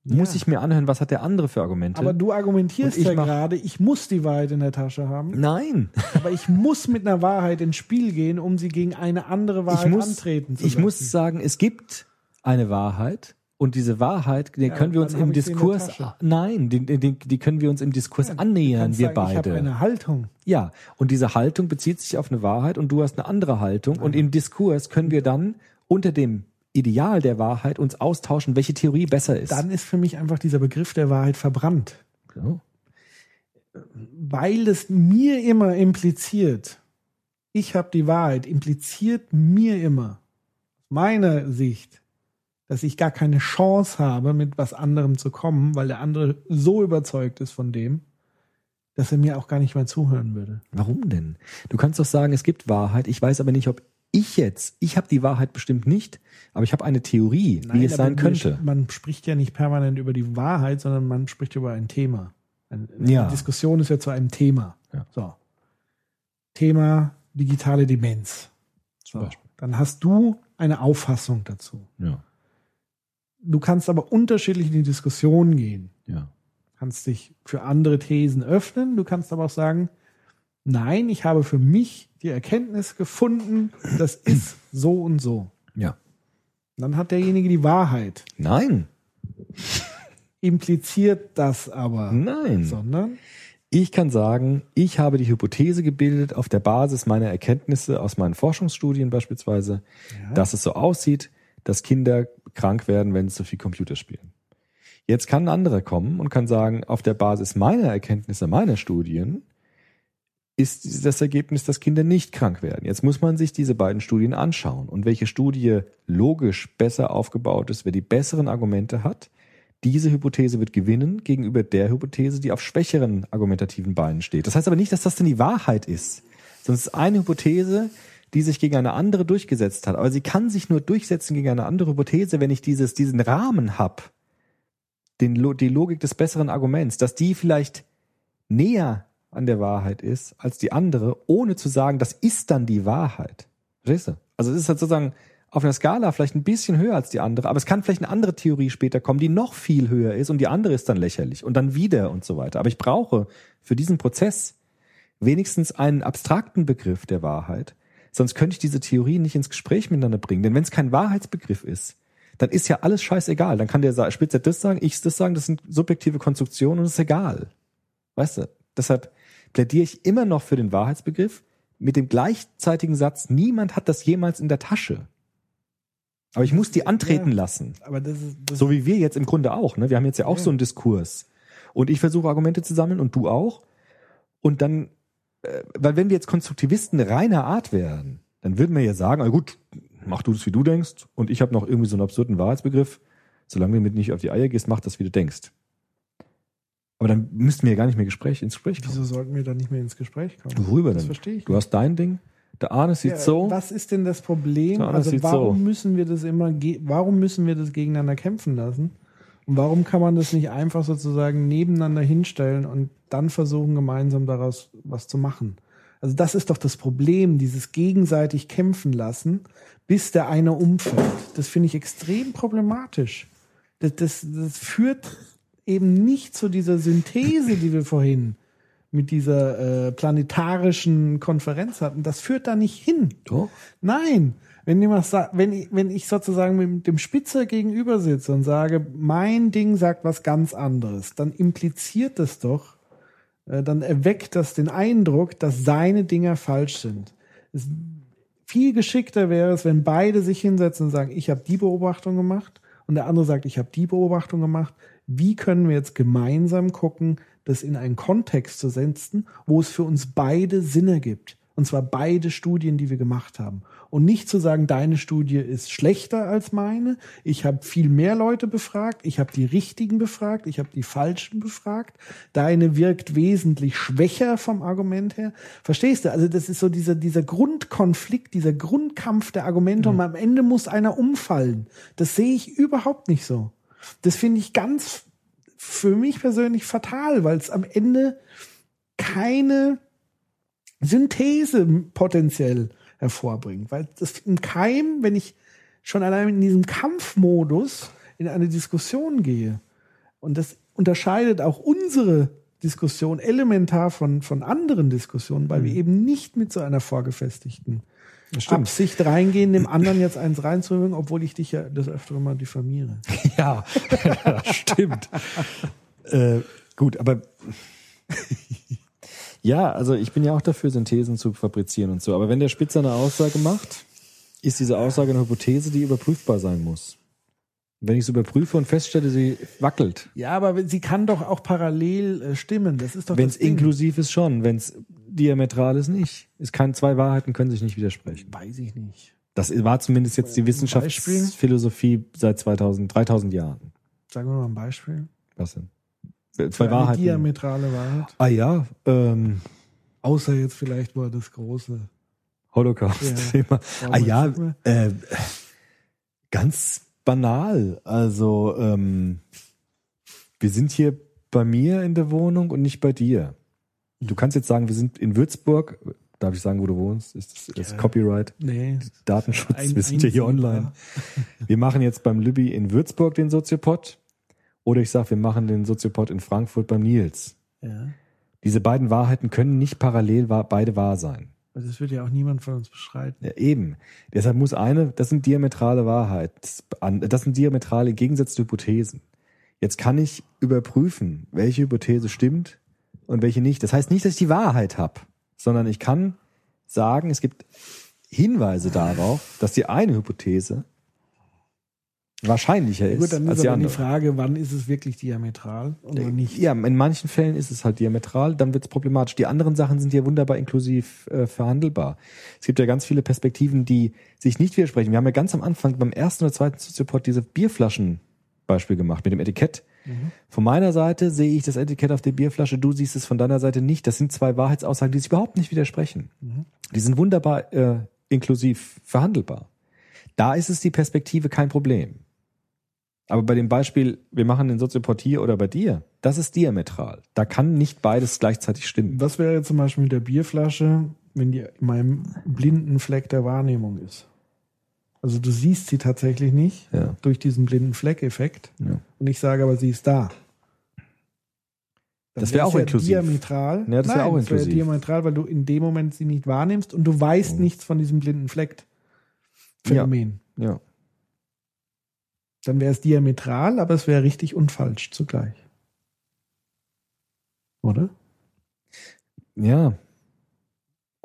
Muss Ja. ich mir anhören, was hat der andere für Argumente? Aber du argumentierst ich ja gerade, ich muss die Wahrheit in der Tasche haben, Nein. aber ich muss mit einer Wahrheit ins Spiel gehen, um sie gegen eine andere Wahrheit ich muss, antreten zu ich lassen. muss sagen, es gibt eine Wahrheit und diese Wahrheit, die Ja, können wir uns im ich Diskurs, nein, die, die, die können wir uns im Diskurs Du annähern, wir sagen, Ich habe beide. eine Haltung. Ja, und diese Haltung bezieht sich auf eine Wahrheit und du hast eine andere Haltung und im Diskurs können wir dann unter dem Ideal der Wahrheit uns austauschen, welche Theorie besser ist. Dann ist für mich einfach dieser Begriff der Wahrheit verbrannt. So. weil es mir immer impliziert, ich habe die Wahrheit, impliziert mir immer, aus meiner Sicht, dass ich gar keine Chance habe, mit was anderem zu kommen, weil der andere so überzeugt ist von dem, dass er mir auch gar nicht mehr zuhören würde. Warum denn? Du kannst doch sagen, es gibt Wahrheit. Ich weiß aber nicht, ob ich jetzt, ich habe die Wahrheit bestimmt nicht, aber ich habe eine Theorie, wie es sein könnte. Man spricht ja nicht permanent über die Wahrheit, sondern man spricht über ein Thema. Eine Ja. Die Diskussion ist ja zu einem Thema. Ja. So. Thema digitale Demenz. Zum So. Beispiel. Dann hast du eine Auffassung dazu. Ja, Du kannst aber unterschiedlich in die Diskussion gehen. ja. Kannst dich für andere Thesen öffnen. Du kannst aber auch sagen, nein, ich habe für mich die Erkenntnis gefunden, das ist so und so. Ja. Dann hat derjenige die Wahrheit. Nein, Impliziert das aber, nein. sondern Ich kann sagen, ich habe die Hypothese gebildet auf der Basis meiner Erkenntnisse aus meinen Forschungsstudien beispielsweise, dass es so aussieht, dass Kinder krank werden, wenn sie zu viel Computer spielen. Jetzt kann ein anderer kommen und kann sagen, auf der Basis meiner Erkenntnisse, meiner Studien, ist das Ergebnis, dass Kinder nicht krank werden. Jetzt muss man sich diese beiden Studien anschauen und welche Studie logisch besser aufgebaut ist, wer die besseren Argumente hat. Diese Hypothese wird gewinnen gegenüber der Hypothese, die auf schwächeren argumentativen Beinen steht. Das heißt aber nicht, dass das denn die Wahrheit ist, es ist eine Hypothese, die sich gegen eine andere durchgesetzt hat. Aber sie kann sich nur durchsetzen gegen eine andere Hypothese, wenn ich dieses, diesen Rahmen hab, den, die Logik des besseren Arguments, dass die vielleicht näher an der Wahrheit ist als die andere, ohne zu sagen, das ist dann die Wahrheit. Verstehst du? Also es ist halt sozusagen auf einer Skala vielleicht ein bisschen höher als die andere, aber es kann vielleicht eine andere Theorie später kommen, die noch viel höher ist und die andere ist dann lächerlich und dann wieder und so weiter. Aber ich brauche für diesen Prozess wenigstens einen abstrakten Begriff der Wahrheit, sonst könnte ich diese Theorie nicht ins Gespräch miteinander bringen. Denn wenn es kein Wahrheitsbegriff ist, dann ist ja alles scheißegal. Dann kann der Spitzer das sagen, ich das sagen, das sind subjektive Konstruktionen und es ist egal. Weißt du? Deshalb plädiere ich immer noch für den Wahrheitsbegriff mit dem gleichzeitigen Satz, niemand hat das jemals in der Tasche. Aber ich muss die antreten Ja. lassen. aber das ist das So wie wir jetzt im Grunde auch. Ne? Wir haben jetzt ja auch so einen Diskurs. Und ich versuche Argumente zu sammeln und du auch. Und dann, äh, weil wenn wir jetzt Konstruktivisten reiner Art wären, dann würden wir ja sagen, ah gut, mach du das, wie du denkst. Und ich habe noch irgendwie so einen absurden Wahrheitsbegriff. Solange du mir nicht auf die Eier gehst, mach das, wie du denkst. Aber dann müssten wir ja gar nicht mehr Gespräch, ins Gespräch kommen. wieso sollten wir da nicht mehr ins Gespräch kommen? Worüber Das denn? verstehe ich Du hast dein Ding, der Arne sieht Ja, so. Was ist denn das Problem? Also warum so. müssen wir das immer, warum müssen wir das gegeneinander kämpfen lassen? Und warum kann man das nicht einfach sozusagen nebeneinander hinstellen und dann versuchen, gemeinsam daraus was zu machen? Also das ist doch das Problem, dieses gegenseitig kämpfen lassen, bis der eine umfällt. Das finde ich extrem problematisch. Das, das, das führt eben nicht zu dieser Synthese, die wir vorhin mit dieser äh, planetarischen Konferenz hatten. Das führt da nicht hin. Doch. Nein, wenn jemand sa- wenn ich, wenn ich sozusagen mit dem Spitzer gegenüber sitze und sage, mein Ding sagt was ganz anderes, dann impliziert das doch, äh, dann erweckt das den Eindruck, dass seine Dinger falsch sind. Es, viel geschickter wäre es, wenn beide sich hinsetzen und sagen, ich habe die Beobachtung gemacht und der andere sagt, ich habe die Beobachtung gemacht. Wie können wir jetzt gemeinsam gucken, das in einen Kontext zu setzen, wo es für uns beide Sinn ergibt? Und zwar beide Studien, die wir gemacht haben. Und nicht zu sagen, deine Studie ist schlechter als meine. Ich habe viel mehr Leute befragt. Ich habe die richtigen befragt. Ich habe die falschen befragt. Deine wirkt wesentlich schwächer vom Argument her. Verstehst du? Also das ist so dieser, dieser Grundkonflikt, dieser Grundkampf der Argumente. Und am Ende muss einer umfallen. Das sehe ich überhaupt nicht so. Das finde ich ganz für mich persönlich fatal, weil es am Ende keine Synthese potenziell hervorbringt. Weil das im Keim, wenn ich schon allein in diesem Kampfmodus in eine Diskussion gehe, und das unterscheidet auch unsere Diskussion elementar von, von anderen Diskussionen, weil wir eben nicht mit so einer vorgefestigten Absicht reingehen, dem anderen jetzt eins reinzuhören, obwohl ich dich ja das öfter mal diffamiere. Ja, das stimmt. äh, gut, aber ja, also ich bin ja auch dafür, Synthesen zu fabrizieren und so. Aber wenn der Spitzer eine Aussage macht, ist diese Aussage eine Hypothese, die überprüfbar sein muss. Wenn ich es überprüfe und feststelle, sie wackelt, Ja, aber sie kann doch auch parallel äh, stimmen. Das ist doch wenn es inklusiv ist schon, wenn es diametral ist nicht. Es kann zwei Wahrheiten können sich nicht widersprechen. Weiß ich nicht. Das war zumindest jetzt die Beispiel? Wissenschaftsphilosophie seit 2000, 3000 Jahren. Sagen wir mal ein Beispiel. Was denn? Zwei Wahrheiten. diametrale Wahrheit. Ah ja, ähm, Außer jetzt vielleicht mal das große. Holocaust-Thema. Ja. Ah ja, äh, ganz banal. Also ähm, wir sind hier bei mir in der Wohnung und nicht bei dir. Du kannst jetzt sagen, wir sind in Würzburg. Darf ich sagen, wo du wohnst? Ist das ist Ja. Copyright? Nee. Datenschutz, Ein- wir sind ja hier online. Wir machen jetzt beim Libby in Würzburg den Soziopod. Oder ich sage, wir machen den Soziopod in Frankfurt beim Nils. Ja. Diese beiden Wahrheiten können nicht parallel wahr, beide wahr sein. Also Das wird ja auch niemand von uns beschreiten. Ja, eben. Deshalb muss eine, das sind diametrale Wahrheit, das sind diametrale gegensätzliche Hypothesen. Jetzt kann ich überprüfen, welche Hypothese stimmt und welche nicht. Das heißt nicht, dass ich die Wahrheit habe, sondern ich kann sagen, es gibt Hinweise darauf, dass die eine Hypothese wahrscheinlicher ist Gut, dann ist die aber die andere. Frage, wann ist es wirklich diametral oder nicht? Ja, in manchen Fällen ist es halt diametral, dann wird es problematisch. Die anderen Sachen sind ja wunderbar inklusiv äh, verhandelbar. Es gibt ja ganz viele Perspektiven, die sich nicht widersprechen. Wir haben ja ganz am Anfang beim ersten oder zweiten Soziopod diese Bierflaschen-Beispiel gemacht mit dem Etikett. Von meiner Seite sehe ich das Etikett auf der Bierflasche, du siehst es von deiner Seite nicht. Das sind zwei Wahrheitsaussagen, die sich überhaupt nicht widersprechen. Die sind wunderbar äh, inklusiv verhandelbar. Da ist es die Perspektive kein Problem. Aber bei dem Beispiel, wir machen den Soziopod hier oder bei dir, das ist diametral. Da kann nicht beides gleichzeitig stimmen. Was wäre zum Beispiel mit der Bierflasche, wenn die in meinem blinden Fleck der Wahrnehmung ist? Also du siehst sie tatsächlich nicht Ja. durch diesen blinden Fleck-Effekt. Ja. Und ich sage aber, sie ist da. Dann Das wäre auch ja inklusiv. Diametral. Ja, das wäre auch inklusiv. diametral, weil du in dem Moment sie nicht wahrnimmst und du weißt nichts von diesem blinden Fleck-Phänomen. Ja. Dann wäre es diametral, aber es wäre richtig und falsch zugleich. Oder? Ja.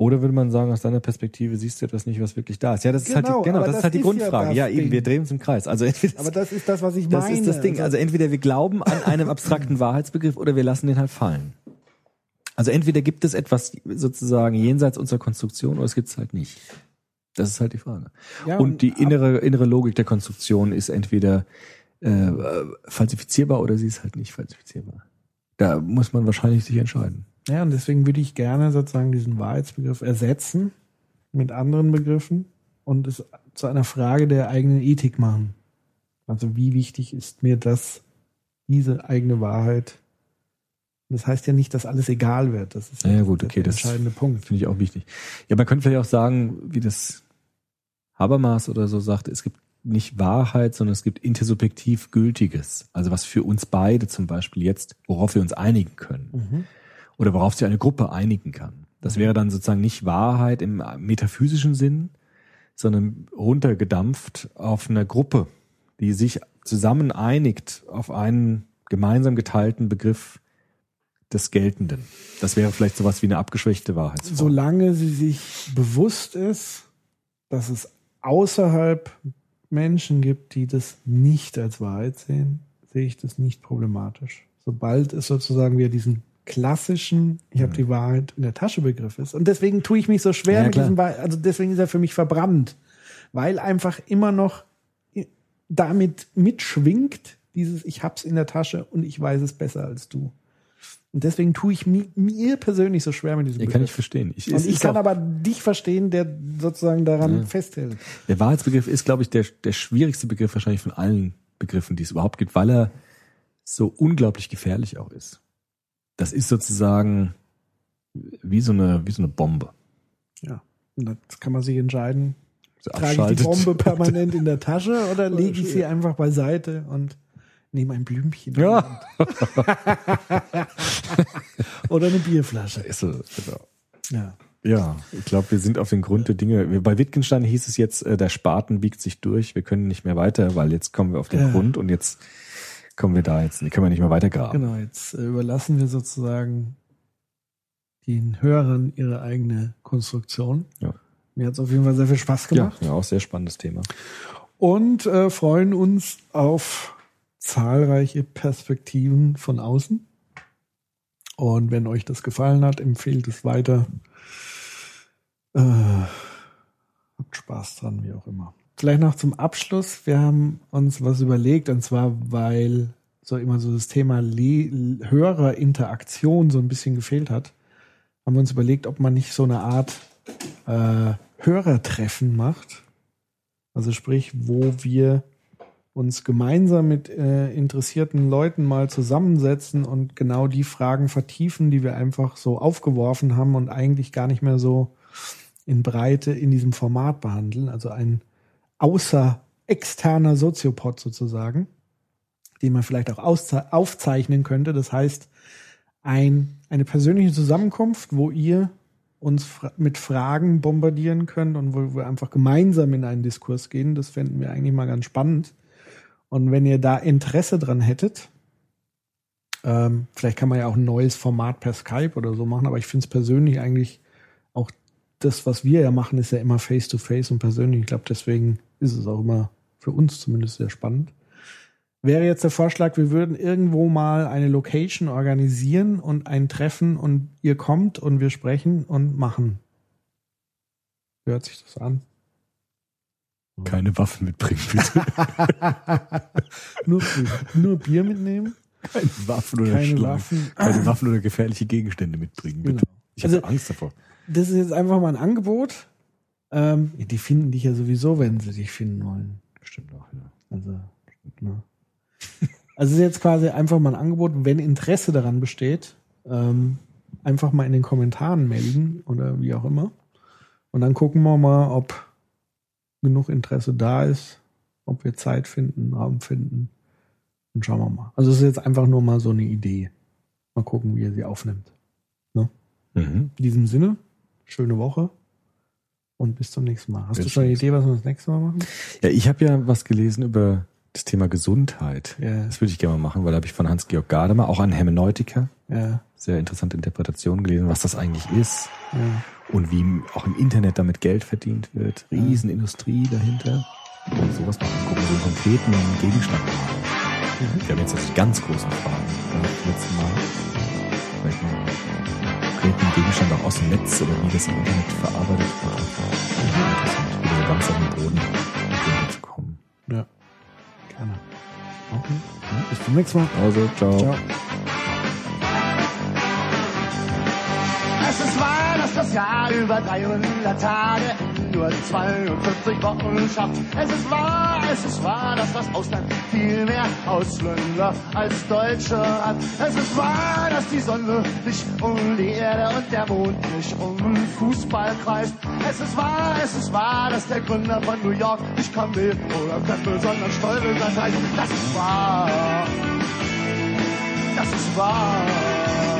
Oder würde man sagen, aus deiner Perspektive siehst du etwas nicht, was wirklich da ist. Ja, das ist halt Genau, die, genau, das, das ist halt die ja Grundfrage. das Ja, eben, wir drehen uns im Kreis. Also entweder Aber das ist das, was ich das meine. ist das Ding. Also entweder wir glauben an einem abstrakten Wahrheitsbegriff oder wir lassen den halt fallen. Also entweder gibt es etwas sozusagen jenseits unserer Konstruktion oder es gibt es halt nicht. Das ist halt die Frage. ja, und die ab- innere, innere Logik der Konstruktion ist entweder äh, falsifizierbar oder sie ist halt nicht falsifizierbar. Da muss man wahrscheinlich sich entscheiden. Ja, und deswegen würde ich gerne sozusagen diesen Wahrheitsbegriff ersetzen mit anderen Begriffen und es zu einer Frage der eigenen Ethik machen. Also wie wichtig ist mir das, diese eigene Wahrheit? Das heißt ja nicht, dass alles egal wird. Das ist Ja, gut, der okay, das entscheidende Punkt. Finde ich auch wichtig. Ja, man könnte vielleicht auch sagen, wie das Habermas oder so sagt, es gibt nicht Wahrheit, sondern es gibt intersubjektiv Gültiges. Also was für uns beide zum Beispiel jetzt, worauf wir uns einigen können. Mhm. Oder worauf sich eine Gruppe einigen kann. Das wäre dann sozusagen nicht Wahrheit im metaphysischen Sinn, sondern runtergedampft auf eine Gruppe, die sich zusammen einigt auf einen gemeinsam geteilten Begriff des Geltenden. Das wäre vielleicht sowas wie eine abgeschwächte Wahrheitsform. Solange sie sich bewusst ist, dass es außerhalb Menschen gibt, die das nicht als Wahrheit sehen, sehe ich das nicht problematisch. Sobald es sozusagen wir diesen klassischen, ich habe die Wahrheit in der Tasche Begriff ist. Und deswegen tue ich mich so schwer Ja, mit diesem, also deswegen ist er für mich verbrannt, weil einfach immer noch damit mitschwingt dieses, ich hab's in der Tasche und ich weiß es besser als du. Und deswegen tue ich mi, mir persönlich so schwer mit diesem Ja, kann ich verstehen. Ich, Und ich kann aber dich verstehen, der sozusagen daran festhält. Der Wahrheitsbegriff ist, glaube ich, der, der schwierigste Begriff wahrscheinlich von allen Begriffen, die es überhaupt gibt, weil er so unglaublich gefährlich auch ist. Das ist sozusagen wie so eine, wie so eine Bombe. Ja. Und jetzt kann man sich entscheiden, So trage ich die Bombe permanent in der Tasche oder lege ich sie einfach beiseite und nehme ein Blümchen. Ja. oder eine Bierflasche. Ist so, genau. Ja. Ja, ich glaube, wir sind auf den Grund der Dinge. Bei Wittgenstein hieß es jetzt, äh, der Spaten biegt sich durch, wir können nicht mehr weiter, weil jetzt kommen wir auf den Ja. Grund und jetzt kommen wir da jetzt, können wir nicht mehr weiter graben. Genau, jetzt äh, überlassen wir sozusagen den Hörern ihre eigene Konstruktion. Ja. Mir hat es auf jeden Fall sehr viel Spaß Ja, gemacht. ja, auch sehr spannendes Thema. Und äh, freuen uns auf zahlreiche Perspektiven von außen. Und wenn euch das gefallen hat, empfehlt es weiter. Äh, habt Spaß dran, wie auch immer. Vielleicht noch zum Abschluss. Wir haben uns was überlegt, und zwar, weil so immer so das Thema Hörerinteraktion so ein bisschen gefehlt hat, haben wir uns überlegt, ob man nicht so eine Art äh, Hörertreffen macht. Also sprich, wo wir uns gemeinsam mit äh, interessierten Leuten mal zusammensetzen und genau die Fragen vertiefen, die wir einfach so aufgeworfen haben und eigentlich gar nicht mehr so in Breite in diesem Format behandeln. Also ein außer externer Soziopod sozusagen, den man vielleicht auch aufzeichnen könnte. Das heißt, ein, eine persönliche Zusammenkunft, wo ihr uns fra mit Fragen bombardieren könnt und wo wir einfach gemeinsam in einen Diskurs gehen. Das fänden wir eigentlich mal ganz spannend. Und wenn ihr da Interesse dran hättet, ähm, vielleicht kann man ja auch ein neues Format per Skype oder so machen, aber ich finde es persönlich eigentlich auch das, was wir ja machen, ist ja immer face-to-face und persönlich. Ich glaube, deswegen ist es auch immer für uns zumindest sehr spannend. Wäre jetzt der Vorschlag, wir würden irgendwo mal eine Location organisieren und ein Treffen und ihr kommt und wir sprechen und machen. Hört sich das an? Keine Waffen mitbringen, bitte. nur, nur Bier mitnehmen? Keine Waffen oder Keine. Waffen. Keine Waffen oder gefährliche Gegenstände mitbringen, bitte. Genau. Ich habe Also- Angst davor. Das ist jetzt einfach mal ein Angebot. Ähm, die finden dich ja sowieso, wenn sie dich finden wollen. Bestimmt auch, ja. Also, ne. also es ist jetzt quasi einfach mal ein Angebot, wenn Interesse daran besteht, ähm, einfach mal in den Kommentaren melden oder wie auch immer. Und dann gucken wir mal, ob genug Interesse da ist, ob wir Zeit finden, Raum finden. Und schauen wir mal. Also es ist jetzt einfach nur mal so eine Idee. Mal gucken, wie er sie aufnimmt. Mhm. In diesem Sinne, schöne Woche und bis zum nächsten Mal. Hast Bis du schon eine Idee, was wir das nächste Mal machen? Ja, ich habe ja was gelesen über das Thema Gesundheit. Ja. Das würde ich gerne mal machen, weil da habe ich von Hans-Georg Gadamer, auch ein Hermeneutiker, Ja, sehr interessante Interpretation gelesen, was das eigentlich ist ja. und wie auch im Internet damit Geld verdient wird. Riesenindustrie dahinter. Und sowas mal angucken, so einen konkreten Gegenstand. Wir haben jetzt die ganz großen Fragen. Ich letzten Mal vielleicht mal konkreten Gegenstand auch aus dem Netz oder wie das im Internet verarbeitet wird. Interessant, wieder so ganz auf den Boden runterzukommen. ja. Gerne. Okay. Bis zum nächsten Mal. Also, ciao. Ciao. Es ist wahr, dass das Jahr über 300 Tage nur 42 Wochen schafft. Es ist wahr, es ist wahr, dass das Ausland viel mehr Ausländer als Deutsche hat. Es ist wahr, dass die Sonne nicht um die Erde und der Mond nicht um Fußball kreist. Es ist wahr, es ist wahr, dass der Gründer von New York nicht Kamel oder Köppel, sondern Stolpergleis heißt. Das ist wahr. Das ist wahr